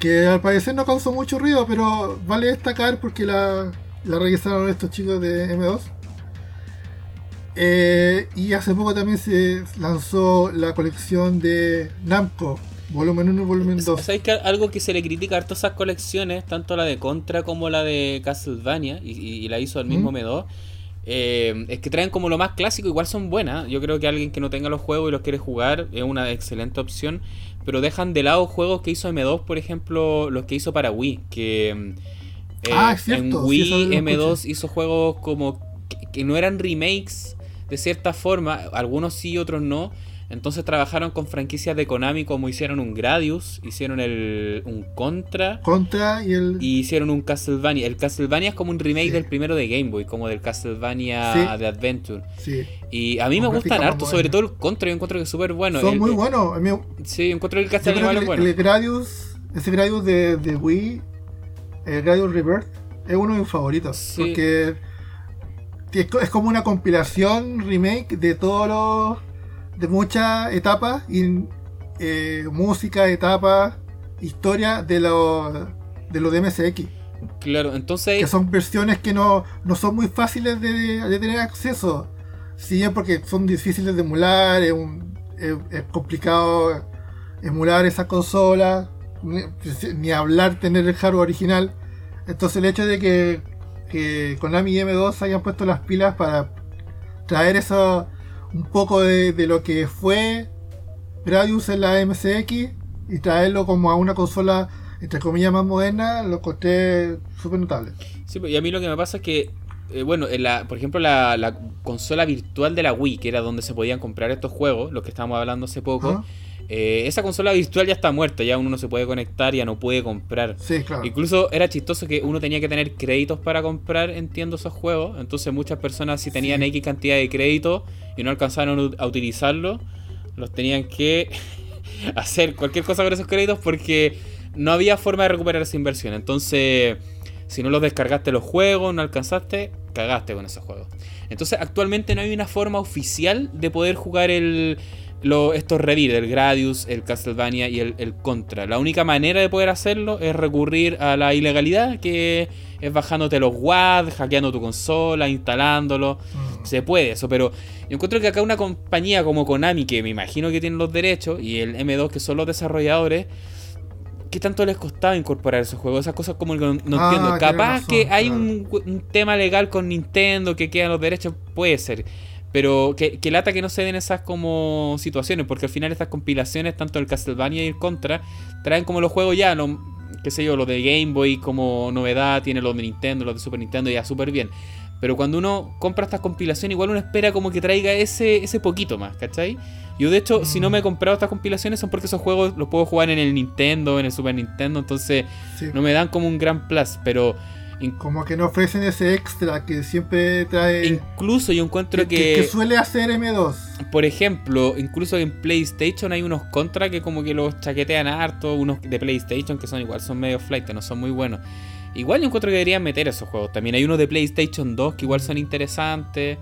Que al parecer no causó mucho ruido, pero vale destacar porque la, la revisaron estos chicos de M2. Eh, y hace poco también se lanzó la colección de Namco, volumen 1 y volumen 2. ¿Sabéis que algo que se le critica a todas esas colecciones, tanto la de Contra como la de Castlevania, y, la hizo el mismo M2? Eh, es que traen como lo más clásico, igual son buenas. Yo creo que alguien que no tenga los juegos y los quiere jugar es una excelente opción. Pero dejan de lado juegos que hizo M2, por ejemplo, los que hizo para Wii. Que eh, ah, en Wii M2 hizo juegos como que no eran remakes de cierta forma, algunos sí, otros no entonces trabajaron con franquicias de Konami como hicieron un Gradius, hicieron el, un Contra. Contra y el... Y hicieron un Castlevania. El Castlevania es como un remake del primero de Game Boy, como del Castlevania de Adventure. Sí. Y a mí me gustan harto, sobre todo el Contra, yo encuentro que es súper bueno. Son muy buenos. Sí, yo encuentro el Castlevania bueno. El Gradius, ese Gradius de, de Wii, el Gradius Rebirth, es uno de mis favoritos. Porque es, co- es como una compilación, remake de todos los. De muchas etapas, y eh, música, etapas, historia de los de los de MSX. Claro, entonces Que son versiones que no, no son muy fáciles de, de tener acceso. Si bien porque son difíciles de emular, es, un- es- es complicado emular esa consola, ni, ni hablar tener el hardware original. Entonces el hecho de que, que Konami y M2 hayan puesto las pilas para traer eso un poco de, de lo que fue Gradius en la MSX y traerlo como a una consola entre comillas más moderna, lo encontré súper notable. Sí, pues, y a mí lo que me pasa es que, eh, bueno, en la, por ejemplo, la, la consola virtual de la Wii, que era donde se podían comprar estos juegos, lo que estábamos hablando hace poco. Eh, esa consola virtual ya está muerta, ya uno no se puede conectar, ya no puede comprar. Sí, claro. Incluso era chistoso que uno tenía que tener créditos para comprar, entiendo, esos juegos. Entonces muchas personas si tenían Sí. X cantidad de créditos y no alcanzaron a ut- a utilizarlo, los tenían que hacer cualquier cosa con esos créditos porque no había forma de recuperar esa inversión. Entonces, si no los descargaste los juegos, no alcanzaste, cagaste con esos juegos. Entonces, actualmente no hay una forma oficial de poder jugar el, lo- estos Revir, el Gradius, el Castlevania y el, el Contra. La única manera de poder hacerlo es recurrir a la ilegalidad, que es bajándote los WAD, hackeando tu consola, instalándolo. Mm. Se puede eso, pero yo encuentro que acá una compañía como Konami, que me imagino que tiene los derechos, y el M2, que son los desarrolladores, ¿qué tanto les costaba incorporar esos juegos? Esas cosas como que no, no Ah, entiendo. Capaz razón, que hay claro. un, un tema legal con Nintendo que quedan los derechos, puede ser. Pero que, que lata que no se den esas como situaciones, porque al final estas compilaciones, tanto el Castlevania y el Contra, traen como los juegos ya, lo, qué sé yo, los de Game Boy como novedad, tiene los de Nintendo, los de Super Nintendo, ya súper bien. Pero cuando uno compra estas compilaciones, igual uno espera como que traiga ese, ese poquito más, ¿cachai? Yo de hecho, si no me he comprado estas compilaciones son porque esos juegos los puedo jugar en el Nintendo, en el Super Nintendo, entonces Sí. no me dan como un gran plus, pero Como que no ofrecen ese extra que siempre trae. incluso yo encuentro que, que, que suele hacer M2. por ejemplo, incluso en PlayStation hay unos contra que como que los chaquetean harto, unos de PlayStation que son igual, son medio flight, no son muy buenos. Igual yo encuentro que deberían meter esos juegos. También hay unos de PlayStation 2 que igual son interesantes.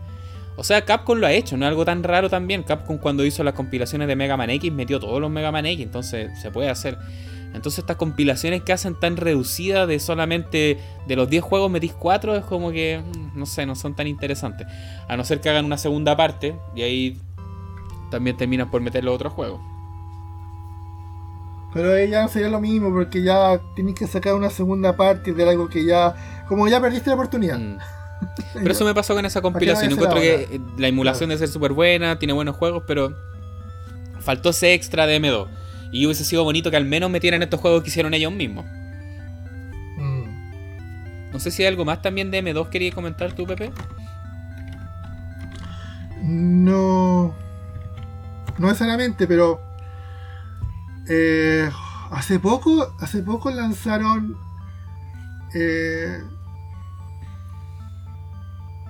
O sea, Capcom lo ha hecho, no es algo tan raro también. Capcom cuando hizo las compilaciones de Mega Man X metió todos los Mega Man X, entonces se puede hacer. Entonces estas compilaciones que hacen tan reducidas de solamente de los 10 juegos metís 4 es como que, mm, no sé, no son tan interesantes. A no ser que hagan una segunda parte y ahí también terminan por meter los otros juegos. Pero no sería lo mismo porque ya tienes que sacar una segunda parte de algo que ya. Como ya perdiste la oportunidad. Mm. Pero eso me pasó con esa ¿Para qué compilación. Encuentro que eh, la emulación debe ser súper buena, tiene buenos juegos, pero faltó ese extra de M2. Y hubiese sido bonito que al menos metieran estos juegos que hicieron ellos mismos. Mm. No sé si hay algo más también de M2 quería comentar tú, Pepe. No. No necesariamente, pero. eh, hace poco. Hace poco lanzaron. eh,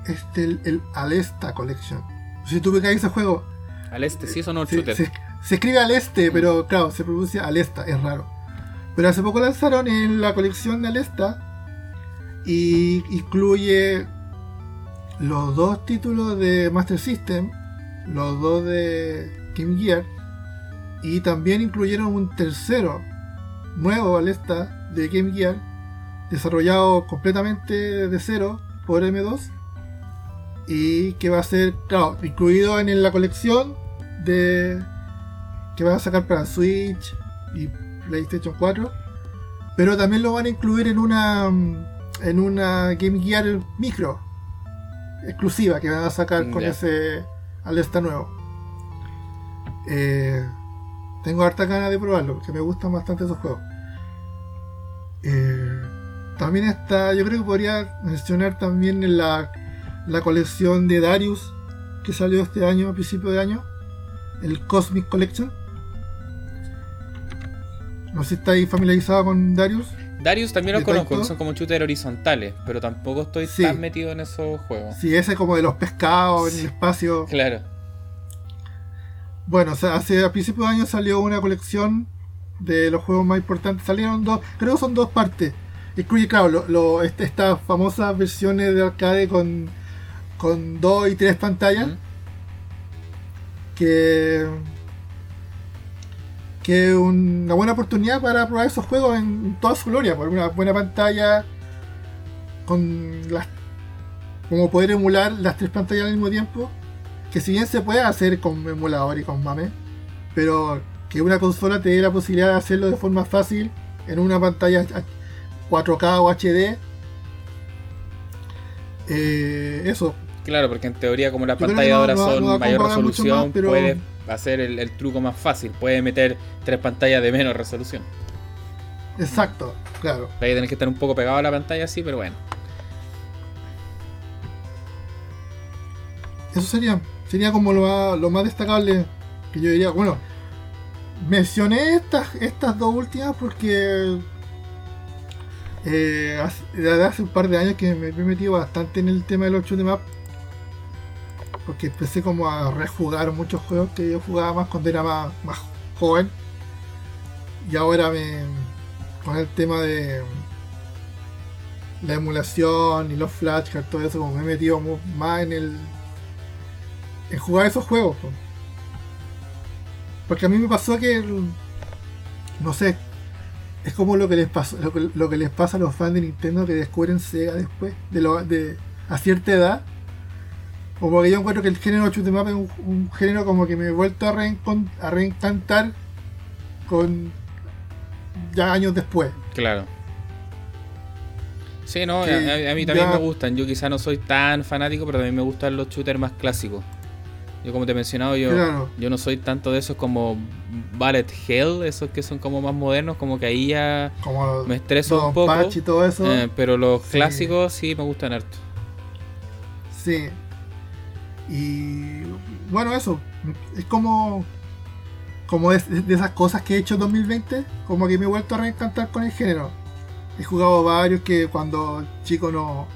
este, el, el Alesta Collection. Si tú ves ese juego. Al este, sí, eso no es Se, shooter. Se- escribe Aleste, pero claro, se pronuncia Alesta, es raro. Pero hace poco lanzaron en la colección de Alesta. Y incluye los dos títulos de Master System, los dos de Game Gear, y también incluyeron un tercero, nuevo Alesta, de Game Gear, desarrollado completamente de cero por M2, y que va a ser, claro, incluido en la colección de que van a sacar para Switch y PlayStation 4, pero también lo van a incluir en una en una Game Gear micro exclusiva que van a sacar con ese Alesta nuevo. Eh, tengo harta ganas de probarlo porque me gustan bastante esos juegos. Eh, también está, yo creo que podría mencionar también en la, la colección de Darius que salió este año, a principio de año, el Cosmic Collection. No sé si estáis familiarizado con Darius. Darius también los ¿De conozco, que son como shooters horizontales, pero tampoco estoy Sí. tan metido en esos juegos. Sí, ese como de los pescados en el espacio. Claro. Bueno, o sea, hace a principios de año salió una colección de los juegos más importantes. Salieron dos, creo que son dos partes. Incluye, claro, lo, lo- este- estas famosas versiones de arcade con, con dos y tres pantallas. Que. Que es una buena oportunidad para probar esos juegos en toda su gloria. Por una buena pantalla. Con las. Como poder emular las tres pantallas al mismo tiempo. Que si bien se puede hacer con emulador y con mame. Pero que una consola te dé la posibilidad de hacerlo de forma fácil en una pantalla 4K o HD. Eh, eso. Claro, porque en teoría como las pantallas ahora son mayor resolución, pero... puedes hacer el, truco más fácil, puedes meter tres pantallas de menos resolución. Exacto, claro. Ahí tenés que estar un poco pegado a la pantalla, sí, pero bueno. Eso sería, sería como lo lo más destacable que yo diría. Bueno, mencioné estas, estas dos últimas porque eh, hace, hace, un par de años que me he metido bastante en el tema de los shoot em porque empecé como a rejugar muchos juegos que yo jugaba más cuando era más, más joven y ahora me con el tema de la emulación y los flashcards todo eso como me he metido más en el en jugar esos juegos porque a mí me pasó que. No sé. Es como lo que les pasó, lo que, les pasa a los fans de Nintendo que descubren Sega después, de, lo, de a cierta edad. Como que yo encuentro que el género shoot em es un, género como que me he vuelto a, a reencantar con ya años después. Claro. Sí, no, a, mí también me gustan. Yo quizá no soy tan fanático, pero también me gustan los shooters más clásicos. Yo como te he mencionado, yo, yo no soy tanto de esos como Ballet Hell, esos que son como más modernos, como que ahí ya me estreso un poco. Y todo eso. Eh, pero los clásicos sí me gustan harto. Sí. Y bueno, eso. Es como. Como de, esas cosas que he hecho en 2020, como que me he vuelto a reencantar con el género. He jugado varios que cuando chico no,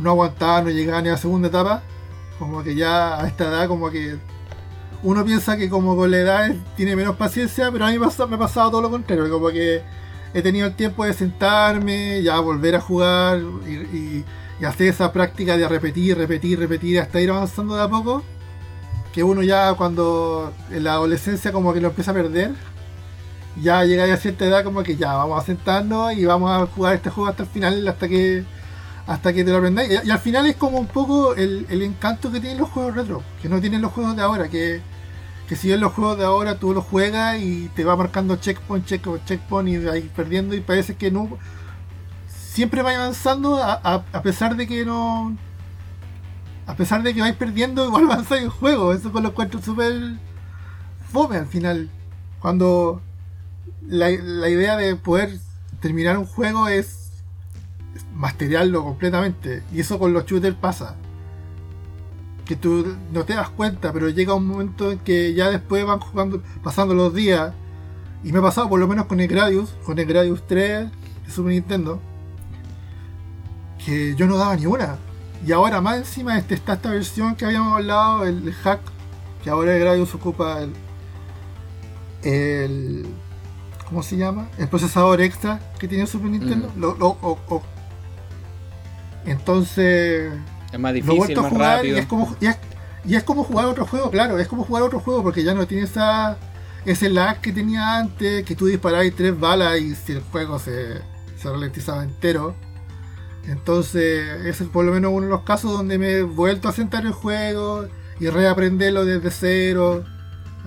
no aguantaba, no llegaba ni a la segunda etapa como que ya a esta edad, como que uno piensa que como con la edad tiene menos paciencia, pero a mí me, ha pasado todo lo contrario, como que he tenido el tiempo de sentarme, ya volver a jugar y, hacer esa práctica de repetir, repetir, repetir hasta ir avanzando de a poco. Que uno ya cuando en la adolescencia como que lo empieza a perder, ya llega a cierta edad como que ya vamos a sentarnos y vamos a jugar este juego hasta el final, hasta que hasta que te lo aprendáis. Y, al final es como un poco el, encanto que tienen los juegos retro, que no tienen los juegos de ahora, que, que si en los juegos de ahora tú los juegas y te va marcando checkpoint, checkpoint, checkpoint y vais perdiendo y parece que no... Siempre vais avanzando a, pesar de que no... A pesar de que vais perdiendo, igual avanzáis el juego. Eso con lo encuentro súper fome al final. Cuando la, la idea de poder terminar un juego es masterearlo completamente. Y eso con los shooters pasa. Que tú no te das cuenta, pero llega un momento en que ya después van jugando, pasando los días. Y me ha pasado por lo menos con el Gradius, con el Gradius 3 de Super Nintendo. Que yo no daba ni una. Y ahora más encima este, está esta versión que habíamos hablado, el, hack, que ahora el Gradius ocupa el, el ¿cómo se llama? El procesador extra que tiene Super Nintendo. Mm. Lo, lo, entonces. Es más difícil, más rápido. Y es, como, y es, como jugar otro juego, claro, es como jugar otro juego porque ya no tiene esa, ese lag que tenía antes, que tú disparabas tres balas y si el juego se, se ralentizaba entero. Entonces, ese es por lo menos uno de los casos donde me he vuelto a sentar el juego y reaprenderlo desde cero,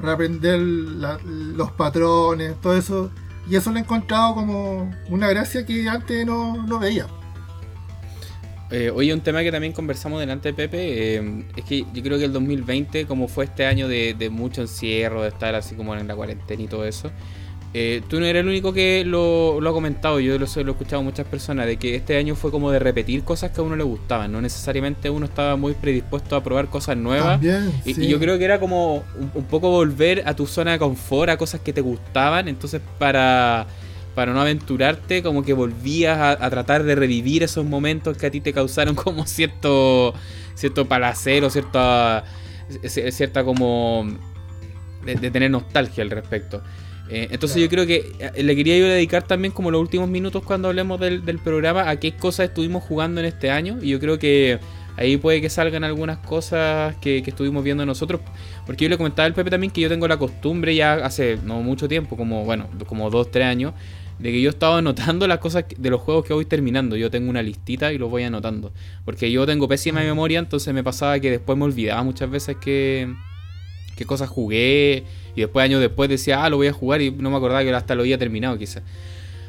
reaprender los patrones, todo eso. Y eso lo he encontrado como una gracia que antes no, no veía. Eh, oye, un tema que también conversamos delante de Pepe, eh, es que yo creo que el 2020, como fue este año de, mucho encierro, de estar así como en la cuarentena y todo eso, eh, tú no eres el único que lo, ha comentado, yo lo, lo, he escuchado a muchas personas, de que este año fue como de repetir cosas que a uno le gustaban, no necesariamente uno estaba muy predispuesto a probar cosas nuevas. y, yo creo que era como un, un poco volver a tu zona de confort, a cosas que te gustaban, entonces para para no aventurarte, como que volvías a, tratar de revivir esos momentos que a ti te causaron como cierto, cierto palacero, cierta, cierta como de, tener nostalgia al respecto. Eh, entonces yo creo que eh, le quería yo dedicar también como los últimos minutos cuando hablemos del, del programa a qué cosas estuvimos jugando en este año y yo creo que ahí puede que salgan algunas cosas que, estuvimos viendo nosotros. Porque yo le comentaba al Pepe también que yo tengo la costumbre ya hace no mucho tiempo, como bueno, como dos, tres años, de que yo estaba anotando las cosas de los juegos que voy terminando. Yo tengo una listita y los voy anotando. Porque yo tengo pésima memoria, entonces me pasaba que después me olvidaba muchas veces que, qué cosas jugué. Y después, años después, decía, ah, lo voy a jugar y no me acordaba que hasta lo había terminado, quizás.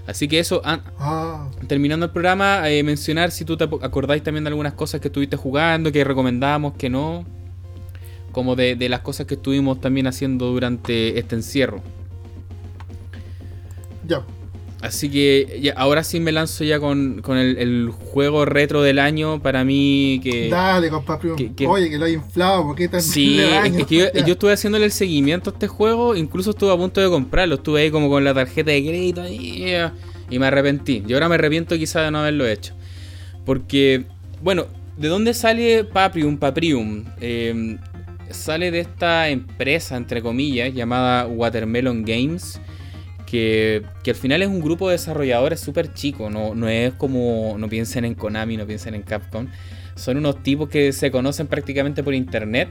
Así que eso, ah. terminando el programa, eh, mencionar si tú te acordáis también de algunas cosas que estuviste jugando, que recomendamos, que no. Como de, de las cosas que estuvimos también haciendo durante este encierro. Ya, Así que ahora sí me lanzo ya con, el, juego retro del año para mí que... Dale, compadre. Oye, que lo he inflado, ¿por qué tan Sí, es que yo, estuve haciéndole el seguimiento a este juego, incluso estuve a punto de comprarlo, estuve ahí como con la tarjeta de crédito y, y me arrepentí. Yo ahora me arrepiento quizá de no haberlo hecho. Porque, bueno, ¿de dónde sale Paprium? Paprium. Eh, sale de esta empresa, entre comillas, llamada Watermelon Games que, al final es un grupo de desarrolladores súper chico, no, no es como, no piensen en Konami, no piensen en Capcom, son unos tipos que se conocen prácticamente por internet,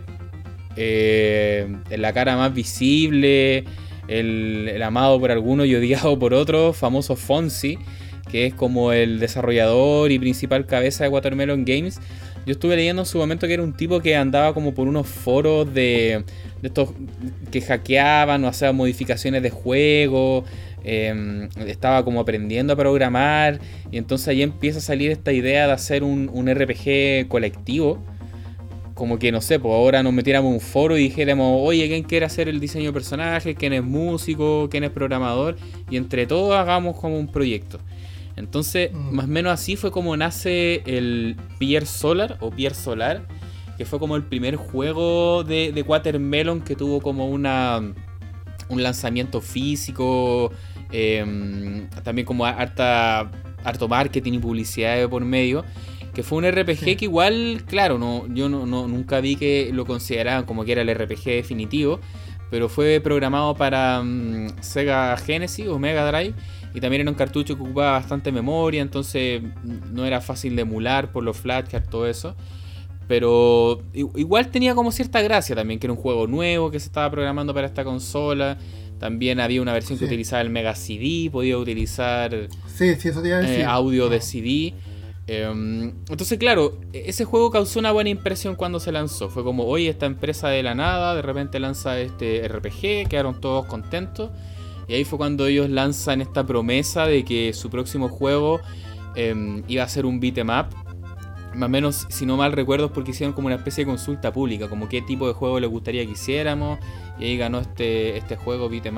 eh, la cara más visible, el, amado por algunos y odiado por otros, famoso Fonzie, que es como el desarrollador y principal cabeza de Watermelon Games. Yo estuve leyendo en su momento que era un tipo que andaba como por unos foros de, de estos que hackeaban o hacían modificaciones de juego. Em, estaba como aprendiendo a programar. Y entonces ahí empieza a salir esta idea de hacer un, RPG colectivo. Como que no sé, pues ahora nos metiéramos un foro y dijéramos, oye, ¿quién quiere hacer el diseño de personajes? ¿Quién es músico? ¿Quién es programador? Y entre todos hagamos como un proyecto. Entonces, mm. más o menos así fue como nace el Pier Solar o Pier Solar que fue como el primer juego de, de Watermelon que tuvo como una un lanzamiento físico, em, también como harta, harto marketing y publicidad por medio. Que fue un RPG que igual, claro, no, yo no, nunca vi que lo consideraban como que era el RPG definitivo, pero fue programado para mm, Sega Genesis o Mega Drive y también era un cartucho que ocupaba bastante memoria, entonces no era fácil de emular por los flashcards, todo eso. Pero igual tenía como cierta gracia también, que era un juego nuevo que se estaba programando para esta consola. También había una versión que utilizaba el Mega CD, podía utilizar eh, audio de CD. Em, entonces, claro, e-, ese juego causó una buena impresión cuando se lanzó. Fue como, oye, esta empresa de la nada de repente lanza este RPG, quedaron todos contentos. Y ahí fue cuando ellos lanzan esta promesa de que su próximo juego em, iba a ser un beat'em up. Más o menos, si no mal recuerdo, es porque hicieron como una especie de consulta pública, como qué tipo de juego les gustaría que hiciéramos, y ahí ganó este, este juego Beat'em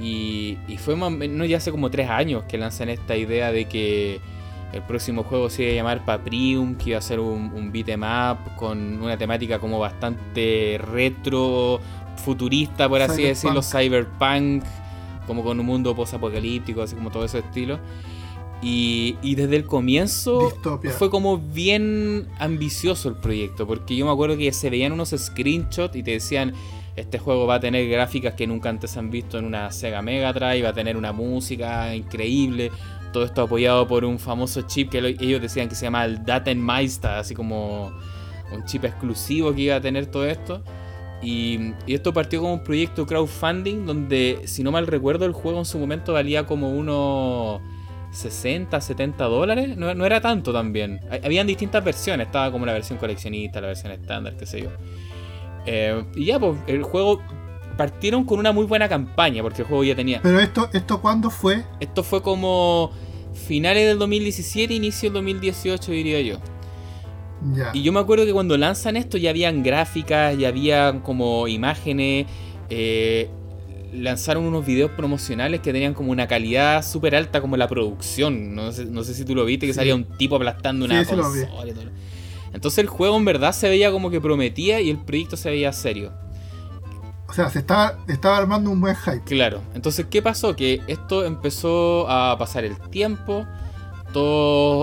Y, y fue más o menos ya hace como tres años que lanzan esta idea de que el próximo juego se iba a llamar Paprium, que iba a ser un, un beat'em con una temática como bastante retro, futurista, por así decirlo, cyberpunk, como con un mundo post-apocalíptico, así como todo ese estilo. Y, desde el comienzo fue como bien ambicioso el proyecto, porque yo me acuerdo que se veían unos screenshots y te decían, este juego va a tener gráficas que nunca antes han visto en una Sega Mega Drive, va a tener una música increíble, todo esto apoyado por un famoso chip que ellos decían que se llama el Datenmeister, así como un chip exclusivo que iba a tener todo esto. Y, y, esto partió como un proyecto crowdfunding donde, si no mal recuerdo, el juego en su momento valía como uno 60, 70 dólares. No, era tanto también. Habían distintas versiones. Estaba como la versión coleccionista, la versión estándar, qué sé yo. Eh, y ya, pues, el juego partieron con una muy buena campaña, porque el juego ya tenía. Pero esto, ¿esto cuándo fue? Esto fue como finales del 2017, inicio del 2018, diría yo. Y yo me acuerdo que cuando lanzan esto ya habían gráficas, ya había como imágenes. Eh, lanzaron unos videos promocionales que tenían como una calidad súper alta como la producción. No sé, no sé si tú lo viste, que salía un tipo aplastando una consola Entonces el juego en verdad se veía como que prometía y el proyecto se veía serio. O sea, se estaba, estaba armando un buen hype. Claro. Entonces, ¿qué pasó? Que esto empezó a pasar el tiempo.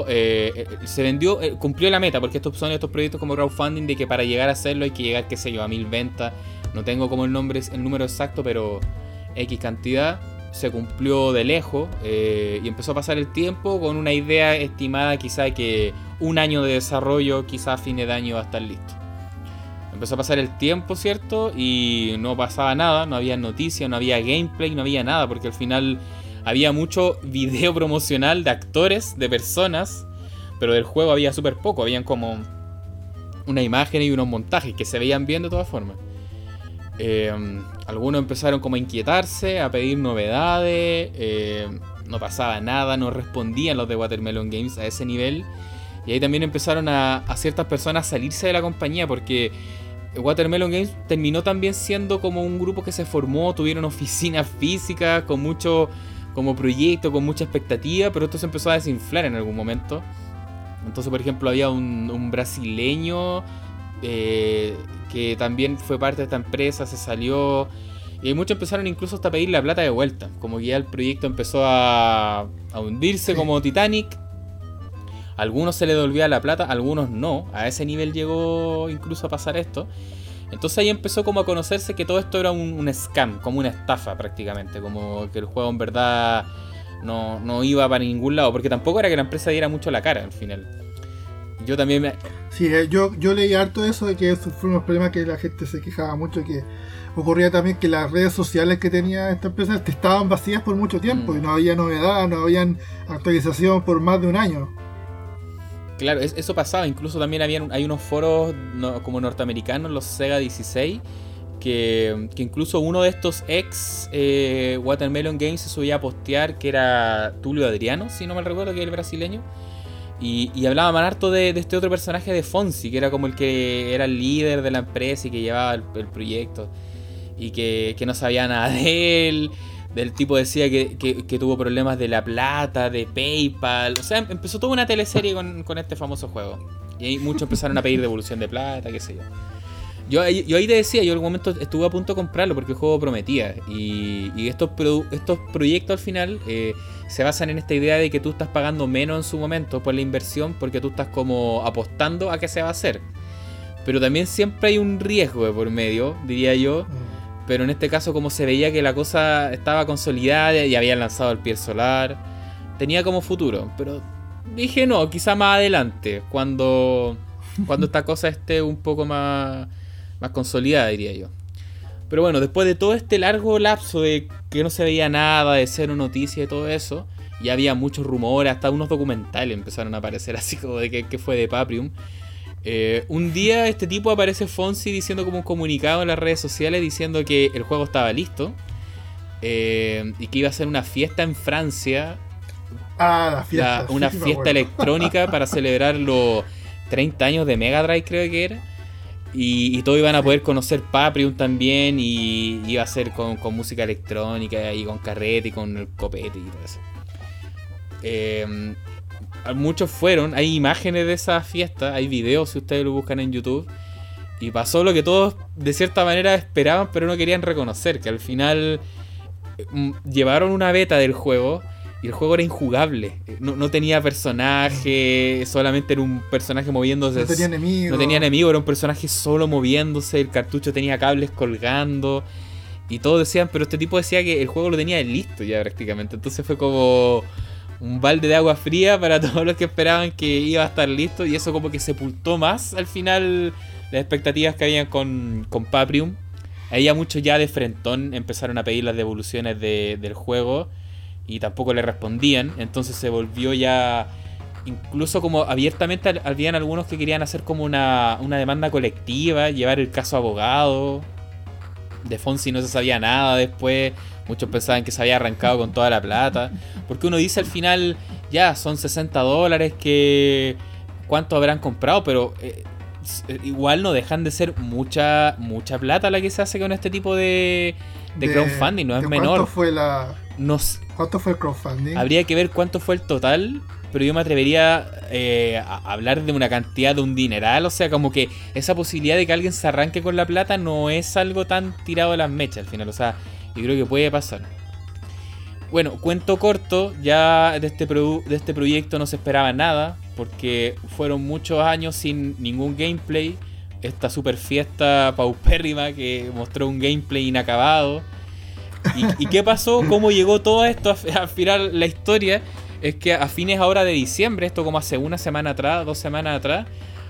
Eh, se vendió, eh, cumplió la meta, porque estos son estos proyectos como crowdfunding de que para llegar a hacerlo hay que llegar, qué sé yo, a mil ventas. No tengo como el nombre, el número exacto, pero X cantidad, se cumplió de lejos eh, y empezó a pasar el tiempo con una idea estimada quizá que un año de desarrollo, quizás a fines de año va a estar listo. Empezó a pasar el tiempo, ¿cierto? Y no pasaba nada, no había noticias, no había gameplay, no había nada, porque al final había mucho video promocional de actores, de personas, pero del juego había súper poco, habían como una imagen y unos montajes que se veían bien de todas formas. Eh, algunos empezaron como a inquietarse, a pedir novedades, eh, no pasaba nada, no respondían los de Watermelon Games a ese nivel. Y ahí también empezaron a, a ciertas personas a salirse de la compañía porque Watermelon Games terminó también siendo como un grupo que se formó, tuvieron oficinas físicas con mucho como proyecto, con mucha expectativa, pero esto se empezó a desinflar en algún momento. Entonces, por ejemplo, había un, brasileño eh, que también fue parte de esta empresa, se salió. Y muchos empezaron incluso hasta a pedir la plata de vuelta. Como que ya el proyecto empezó a, a hundirse como Titanic. algunos se le devolvía la plata, algunos no. A ese nivel llegó incluso a pasar esto. Entonces ahí empezó como a conocerse que todo esto era un, un scam, como una estafa prácticamente. Como que el juego en verdad no, no iba para ningún lado, porque tampoco era que la empresa diera mucho la cara al final. Yo también me... Sí, eh, yo, yo leí harto eso de que eso fue unos problemas que la gente se quejaba mucho, que ocurría también que las redes sociales que tenía esta empresa estaban vacías por mucho tiempo mm. y no había novedad, no habían actualización por más de un año. Claro, eso pasaba, incluso también habían, hay unos foros como norteamericanos, los Sega 16, que, incluso uno de estos ex eh, Watermelon Games se subía a postear, que era Tulio Adriano, si no me recuerdo, que es el brasileño. Y, y hablaba más harto de, este otro personaje de Fonsi, que era como el que era el líder de la empresa y que llevaba el, proyecto. Y que, no sabía nada de él. Del tipo decía que, tuvo problemas de la plata, de PayPal. O sea, empezó toda una teleserie con, con este famoso juego. Y ahí muchos empezaron a pedir devolución de plata, qué sé yo. Yo, ahí te decía, yo en algún momento estuve a punto de comprarlo porque el juego prometía. Y, estos, estos proyectos al final eh, se basan en esta idea de que tú estás pagando menos en su momento por la inversión porque tú estás como apostando a que se va a hacer. Pero también siempre hay un riesgo de por medio, diría yo. Pero en este caso, como se veía que la cosa estaba consolidada y habían lanzado el pie solar, tenía como futuro. Pero dije no, quizá más adelante, cuando, cuando esta cosa esté un poco más más consolidada, diría yo. Pero bueno, después de todo este largo lapso de que no se veía nada, de cero noticias y todo eso, ya había muchos rumores, hasta unos documentales empezaron a aparecer así como de que, fue de Paprium. Eh, un día este tipo aparece Fonsi diciendo como un comunicado en las redes sociales diciendo que el juego estaba listo eh, y que iba a ser una fiesta en Francia. Ah, la fiesta. una fiesta electrónica para celebrar los 30 años de Mega Drive, creo que era. Y, todos iban a poder conocer Paprium también y iba a ser con, música electrónica y con carrete y con el copete y todo eso. Eh, muchos fueron, hay imágenes de esa fiesta, hay videos si ustedes lo buscan en YouTube. Y pasó lo que todos de cierta manera esperaban pero no querían reconocer, que al final mm, llevaron una beta del juego y el juego era injugable. No, tenía personaje, solamente era un personaje moviéndose. No tenía enemigo. No tenía enemigo, era un personaje solo moviéndose. El cartucho tenía cables colgando. Y todos decían, pero este tipo decía que el juego lo tenía listo ya prácticamente. Entonces fue como un balde de agua fría para todos los que esperaban que iba a estar listo. Y eso como que sepultó más al final las expectativas que habían con, con Paprium. Ya muchos ya de frentón empezaron a pedir las devoluciones del juego y tampoco le respondían. Entonces se volvió ya incluso como abiertamente habían algunos que querían hacer como una, una demanda colectiva, llevar el caso abogado. De Fonsi no se sabía nada después. Muchos pensaban que se había arrancado con toda la plata. Porque uno dice al final, ya, son 60 dólares que... ¿Cuánto habrán comprado? Pero eh, eh, igual no dejan de ser mucha mucha plata la que se hace con este tipo de, de, crowdfunding, no es menor. ¿Cuánto fue la, ¿Cuánto fue el crowdfunding? Habría que ver cuánto fue el total, pero yo me atrevería eh, a hablar de una cantidad de un dineral. O sea, como que esa posibilidad de que alguien se arranque con la plata no es algo tan tirado a las mechas al final. O sea, yo creo que puede pasar. Bueno, cuento corto, ya de este, de este proyecto no se esperaba nada, porque fueron muchos años sin ningún gameplay. Esta super fiesta paupérrima que mostró un gameplay inacabado ¿Y, qué pasó? ¿Cómo llegó todo esto a, final la historia? Es que a fines ahora de diciembre, esto como hace una semana atrás, dos semanas atrás,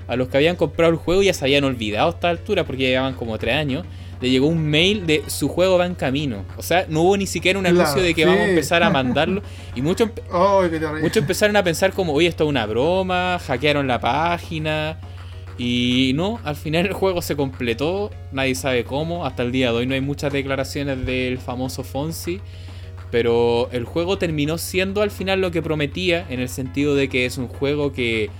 a los que habían comprado el juego ya se habían olvidado a esta altura porque llevaban como tres años. Le llegó un mail de su juego va en camino. O sea, no hubo ni siquiera un anuncio de que vamos a empezar a mandarlo. Y muchos muchos empezaron a pensar como, oye, esto es una broma, hackearon la página. Y no, al final el juego se completó, nadie sabe cómo, hasta el día de hoy no hay muchas declaraciones del famoso Fonsi, pero el juego terminó siendo al final lo que prometía, en el sentido de que es un juego que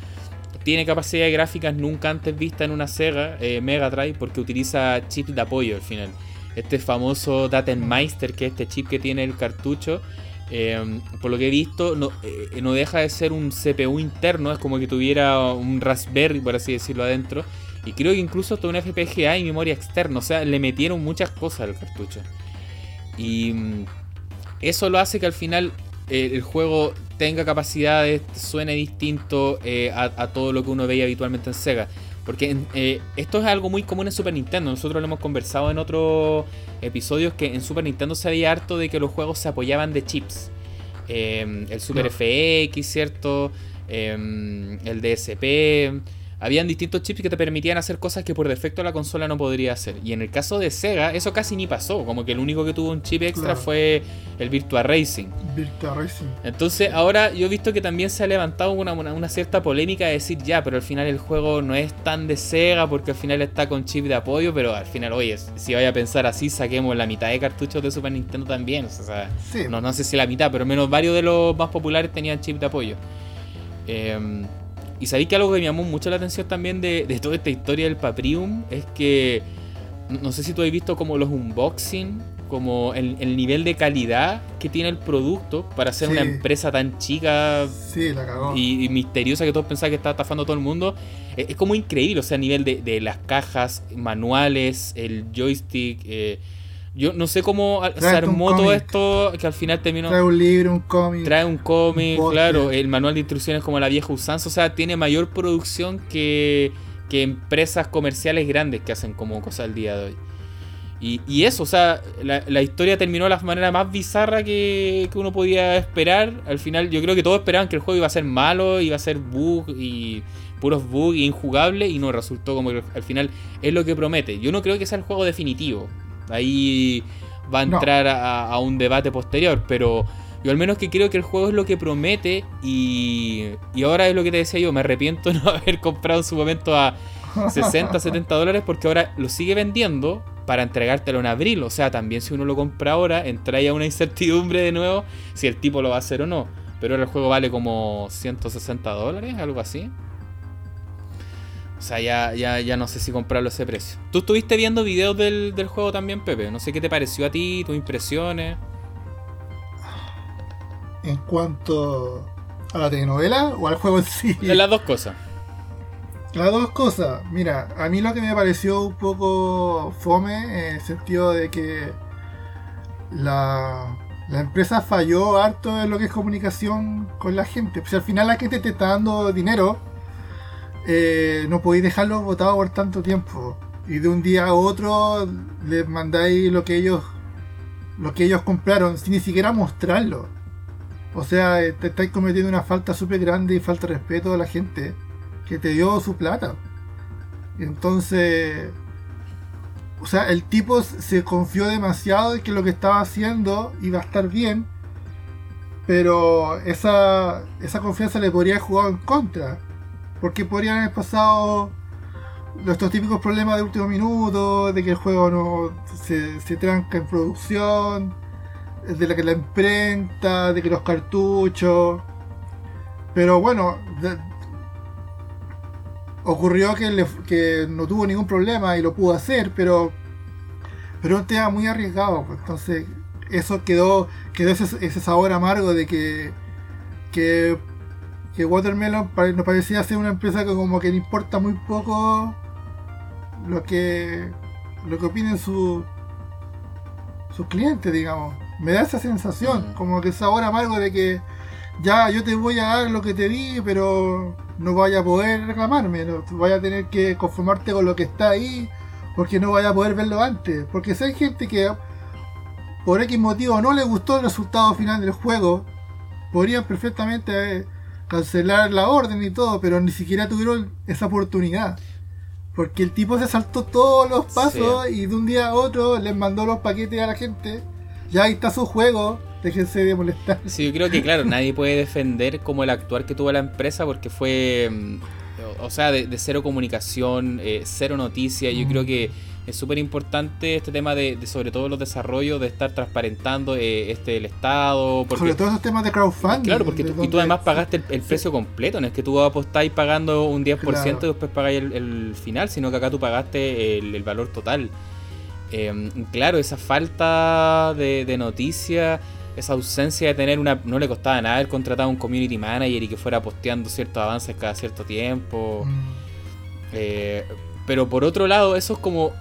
tiene capacidades gráficas nunca antes vistas en una Sega eh, Mega Drive porque utiliza chip de apoyo al final. Este famoso Datenmeister, que es este chip que tiene el cartucho, eh, por lo que he visto, no, eh, no, deja de ser un CPU interno, es como que tuviera un Raspberry, por así decirlo, adentro. Y creo que incluso hasta un FPGA y memoria externa, o sea, le metieron muchas cosas al cartucho. Y mm, eso lo hace que al final el juego tenga capacidades, suene distinto eh, a, todo lo que uno veía habitualmente en Sega. Porque eh, esto es algo muy común en Super Nintendo. Nosotros lo hemos conversado en otros episodios que en Super Nintendo se había harto de que los juegos se apoyaban de chips. Eh, el Super FX, ¿cierto? el DSP habían distintos chips que te permitían hacer cosas que por defecto la consola no podría hacer. Y en el caso de Sega, eso casi ni pasó. Como que el único que tuvo un chip extra fue el Virtua Racing. Virtua Racing. Entonces, ahora yo he visto que también se ha levantado una, una, cierta polémica de decir ya, pero al final el juego no es tan de Sega porque al final está con chip de apoyo. Pero al final, oye, si vaya a pensar así, saquemos la mitad de cartuchos de Super Nintendo también. O sea, no, no sé si la mitad, pero menos varios de los más populares tenían chip de apoyo. Eh, y sabéis que algo que me llamó mucho la atención también de, toda esta historia del Paprium es que no sé si tú has visto como los unboxing, como el, nivel de calidad que tiene el producto para ser una empresa tan chica Y, misteriosa que todos pensaban que estaba estafando a todo el mundo. Es, como increíble, o sea, a nivel de, las cajas, manuales, el joystick. Eh, yo no sé cómo se armó todo esto, que al final terminó... Trae un libro, un cómic. Trae un cómic, claro, el manual de instrucciones como la vieja usanza, o sea, tiene mayor producción que, que empresas comerciales grandes que hacen como cosas al día de hoy. Y, eso, o sea, la, historia terminó de la manera más bizarra que, que, uno podía esperar. Al final, yo creo que todos esperaban que el juego iba a ser malo, iba a ser bug y puros bugs injugables, y no resultó como que al final es lo que promete. Yo no creo que sea el juego definitivo. Ahí va a entrar a, un debate posterior, pero yo al menos que creo que el juego es lo que promete y, y ahora es lo que te decía yo, me arrepiento de no haber comprado en su momento a 60, 70 dólares porque ahora lo sigue vendiendo para entregártelo en abril. O sea, también si uno lo compra ahora, entra ya una incertidumbre de nuevo si el tipo lo va a hacer o no. Pero ahora el juego vale como 160 dólares, algo así. O sea, ya, ya, ya no sé si comprarlo a ese precio. Tú estuviste viendo videos del, juego también, Pepe. No sé qué te pareció a ti, tus impresiones. En cuanto a la telenovela o al juego en sí. las dos cosas. Las dos cosas. Mira, a mí lo que me pareció un poco fome, en el sentido de que la, la empresa falló harto en lo que es comunicación con la gente. Pues al final la gente te está dando dinero eh, no podéis dejarlo votado por tanto tiempo. Y de un día a otro les mandáis lo que ellos lo que ellos compraron sin ni siquiera mostrarlo. O sea, eh, te estáis cometiendo una falta súper grande y falta de respeto a la gente que te dio su plata. Entonces, o sea, el tipo se confió demasiado de que lo que estaba haciendo iba a estar bien, pero esa, esa confianza le podría jugado en contra. Porque podrían haber pasado estos típicos problemas de último minuto, de que el juego no se, tranca en producción, de la que la imprenta, de que los cartuchos. Pero bueno, ocurrió que, que, no tuvo ningún problema y lo pudo hacer, pero pero un tema muy arriesgado. Pues, entonces, eso quedó, quedó ese, ese sabor amargo de que, que que Watermelon nos parecía ser una empresa que como que le importa muy poco lo que lo que opinen sus sus clientes, digamos. Me da esa sensación, mm. como que sabor amargo de que ya yo te voy a dar lo que te di, pero no vaya a poder reclamarme, no vaya a tener que conformarte con lo que está ahí, porque no vaya a poder verlo antes. Porque si hay gente que por X motivo no le gustó el resultado final del juego, podrían perfectamente eh, cancelar la orden y todo, pero ni siquiera tuvieron esa oportunidad. Porque el tipo se saltó todos los pasos y de un día a otro les mandó los paquetes a la gente. Ya ahí está su juego, déjense de molestar. Sí, yo creo que claro, nadie puede defender como el actuar que tuvo la empresa porque fue, mm, o sea, de, cero comunicación, eh, cero noticia. Yo creo que es súper importante este tema de, sobre todo los desarrollos, de estar transparentando eh, este el Estado. Porque, sobre todo esos temas de crowdfunding. Claro, porque tú, y tú además pagaste el, precio completo, no es que tú apostáis pagando un 10% y después pagáis el, final, sino que acá tú pagaste el, valor total. Em, claro, esa falta de, de noticia, esa ausencia de tener una... No le costaba nada haber contratado un community manager y que fuera posteando ciertos avances cada cierto tiempo. Mm. Eh, pero por otro lado, eso es como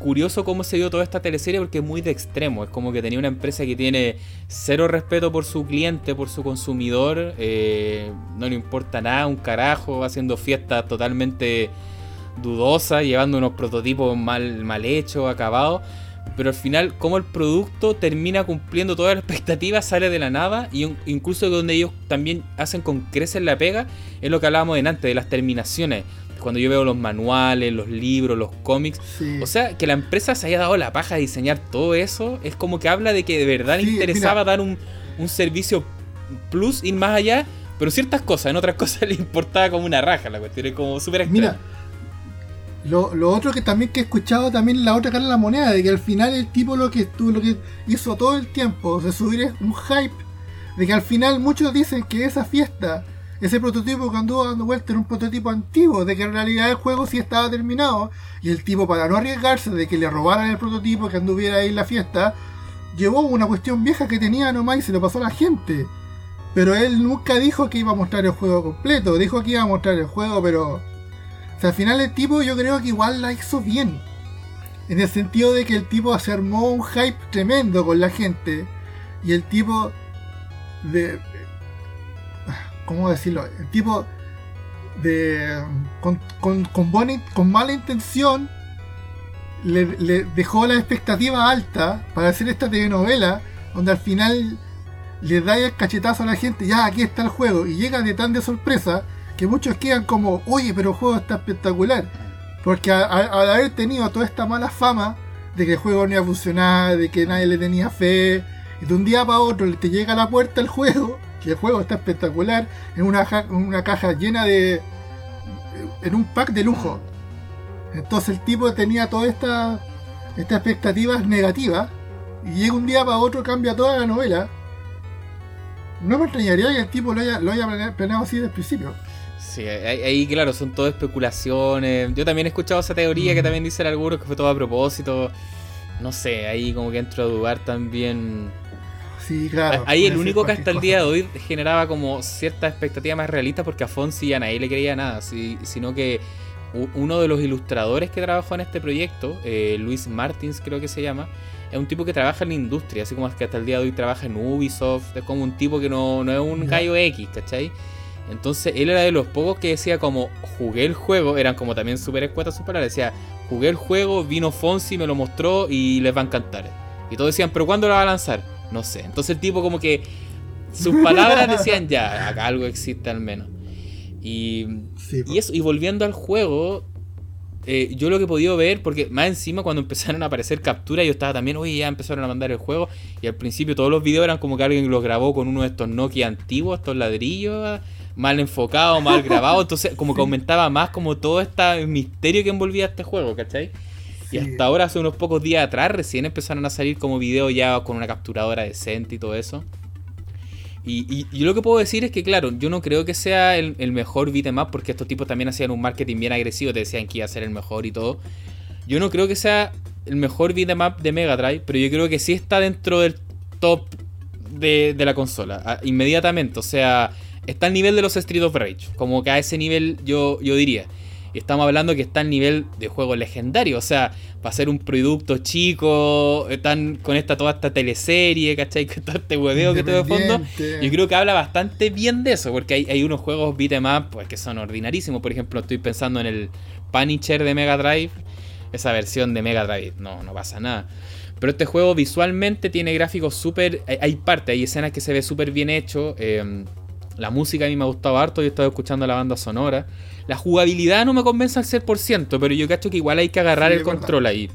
curioso cómo se dio toda esta teleserie porque es muy de extremo. Es como que tenía una empresa que tiene cero respeto por su cliente, por su consumidor. Eh, no le importa nada, un carajo, haciendo fiestas totalmente dudosas, llevando unos prototipos mal, mal hechos, acabados. Pero al final, como el producto termina cumpliendo todas las expectativas, sale de la nada. Y incluso donde ellos también hacen con crecer la pega, es lo que hablábamos de antes, de las terminaciones cuando yo veo los manuales, los libros, los cómics. O sea, que la empresa se haya dado la paja de diseñar todo eso, es como que habla de que de verdad le interesaba dar un, servicio plus, ir más allá, pero ciertas cosas, en otras cosas le importaba como una raja la cuestión, es como súper Mira, lo, lo, otro que también que he escuchado también la otra cara de la moneda, de que al final el tipo lo que, lo que hizo todo el tiempo de subir un hype, de que al final muchos dicen que esa fiesta ese prototipo que anduvo dando vuelta era un prototipo antiguo, de que en realidad el juego sí estaba terminado, y el tipo para no arriesgarse de que le robaran el prototipo que anduviera ahí en la fiesta, llevó una cuestión vieja que tenía nomás y se lo pasó a la gente. Pero él nunca dijo que iba a mostrar el juego completo, dijo que iba a mostrar el juego, pero... O sea, al final el tipo yo creo que igual la hizo bien. En el sentido de que el tipo se armó un hype tremendo con la gente. Y el tipo de, ¿cómo decirlo? El tipo de con, con, con, mala intención le, dejó la expectativa alta para hacer esta telenovela donde al final le da el cachetazo a la gente, ya aquí está el juego, y llega de tan de sorpresa que muchos quedan como, oye, pero el juego está espectacular. Porque al haber tenido toda esta mala fama de que el juego no iba a funcionar, de que nadie le tenía fe, y de un día para otro te llega a la puerta el juego, que el juego está espectacular, en una, una caja llena de... en un pack de lujo. Entonces el tipo tenía todas estas esta expectativas negativas y llega un día para otro, cambia toda la novela. No me extrañaría que el tipo lo haya, lo haya planeado así desde el principio. Sí, ahí, claro, son todo especulaciones. Yo también he escuchado esa teoría que también dicen algunos que fue todo a propósito. No sé, ahí como que entro a dudar también Ahí el único que hasta el día de hoy generaba como cierta expectativa más realista porque a Fonsi ya nadie le creía nada, sino que uno de los ilustradores que trabajó en este proyecto, eh, Luis Martins creo que se llama, es un tipo que trabaja en la industria, así como que hasta el día de hoy trabaja en Ubisoft, es como un tipo que no, no es un gallo X, ¿cachai? Entonces él era de los pocos que decía como jugué el juego, eran como también súper escuetas sus palabras, decía jugué el juego, vino Fonsi, me lo mostró y les va a encantar. Y todos decían, pero ¿cuándo lo va a lanzar? No sé. Entonces el tipo como que sus palabras decían ya, acá algo existe al menos. Y, y eso, y volviendo al juego, eh, yo lo que he podido ver, porque más encima cuando empezaron a aparecer capturas, yo estaba también, oye, ya empezaron a mandar el juego. Y al principio todos los videos eran como que alguien los grabó con uno de estos Nokia antiguos, estos ladrillos, mal enfocados, mal grabados. Entonces, como que aumentaba más como todo este misterio que envolvía este juego, ¿cachai? Y hasta ahora, hace unos pocos días atrás, recién empezaron a salir como videos ya con una capturadora decente y todo eso. Y, yo lo que puedo decir es que, claro, yo no creo que sea el, mejor beat'em porque estos tipos también hacían un marketing bien agresivo, te decían que iba a ser el mejor y todo. Yo no creo que sea el mejor beat'em de Mega Drive, pero yo creo que sí está dentro del top de, la consola, inmediatamente. O sea, está al nivel de los Street of Rage, como que a ese nivel yo, yo diría. Y estamos hablando que está al nivel de juego legendario. O sea, para ser un producto chico, están con esta toda esta teleserie, ¿cachai? Con todo este hueveo que tengo de fondo. Yo creo que habla bastante bien de eso, porque hay, unos juegos beat'em up pues, que son ordinarísimos. Por ejemplo, estoy pensando en el Punisher de Mega Drive. Esa versión de Mega Drive, no, no pasa nada. Pero este juego visualmente tiene gráficos súper... Hay, hay partes, hay escenas que se ve súper bien hecho. eh, la música a mí me ha gustado harto, yo he estado escuchando la banda sonora. La jugabilidad no me convence al 100%, pero yo cacho que igual hay que agarrar Sí, el es verdad. control ahí.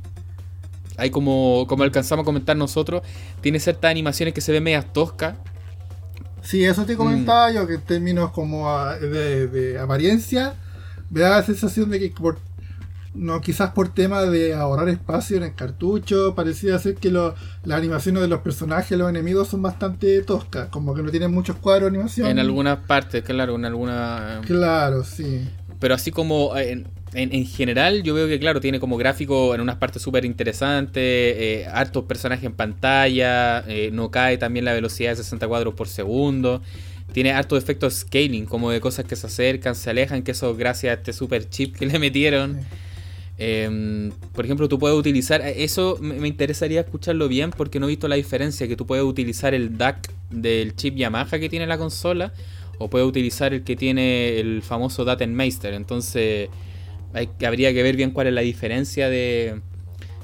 Hay como, como alcanzamos a comentar nosotros, tiene ciertas animaciones que se ven medias toscas. Sí, eso te comentaba yo, que en términos como de, de apariencia, me da la sensación de que por, no quizás por tema de ahorrar espacio en el cartucho, parecía ser que lo- las animaciones de los personajes, los enemigos son bastante toscas, como que no tienen muchos cuadros de animación. En algunas partes, claro, en alguna... Claro, sí. Pero así como eh, en, en- en general, yo veo que, claro, tiene como gráfico en unas partes súper interesantes, eh, hartos personajes en pantalla, eh, no cae también la velocidad de 60 cuadros por segundo. Tiene hartos efectos scaling, como de cosas que se acercan, se alejan, que eso gracias a este super chip que le metieron. Eh, por ejemplo, tú puedes utilizar, eh, eso me, interesaría escucharlo bien porque no he visto la diferencia, que tú puedes utilizar el DAC del chip Yamaha que tiene la consola o puedes utilizar el que tiene el famoso Datenmeister. Entonces, habría que ver bien cuál es la diferencia de,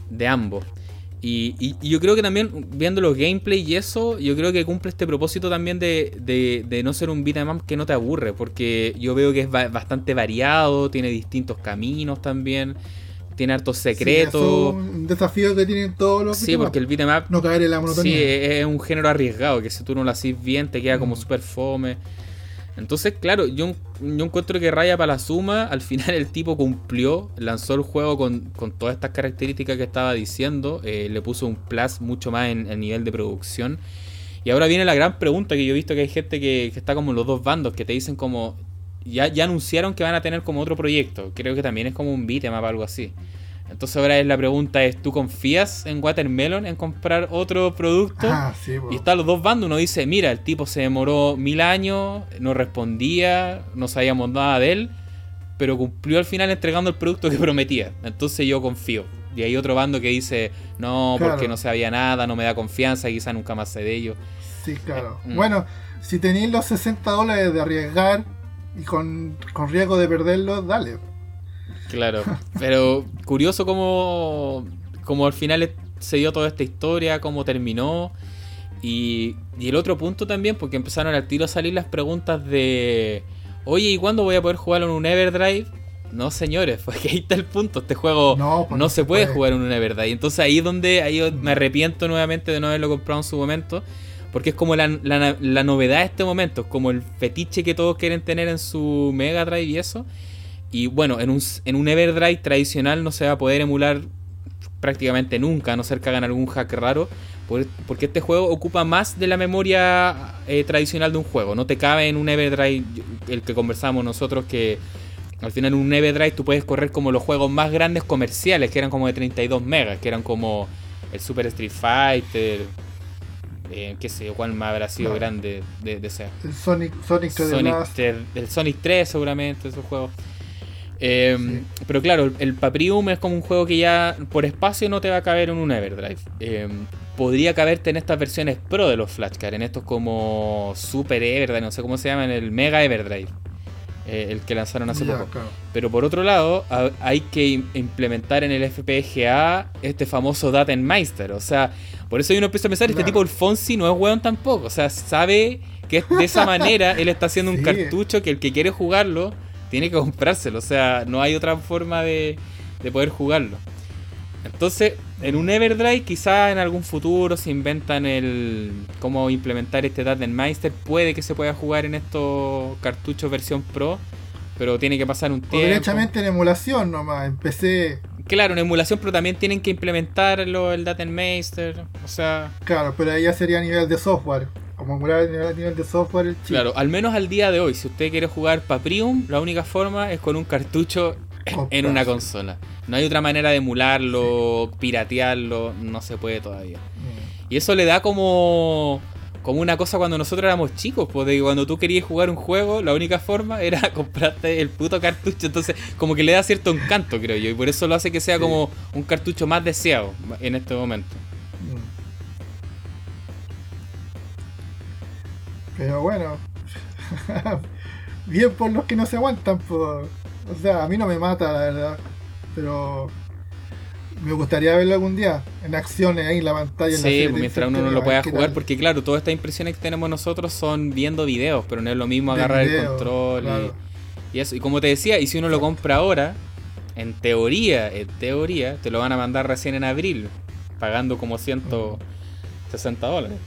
de ambos. Y, yo creo que también, viendo los gameplay y eso, yo creo que cumple este propósito también de, de- de no ser un beat'em que no te aburre, porque yo veo que es ba- bastante variado, tiene distintos caminos también, tiene hartos Sí, secretos. es un desafío que tienen todos los Sí, porque el beat'em up no caer en la sí, monotonía. es es un género arriesgado, que si tú no lo haces bien te queda como Mm. super fome. Entonces, claro, yo, yo encuentro que raya para la suma. Al final el tipo cumplió, lanzó el juego con, con todas estas características que estaba diciendo. eh, le puso un plus mucho más en el nivel de producción. Y ahora viene la gran pregunta que yo he visto que hay gente que, que está como en los dos bandos, que te dicen como... Ya, ya anunciaron que van a tener como otro proyecto. Creo que también es como un beat'em up, algo así. Entonces ahora es la pregunta es, ¿tú confías en Watermelon en comprar otro producto? Ah, sí. Y están los dos bandos, uno dice, mira, el tipo se demoró mil años, no respondía, no sabíamos nada de él, pero cumplió al final entregando el producto que prometía. Entonces yo confío. Y hay otro bando que dice, no, Claro. porque no sabía nada, no me da confianza, quizá nunca más sé de ello. Sí, claro. Mm. Bueno, si tenéis los 60 dólares de arriesgar y con, con riesgo de perderlos, dale. Claro, pero curioso cómo, cómo al final se dio toda esta historia, cómo terminó. Y, y el otro punto también, porque empezaron al tiro a salir las preguntas de, oye, ¿y cuándo voy a poder jugarlo en un Everdrive? No, señores, porque ahí está el punto. Este juego no, No, pues se puede, jugar en un Everdrive. Entonces ahí es donde ahí yo me arrepiento nuevamente de no haberlo comprado en su momento. Porque es como la, la- novedad de este momento, es como el fetiche que todos quieren tener en su Mega Drive y eso. Y bueno, en un, en un Everdrive tradicional no se va a poder emular prácticamente nunca, a no ser que hagan algún hack raro. por- Porque este juego ocupa más de la memoria eh, tradicional de un juego. No te cabe en un Everdrive, el que conversamos nosotros, que al final en un Everdrive tú puedes correr como los juegos más grandes comerciales, que eran como de 32 megas, que eran como el Super Street Fighter, eh, qué sé yo, cuál más habrá sido grande de, de ese. El Sonic, Sonic 3D Sonic. 3, el Sonic 3 seguramente, esos juegos. Eh, Sí. Pero claro, el, el Paprium es como un juego que ya por espacio no te va a caber en un Everdrive. Eh, podría caberte en estas versiones Pro de los Flashcard, en estos como Super Everdrive, no sé cómo se llama, en el Mega Everdrive. eh, el que lanzaron hace poco. claro. Pero por otro lado, ha- hay que im- implementar en el FPGA este famoso Datenmeister. O sea, por eso uno empieza a pensar, este tipo, el Fonsi, no es weón tampoco. O sea, sabe que de esa manera él está haciendo un Sí. cartucho que el que quiere jugarlo tiene que comprárselo. O sea, no hay otra forma de, de poder jugarlo. Entonces, en un Everdrive, quizá en algún futuro se inventan el cómo implementar este Datenmeister. Puede que se pueda jugar en estos cartuchos versión Pro, pero tiene que pasar un O tiempo. derechamente en emulación nomás, en PC. Claro, en emulación, pero también tienen que implementarlo, el Datenmeister. O sea, Claro, pero ahí ya sería a nivel de software. Como emular a nivel, de software el chip. claro, al menos al día de hoy, si usted quiere jugar Paprium, la única forma es con un cartucho en una consola. No hay otra manera de emularlo, piratearlo, no se puede todavía. Mm. Y eso le da como como una cosa cuando nosotros éramos chicos, pues de que cuando tú querías jugar un juego, la única forma era comprarte el puto cartucho, entonces como que le da cierto encanto, creo yo, y por eso lo hace que sea Sí. como un cartucho más deseado en este momento. Mm. Pero bueno, bien por los que no se aguantan, pues. O sea, a mí no me mata, la verdad. Pero me gustaría verlo algún día en acciones ahí en la pantalla. en Sí, pues mientras uno no lo pueda jugar, porque claro, todas estas impresiones que tenemos nosotros son viendo videos, pero no es lo mismo agarrar el control y, eso. Y como te decía, y si uno lo compra ahora, en teoría, en teoría, te lo van a mandar recién en abril, pagando como 160 dólares.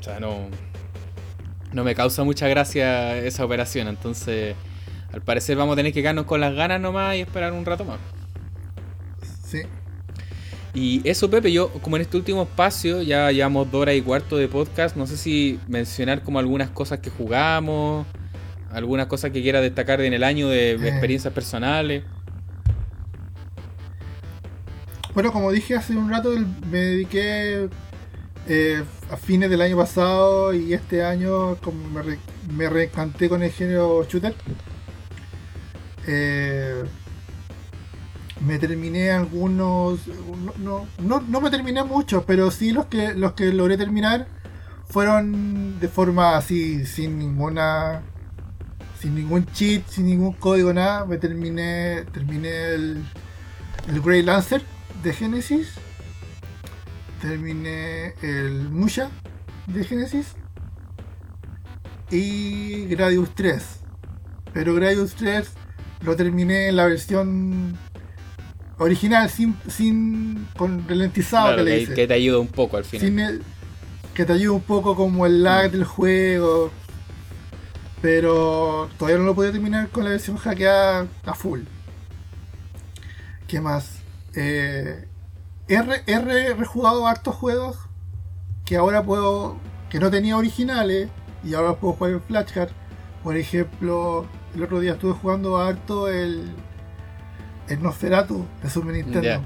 O sea, no, no me causa mucha gracia esa operación, entonces al parecer vamos a tener que quedarnos con las ganas nomás y esperar un rato más. Sí. Y eso, Pepe, yo como en este último espacio ya llevamos dos horas y cuarto de podcast, no sé si mencionar como algunas cosas que jugamos, algunas cosas que quiera destacar en el año de Eh. experiencias personales. Bueno, como dije hace un rato, me dediqué eh, a fines del año pasado y este año como me, re- me reencanté con el género shooter. Eh, me terminé algunos, no, no, no, me terminé muchos, pero sí los que los que logré terminar fueron de forma así, sin ninguna, sin ningún cheat, sin ningún código, nada. Me terminé, terminé el, el Grey Lancer de Genesis. Terminé el Musha de Genesis. Y Gradius 3. Pero Gradius 3 lo terminé en la versión original, sin, sin con ralentizado Claro, que le que, te ayuda un poco al final. Sin el- que te ayude un poco como el lag del juego. Pero todavía no lo podía terminar con la versión hackeada a full. ¿Qué más? Eh, he, re- he re- rejugado hartos juegos que ahora puedo. que no tenía originales y ahora puedo jugar en Flashcard. Por ejemplo, el otro día estuve jugando harto el. El Nosferatu de Super Nintendo.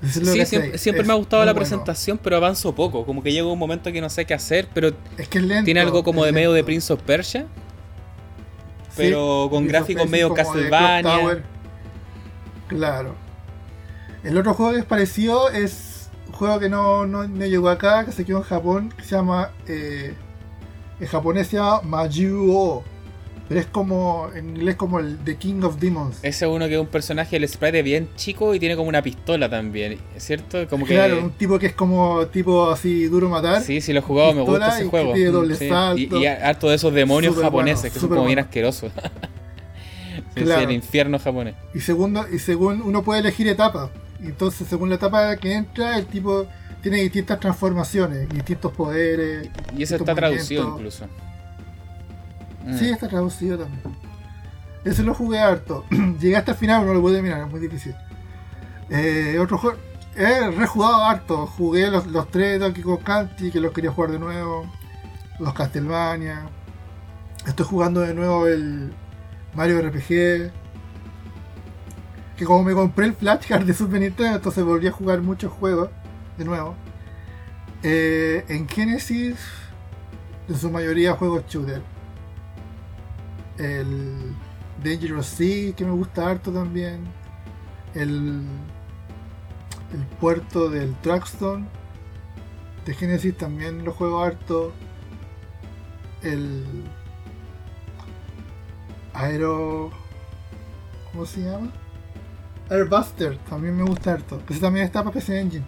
Lo Sí, que siempre, sé, siempre es me ha gustado la bueno. presentación, pero avanzo poco. Como que llega un momento que no sé qué hacer, pero Es que es lento. tiene algo como de medio de. Prince of Persia. Sí, pero con gráficos medio Castlevania. Claro. El otro juego que es parecido es un juego que no, no, no llegó acá, que se quedó en Japón, que se llama. eh, en japonés se llama Majuo. Pero es como. En inglés como el The King of Demons. Ese es uno que es un personaje, el sprite es bien chico y tiene como una pistola también, ¿cierto? Como que... Claro, un tipo que es como tipo así duro matar. Sí, sí lo he jugado, me gusta ese y que juego. tiene doble Sí. salto. Y, y harto de esos demonios Súper japoneses bueno, que son como bien asquerosos. Sí, sí, Claro. el infierno japonés. Y segundo, y según uno puede elegir etapas. Entonces, según la etapa que entra, el tipo tiene distintas transformaciones, distintos poderes. Y eso está traducido incluso. Mm. Sí, está traducido también. Eso lo jugué harto. Llegué hasta el final, pero no lo pude terminar, es muy difícil. Eh, otro juego. He rejugado harto. Jugué los, los tres Donkey Kong Country, que los quería jugar de nuevo. Los Castlevania. Estoy jugando de nuevo el Mario RPG. Que como me compré el flashcard de Super Nintendo, entonces volví a jugar muchos juegos de nuevo. Eh, en Genesis, en su mayoría juegos shooter. El Dangerous Sea, que me gusta harto también. El, el puerto del Truckstone de Genesis también lo juego harto. El Aero. ¿Cómo se llama? Airbuster también me gusta harto. Ese también está para PC Engine.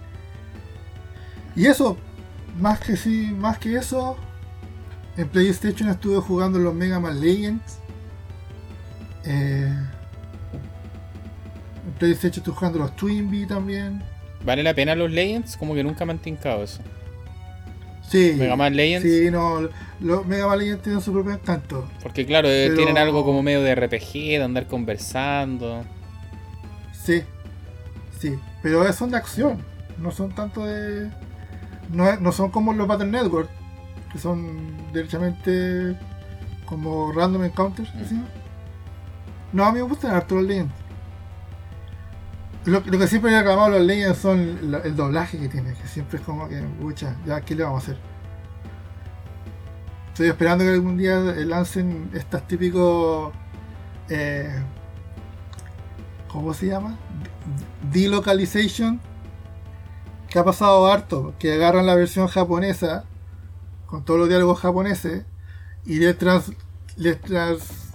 Y eso, más que sí, más que eso, en PlayStation estuve jugando los Mega Man Legends. Eh, en PlayStation estuve jugando los Twinbee también. ¿Vale la pena los Legends? Como que nunca me han tincado eso. Sí. Mega Man Legends. Sí, no, los Mega Man Legends tienen su propio encanto. Porque claro, eh, Pero- tienen algo como medio de RPG, de andar conversando. Sí, sí, pero son de acción, no son tanto de. No, no son como los Battle Network, que son derechamente como random encounters. Mm. ¿sí? No, a mí me gustan harto los Legends. Lo, lo que siempre he reclamado los Legends son la- el doblaje que tiene, que siempre es como que, pucha, ya, ¿qué le vamos a hacer? Estoy esperando que algún día lancen estas típicos. Eh, ¿Cómo se llama? Delocalization. Que ha pasado harto. Que agarran la versión japonesa. Con todos los diálogos japoneses. Y le, trans, le tras-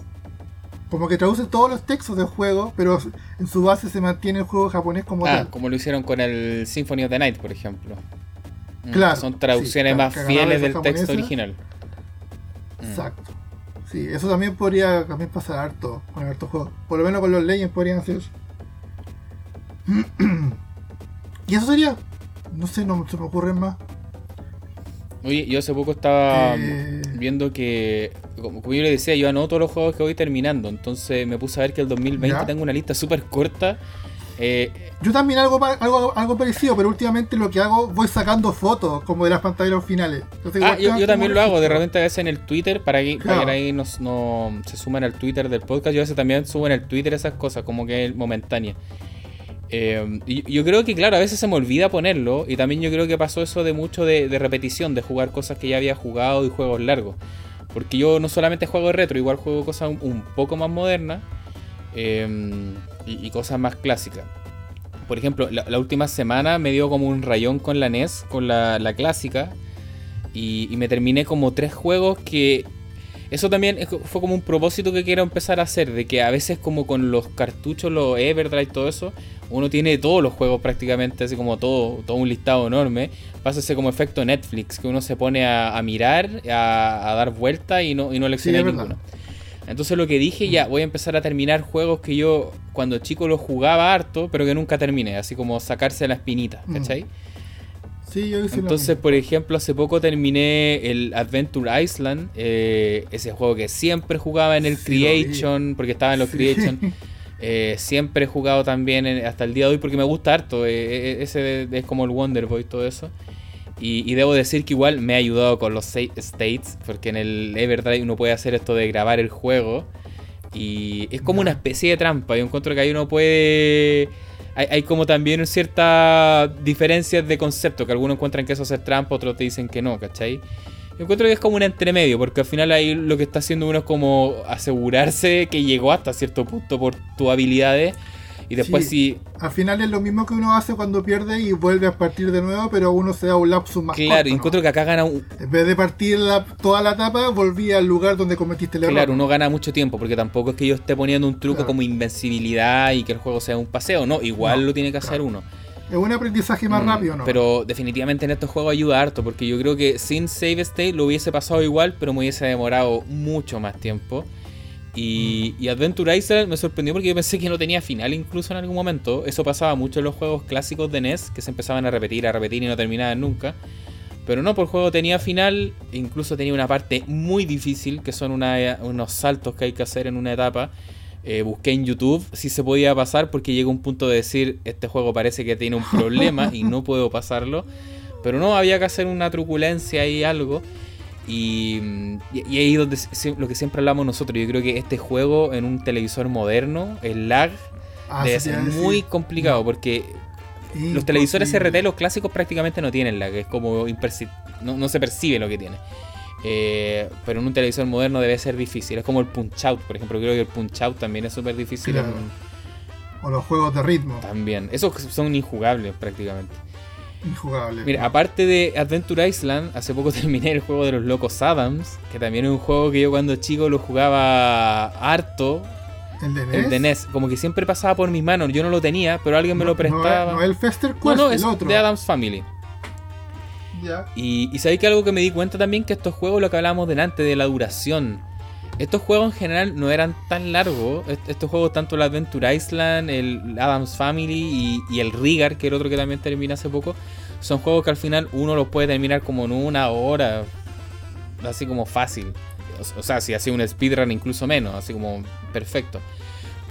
como que traduce todos los textos del juego, pero en su base se mantiene el juego japonés como ah, tal. como lo hicieron con el Symphony of the Night, por ejemplo. Mm, claro. Son traducciones más fieles del texto original. Mm. Exacto. Sí, eso también podría también pasar harto con harto juegos. Por lo menos con los Legends podrían hacer eso. y eso sería. No sé, no se me ocurren más. Oye, yo hace poco estaba eh. viendo que, como, yo le decía, yo anoto los juegos que voy terminando. Entonces me puse a ver que el 2020 tengo una lista súper corta. Eh, yo también algo, algo, algo parecido, pero últimamente lo que hago, voy sacando fotos como de las pantallas finales. ah, yo, también lo hago, de repente a veces en el Twitter, para que, para que ahí nos, no, se suman al Twitter del podcast, yo a veces también subo en el Twitter esas cosas, como que es momentánea. Eh, yo creo que, claro, a veces se me olvida ponerlo. Y también yo creo que pasó eso de mucho de, repetición, de jugar cosas que ya había jugado y juegos largos. Porque yo no solamente juego retro, igual juego cosas un, poco más modernas em, y, cosas más clásicas. Por ejemplo, la, última semana me dio como un rayón con la NES, con la, clásica. y, me terminé como tres juegos que eso también fue como un propósito que quiero empezar a hacer, de que a veces como con los cartuchos, los Everdrive, todo eso, uno tiene todos los juegos prácticamente, así como todo, todo un listado enorme. Pasa ese como efecto Netflix, que uno se pone a, mirar, a, dar vuelta y no, y no lecciona ninguno. Entonces lo que dije, ya, voy a empezar a terminar juegos que yo cuando chico los jugaba harto, pero que nunca terminé, así como sacarse la espinita, mm. ¿cachai? Entonces, por ejemplo, hace poco terminé el Adventure Island, eh, ese juego que siempre jugaba en el Creation, porque estaba en los Creation. Eh, siempre he jugado también hasta el día de hoy porque me gusta harto. Eh, ese es como el Wonder Boy, todo eso. Y, debo decir que igual me ha ayudado con los states, porque en el Everdrive uno puede hacer esto de grabar el juego. Y es como una especie de trampa. Yo encuentro que ahí uno puede hay, como también ciertas diferencias de concepto, que algunos encuentran que eso es trampa, otros te dicen que no, ¿cachai? Yo encuentro que es como un entremedio, porque al final ahí lo que está haciendo uno es como asegurarse que llegó hasta cierto punto por tus habilidades. Y después sí, Al final es lo mismo que uno hace cuando pierde y vuelve a partir de nuevo, pero uno se da un lapsus más Claro, encuentro que acá gana un... En vez de partir toda la etapa, volví al lugar donde cometiste el error. Claro, uno gana mucho tiempo, porque tampoco es que yo esté poniendo un truco como invencibilidad y que el juego sea un paseo, no, igual lo tiene que hacer uno. Es un aprendizaje más mm, rápido, ¿no? Pero definitivamente en estos juegos ayuda harto, porque yo creo que sin save state lo hubiese pasado igual, pero me hubiese demorado mucho más tiempo. Y, Adventure Island me sorprendió porque yo pensé que no tenía final incluso en algún momento. Eso pasaba mucho en los juegos clásicos de NES, que se empezaban a repetir, a repetir y no terminaban nunca. Pero no, por juego tenía final, incluso tenía una parte muy difícil, que son unos saltos que hay que hacer en una etapa. Eh, busqué en YouTube si se podía pasar porque llegó un punto de decir, este juego parece que tiene un problema y no puedo pasarlo. Pero no, había que hacer una truculencia y algo. Y, y, ahí donde lo que siempre hablamos nosotros. Yo creo que este juego en un televisor moderno, el lag ah, debe ser muy complicado porque los televisores RT, los clásicos, prácticamente no tienen lag. Es como no, no se percibe lo que tiene. Eh, pero en un televisor moderno debe ser difícil. Es como el Punch Out, por ejemplo. Creo que el Punch Out también es súper difícil. O los juegos de ritmo. También. Esos son injugables prácticamente. Injugable. Mira, aparte de Adventure Island, hace poco terminé el juego de los locos Adams, que también es un juego que yo cuando chico lo jugaba harto. ¿El de NES? El de NES. Como que siempre pasaba por mis manos. Yo no lo tenía, pero alguien me lo prestaba. No, el Fester Quest, no, es de Adams Family. Y, y sabéis que algo que me di cuenta también que estos juegos, lo que hablábamos delante, de la duración. Estos juegos en general no eran tan largos. Estos juegos, tanto el Adventure Island, el Adams Family y, el Rigar, que era otro que también termina hace poco, son juegos que al final uno los puede terminar como en una hora, así como fácil. O, sea, si hacía un speedrun incluso menos, así como perfecto.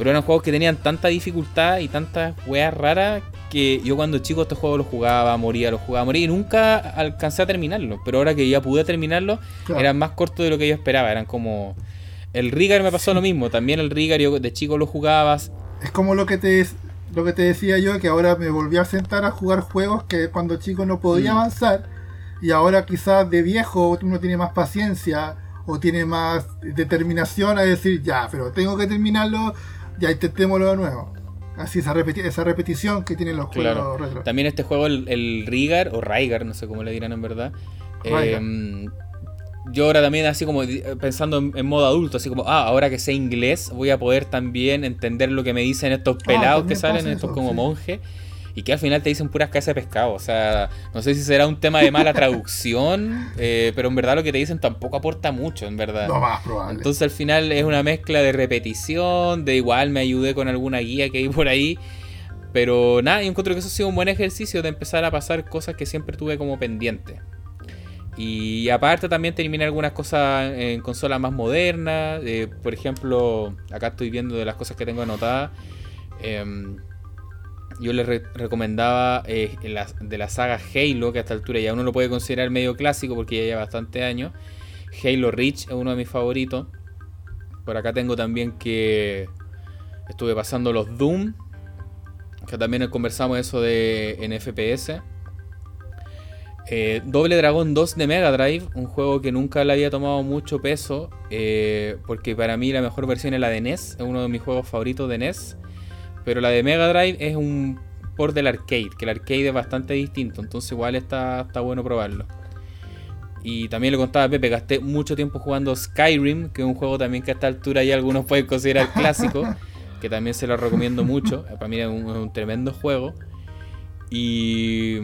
Pero eran juegos que tenían tanta dificultad y tantas weas raras que yo cuando chico estos juegos los jugaba, moría, los jugaba, moría y nunca alcancé a terminarlos. Pero ahora que ya pude terminarlos, eran más cortos de lo que yo esperaba. Eran como el Rigar me pasó lo mismo. También el Rigar yo de chico lo jugabas. Es como lo que te lo que te decía yo, que ahora me volví a sentar a jugar juegos que cuando chico no podía mm. avanzar. Y ahora quizás de viejo uno tiene más paciencia o tiene más determinación a decir, ya, pero tengo que terminarlo, ya intentémoslo de nuevo. Así esa, esa repetición que tienen los juegos retro. También este juego, el, el Rigar, o Raigar, no sé cómo le dirán en verdad. Yo ahora también así como pensando en, modo adulto, así como, ah, ahora que sé inglés voy a poder también entender lo que me dicen estos ah, pelados que salen, estos como monjes y que al final te dicen puras casas de pescado. O sea, no sé si será un tema de mala traducción, eh, pero en verdad lo que te dicen tampoco aporta mucho, en verdad. Lo más probable. Entonces al final es una mezcla de repetición, de igual me ayudé con alguna guía que hay por ahí. Pero nada, yo encuentro que eso ha sido un buen ejercicio de empezar a pasar cosas que siempre tuve como pendiente. Y aparte también terminé algunas cosas en consolas más modernas. Eh, por ejemplo, acá estoy viendo de las cosas que tengo anotadas. Em, yo les recomendaba eh, de la saga Halo, que a esta altura ya uno lo puede considerar medio clásico porque ya lleva bastante años. Halo Reach es uno de mis favoritos. Por acá tengo también que estuve pasando los Doom, que también conversamos eso de en FPS. Eh, Doble Dragón 2 de Mega Drive, un juego que nunca le había tomado mucho peso, eh, porque para mí la mejor versión es la de NES, es uno de mis juegos favoritos de NES. Pero la de Mega Drive es un port del arcade, que el arcade es bastante distinto, entonces igual está, está bueno probarlo. Y también le contaba a Pepe, gasté mucho tiempo jugando Skyrim, que es un juego también que a esta altura ya algunos pueden considerar clásico, que también se lo recomiendo mucho, para mí es un, tremendo juego. Y,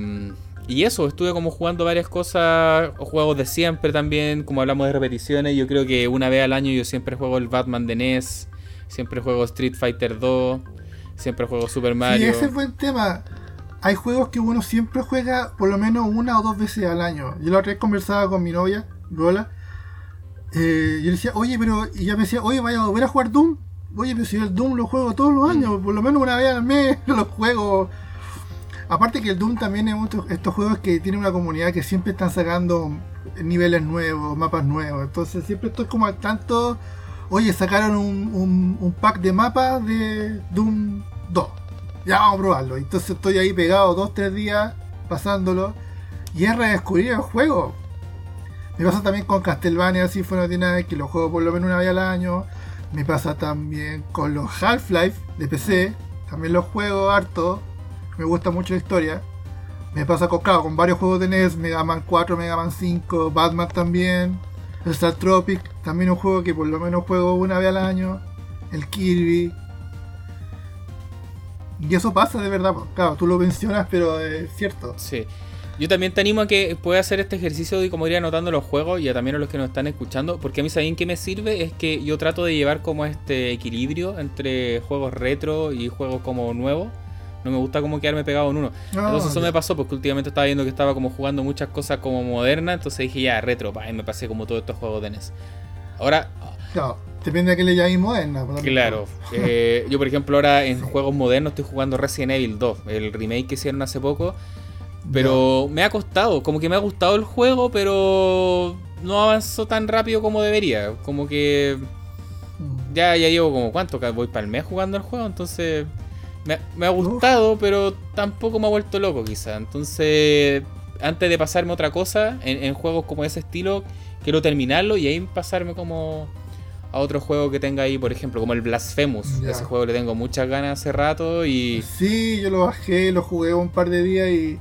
y eso, estuve como jugando varias cosas, juegos de siempre también, como hablamos de repeticiones, yo creo que una vez al año yo siempre juego el Batman de NES, siempre juego Street Fighter 2. Siempre juego Super Mario. Sí, ese es buen tema. Hay juegos que uno siempre juega por lo menos una o dos veces al año. Yo la otra vez conversaba con mi novia, Lola. Eh, yo le decía, oye, pero. Y ella me decía, oye, vaya a volver a jugar Doom. Oye, pero si el Doom lo juego todos los años, por lo menos una vez al mes lo juego. Aparte que el Doom también es estos juegos que tienen una comunidad que siempre están sacando niveles nuevos, mapas nuevos. Entonces siempre estoy como al tanto oye, sacaron un, un, pack de mapas de Doom 2. Ya vamos a probarlo. Entonces estoy ahí pegado dos, tres días pasándolo. Y es redescubrir el juego. Me pasa también con Castlevania fue no tiene que lo juego por lo menos una vez al año. Me pasa también con los Half-Life de PC. También los juego harto. Me gusta mucho la historia. Me pasa con, con varios juegos de NES, Mega Man 4, Mega Man 5, Batman también. Star Tropic, también un juego que por lo menos juego una vez al año. El Kirby. Y eso pasa de verdad, claro, tú lo mencionas, pero es cierto. Sí. Yo también te animo a que puedas hacer este ejercicio de como ir anotando los juegos y también a los que nos están escuchando, porque a mí saben que me sirve es que yo trato de llevar como este equilibrio entre juegos retro y juegos como nuevos no me gusta como quedarme pegado en uno. entonces eso me pasó porque últimamente estaba viendo que estaba como jugando muchas cosas como modernas, entonces dije ya, retro, y me pasé como todos estos juegos de NES. Ahora... Claro, depende de qué le llaméis moderna. Claro. Eh, yo por ejemplo ahora en juegos modernos estoy jugando Resident Evil 2, el remake que hicieron hace poco. Pero me ha costado, como que me ha gustado el juego, pero no avanzó tan rápido como debería. Como que mm. ya, ya llevo como cuánto, voy para el mes jugando el juego, entonces me, ha gustado, pero tampoco me ha vuelto loco quizá. Entonces, antes de pasarme otra cosa, en, juegos como ese estilo, quiero terminarlo y ahí pasarme como a otro juego que tenga ahí, por ejemplo, como el Blasphemous. Ese juego le tengo muchas ganas hace rato y... Sí, yo lo bajé, lo jugué un par de días y...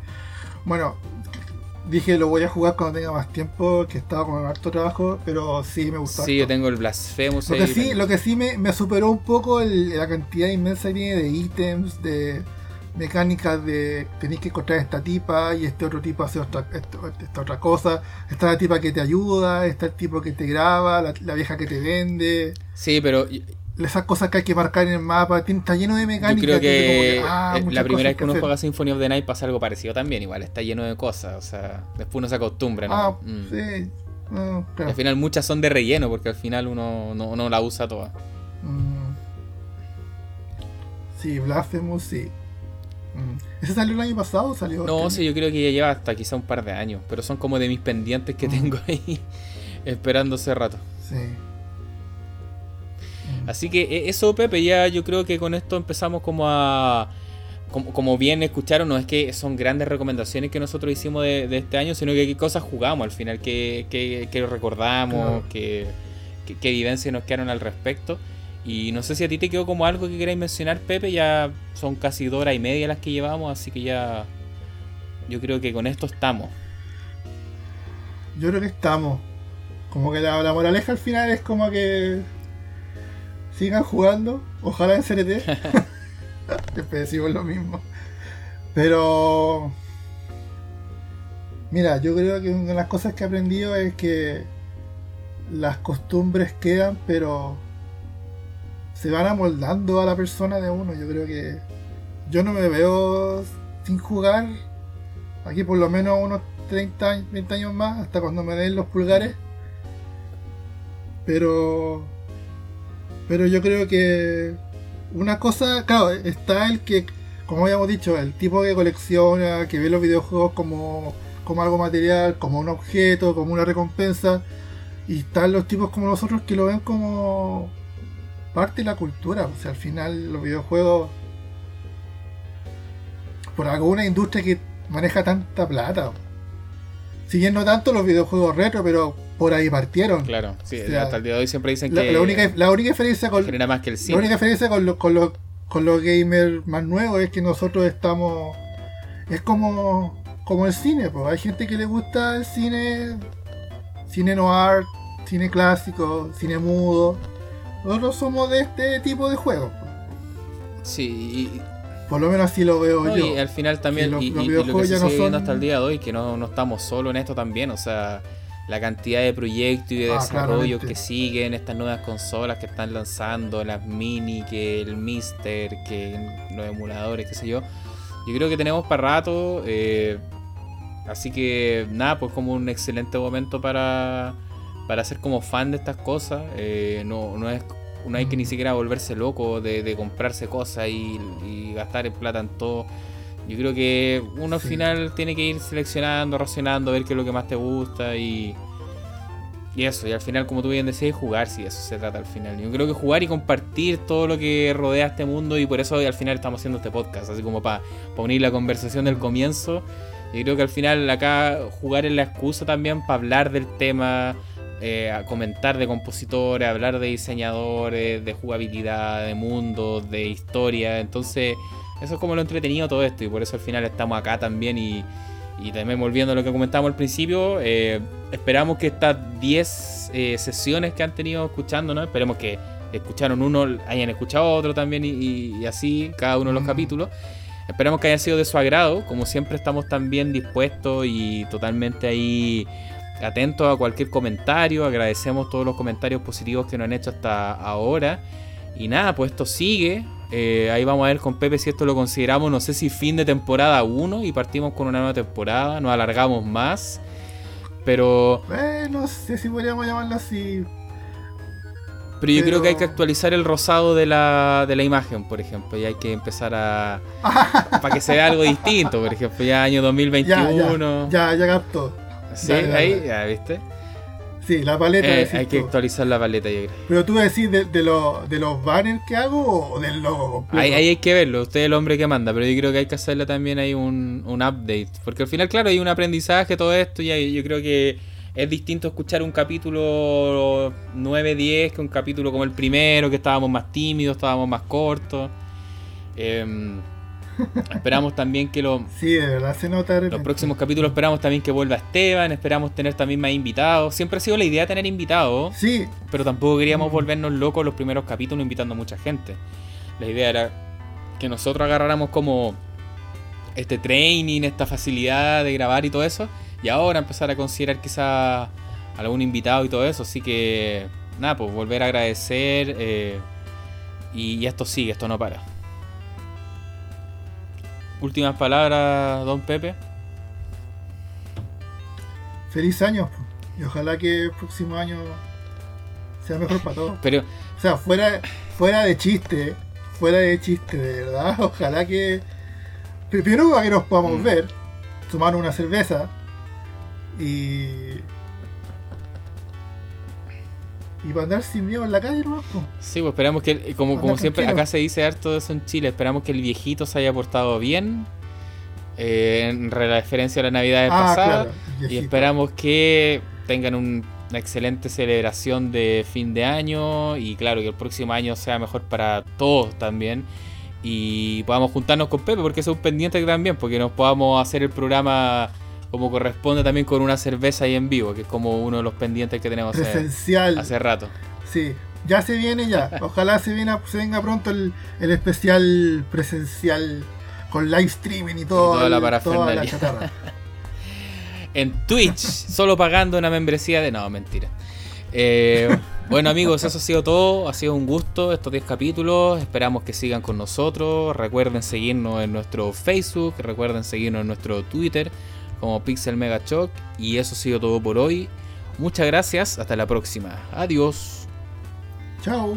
Bueno, dije lo voy a jugar cuando tenga más tiempo, que estaba con harto trabajo, pero sí me gustó. Sí, yo tengo el Blasphemous. Lo que sí, lo que sí me, superó un poco la cantidad inmensa de ítems, de mecánicas de tenéis que encontrar esta tipa y este otro tipo hace otra, esta, otra cosa. Está la tipa que te ayuda, está el tipo que te graba, la, la vieja que te vende. Sí, pero esas cosas que hay que marcar en el mapa, está lleno de mecánicas. Yo creo que, ah, la primera vez que uno juega Symphony of the Night pasa algo parecido también, igual está lleno de cosas, o sea, después uno se acostumbra, ¿no? Ah, mm. sí. Al final muchas son de relleno porque al final uno no, la usa toda. Mm. Sí, Blasphemous, sí. Mm. ¿Ese salió el año pasado o salió? No, sí, yo creo que ya lleva hasta quizá un par de años, pero son como de mis pendientes que tengo ahí esperando hace rato. Sí. Así que e, eso, Pepe, ya yo creo que con esto empezamos como a... Como, bien escucharon, no es que son grandes recomendaciones que nosotros hicimos de, este año, sino que qué cosas jugamos al final, qué, qué, recordamos, qué, qué, evidencias nos quedaron al respecto. Y no sé si a ti te quedó como algo que queráis mencionar, Pepe. Ya son casi dos horas y media las que llevamos, así que ya. Yo creo que con esto estamos. Yo creo que estamos. como que la, la moraleja al final es como que sigan jugando, ojalá en CRT. Siempre decimos lo mismo. Pero mira, yo creo que una de las cosas que he aprendido es que las costumbres quedan, pero se van amoldando a la persona de uno. Yo creo que yo no me veo sin jugar aquí por lo menos unos 30, 20 años más, hasta cuando me den los pulgares. Pero. Pero yo creo que. Una cosa, claro, está el que, como habíamos dicho, el tipo que colecciona, que ve los videojuegos como, como algo material, como un objeto, como una recompensa. Y están los tipos como nosotros que lo ven como parte de la cultura. O sea, al final los videojuegos, por alguna industria que maneja tanta plata. Siguiendo tanto los videojuegos retro, pero por ahí partieron. Claro, sí, O sea, hasta el día de hoy siempre dicen La, que la única, la única diferencia con, genera más que el la única diferencia con, los- con, los, con los gamers más nuevos es que nosotros estamos. Es como, como el cine, pues. Hay gente que le gusta el cine. Cine noir, cine clásico, cine mudo. Nosotros somos de este tipo de juegos. pues. Sí, y, Por lo menos así lo veo no, yo. y al final también, Y y, y lo que se no viendo hasta el día de hoy, que no, no estamos solos en esto también, o sea, la cantidad de proyectos y de Ah, desarrollos que siguen, estas nuevas consolas que están lanzando, las mini, que el Mister, que los emuladores, qué sé yo. Yo creo que tenemos para rato, eh, así que nada, pues como un excelente momento para, para ser como fan de estas cosas. eh, no, no es no hay que ni siquiera volverse loco de, de comprarse cosas y, y gastar en plata en todo. Yo creo que uno al Sí. final tiene que ir seleccionando, racionando, ver qué es lo que más te gusta y, y eso. Y al final, como tú bien decías, jugar, si eso se trata al final. Yo creo que jugar y compartir todo lo que rodea este mundo y por eso al final estamos haciendo este podcast, así como para unir la conversación del comienzo. Yo creo que al final acá jugar es la excusa también para hablar del tema, eh, a comentar de compositores, hablar de diseñadores, de jugabilidad, de mundos, de historia. Entonces, eso es como lo entretenido todo esto y por eso al final estamos acá también y, y también volviendo a lo que comentábamos al principio, eh, esperamos que estas 10 eh, sesiones que han tenido escuchando, ¿no? Esperemos que escucharon uno, hayan escuchado otro también y, y- y así cada uno de los Mm. capítulos. Esperamos que haya sido de su agrado. Como siempre estamos también dispuestos y totalmente ahí atentos a cualquier comentario. Agradecemos todos los comentarios positivos que nos han hecho hasta ahora. Y nada, pues esto sigue. Eh, ahí vamos a ver con Pepe si esto lo consideramos, no sé si fin de temporada 1 y partimos con una nueva temporada. Nos alargamos más. Pero, Eh, no sé si podríamos llamarlo así. pero yo creo que hay que Pero- actualizar el rosado de la, de la imagen, por ejemplo. Y hay que empezar a... para que se vea algo distinto, por ejemplo. Ya año Ya, 2021. ya, ya, ya captó. Sí, Dale, dale, ahí, dale. ya, ¿viste? Sí, la paleta. Eh, hay que tú. actualizar la paleta, yo creo. Pero tú decís de, de, los- de los banners que hago o del logo completo. Ahí, ahí hay que verlo, usted es el hombre que manda, pero yo creo que hay que hacerle también ahí un, un update. Porque al final, claro, hay un aprendizaje, todo esto, y ahí yo creo que es distinto escuchar un capítulo 9-10 que un capítulo como el primero, que estábamos más tímidos, estábamos más cortos. Em, esperamos también que lo- Sí, de verdad se nota de los repente. próximos capítulos esperamos también que vuelva Esteban, esperamos tener también más invitados. Siempre ha sido la idea tener invitados. Sí, Pero tampoco queríamos Mm. volvernos locos los primeros capítulos invitando a mucha gente. La idea era que nosotros agarráramos como este training, esta facilidad de grabar y todo eso. Y ahora empezar a considerar quizá algún invitado y todo eso. Así que nada, pues volver a agradecer. eh, y, y esto sigue, esto no para. Últimas palabras, don Pepe. feliz año. Y ojalá que el próximo año sea mejor para todos. Pero O sea, fuera, fuera de chiste, fuera de chiste, de verdad. Ojalá que. Primero para que nos podamos Mm. ver, tomar una cerveza y. Y para andar sin miedo en la calle, ¿no? Po. Sí, pues esperamos que, eh, como, como siempre, tranquilo. acá se dice harto de eso en Chile, esperamos que el viejito se haya portado bien eh, en referencia a la Navidad Ah, pasada claro. y esperamos que tengan un- una excelente celebración de fin de año y claro, que el próximo año sea mejor para todos también y podamos juntarnos con Pepe porque eso es un pendiente también, porque nos podamos hacer el programa como corresponde también con una cerveza ahí en vivo, que es como uno de los pendientes que tenemos Presencial. hace rato. Sí, ya se viene ya. Ojalá se, viene, se venga pronto el, el especial presencial con live streaming y todo. toda la toda parafernalia. la en Twitch, solo pagando una membresía de... No, mentira. Eh, bueno amigos, eso ha sido todo. Ha sido un gusto estos 10 capítulos. Esperamos que sigan con nosotros. Recuerden seguirnos en nuestro Facebook. Recuerden seguirnos en nuestro Twitter como Pixel Mega Shock. Y eso ha sido todo por hoy. Muchas gracias. Hasta la próxima. Adiós. Chao.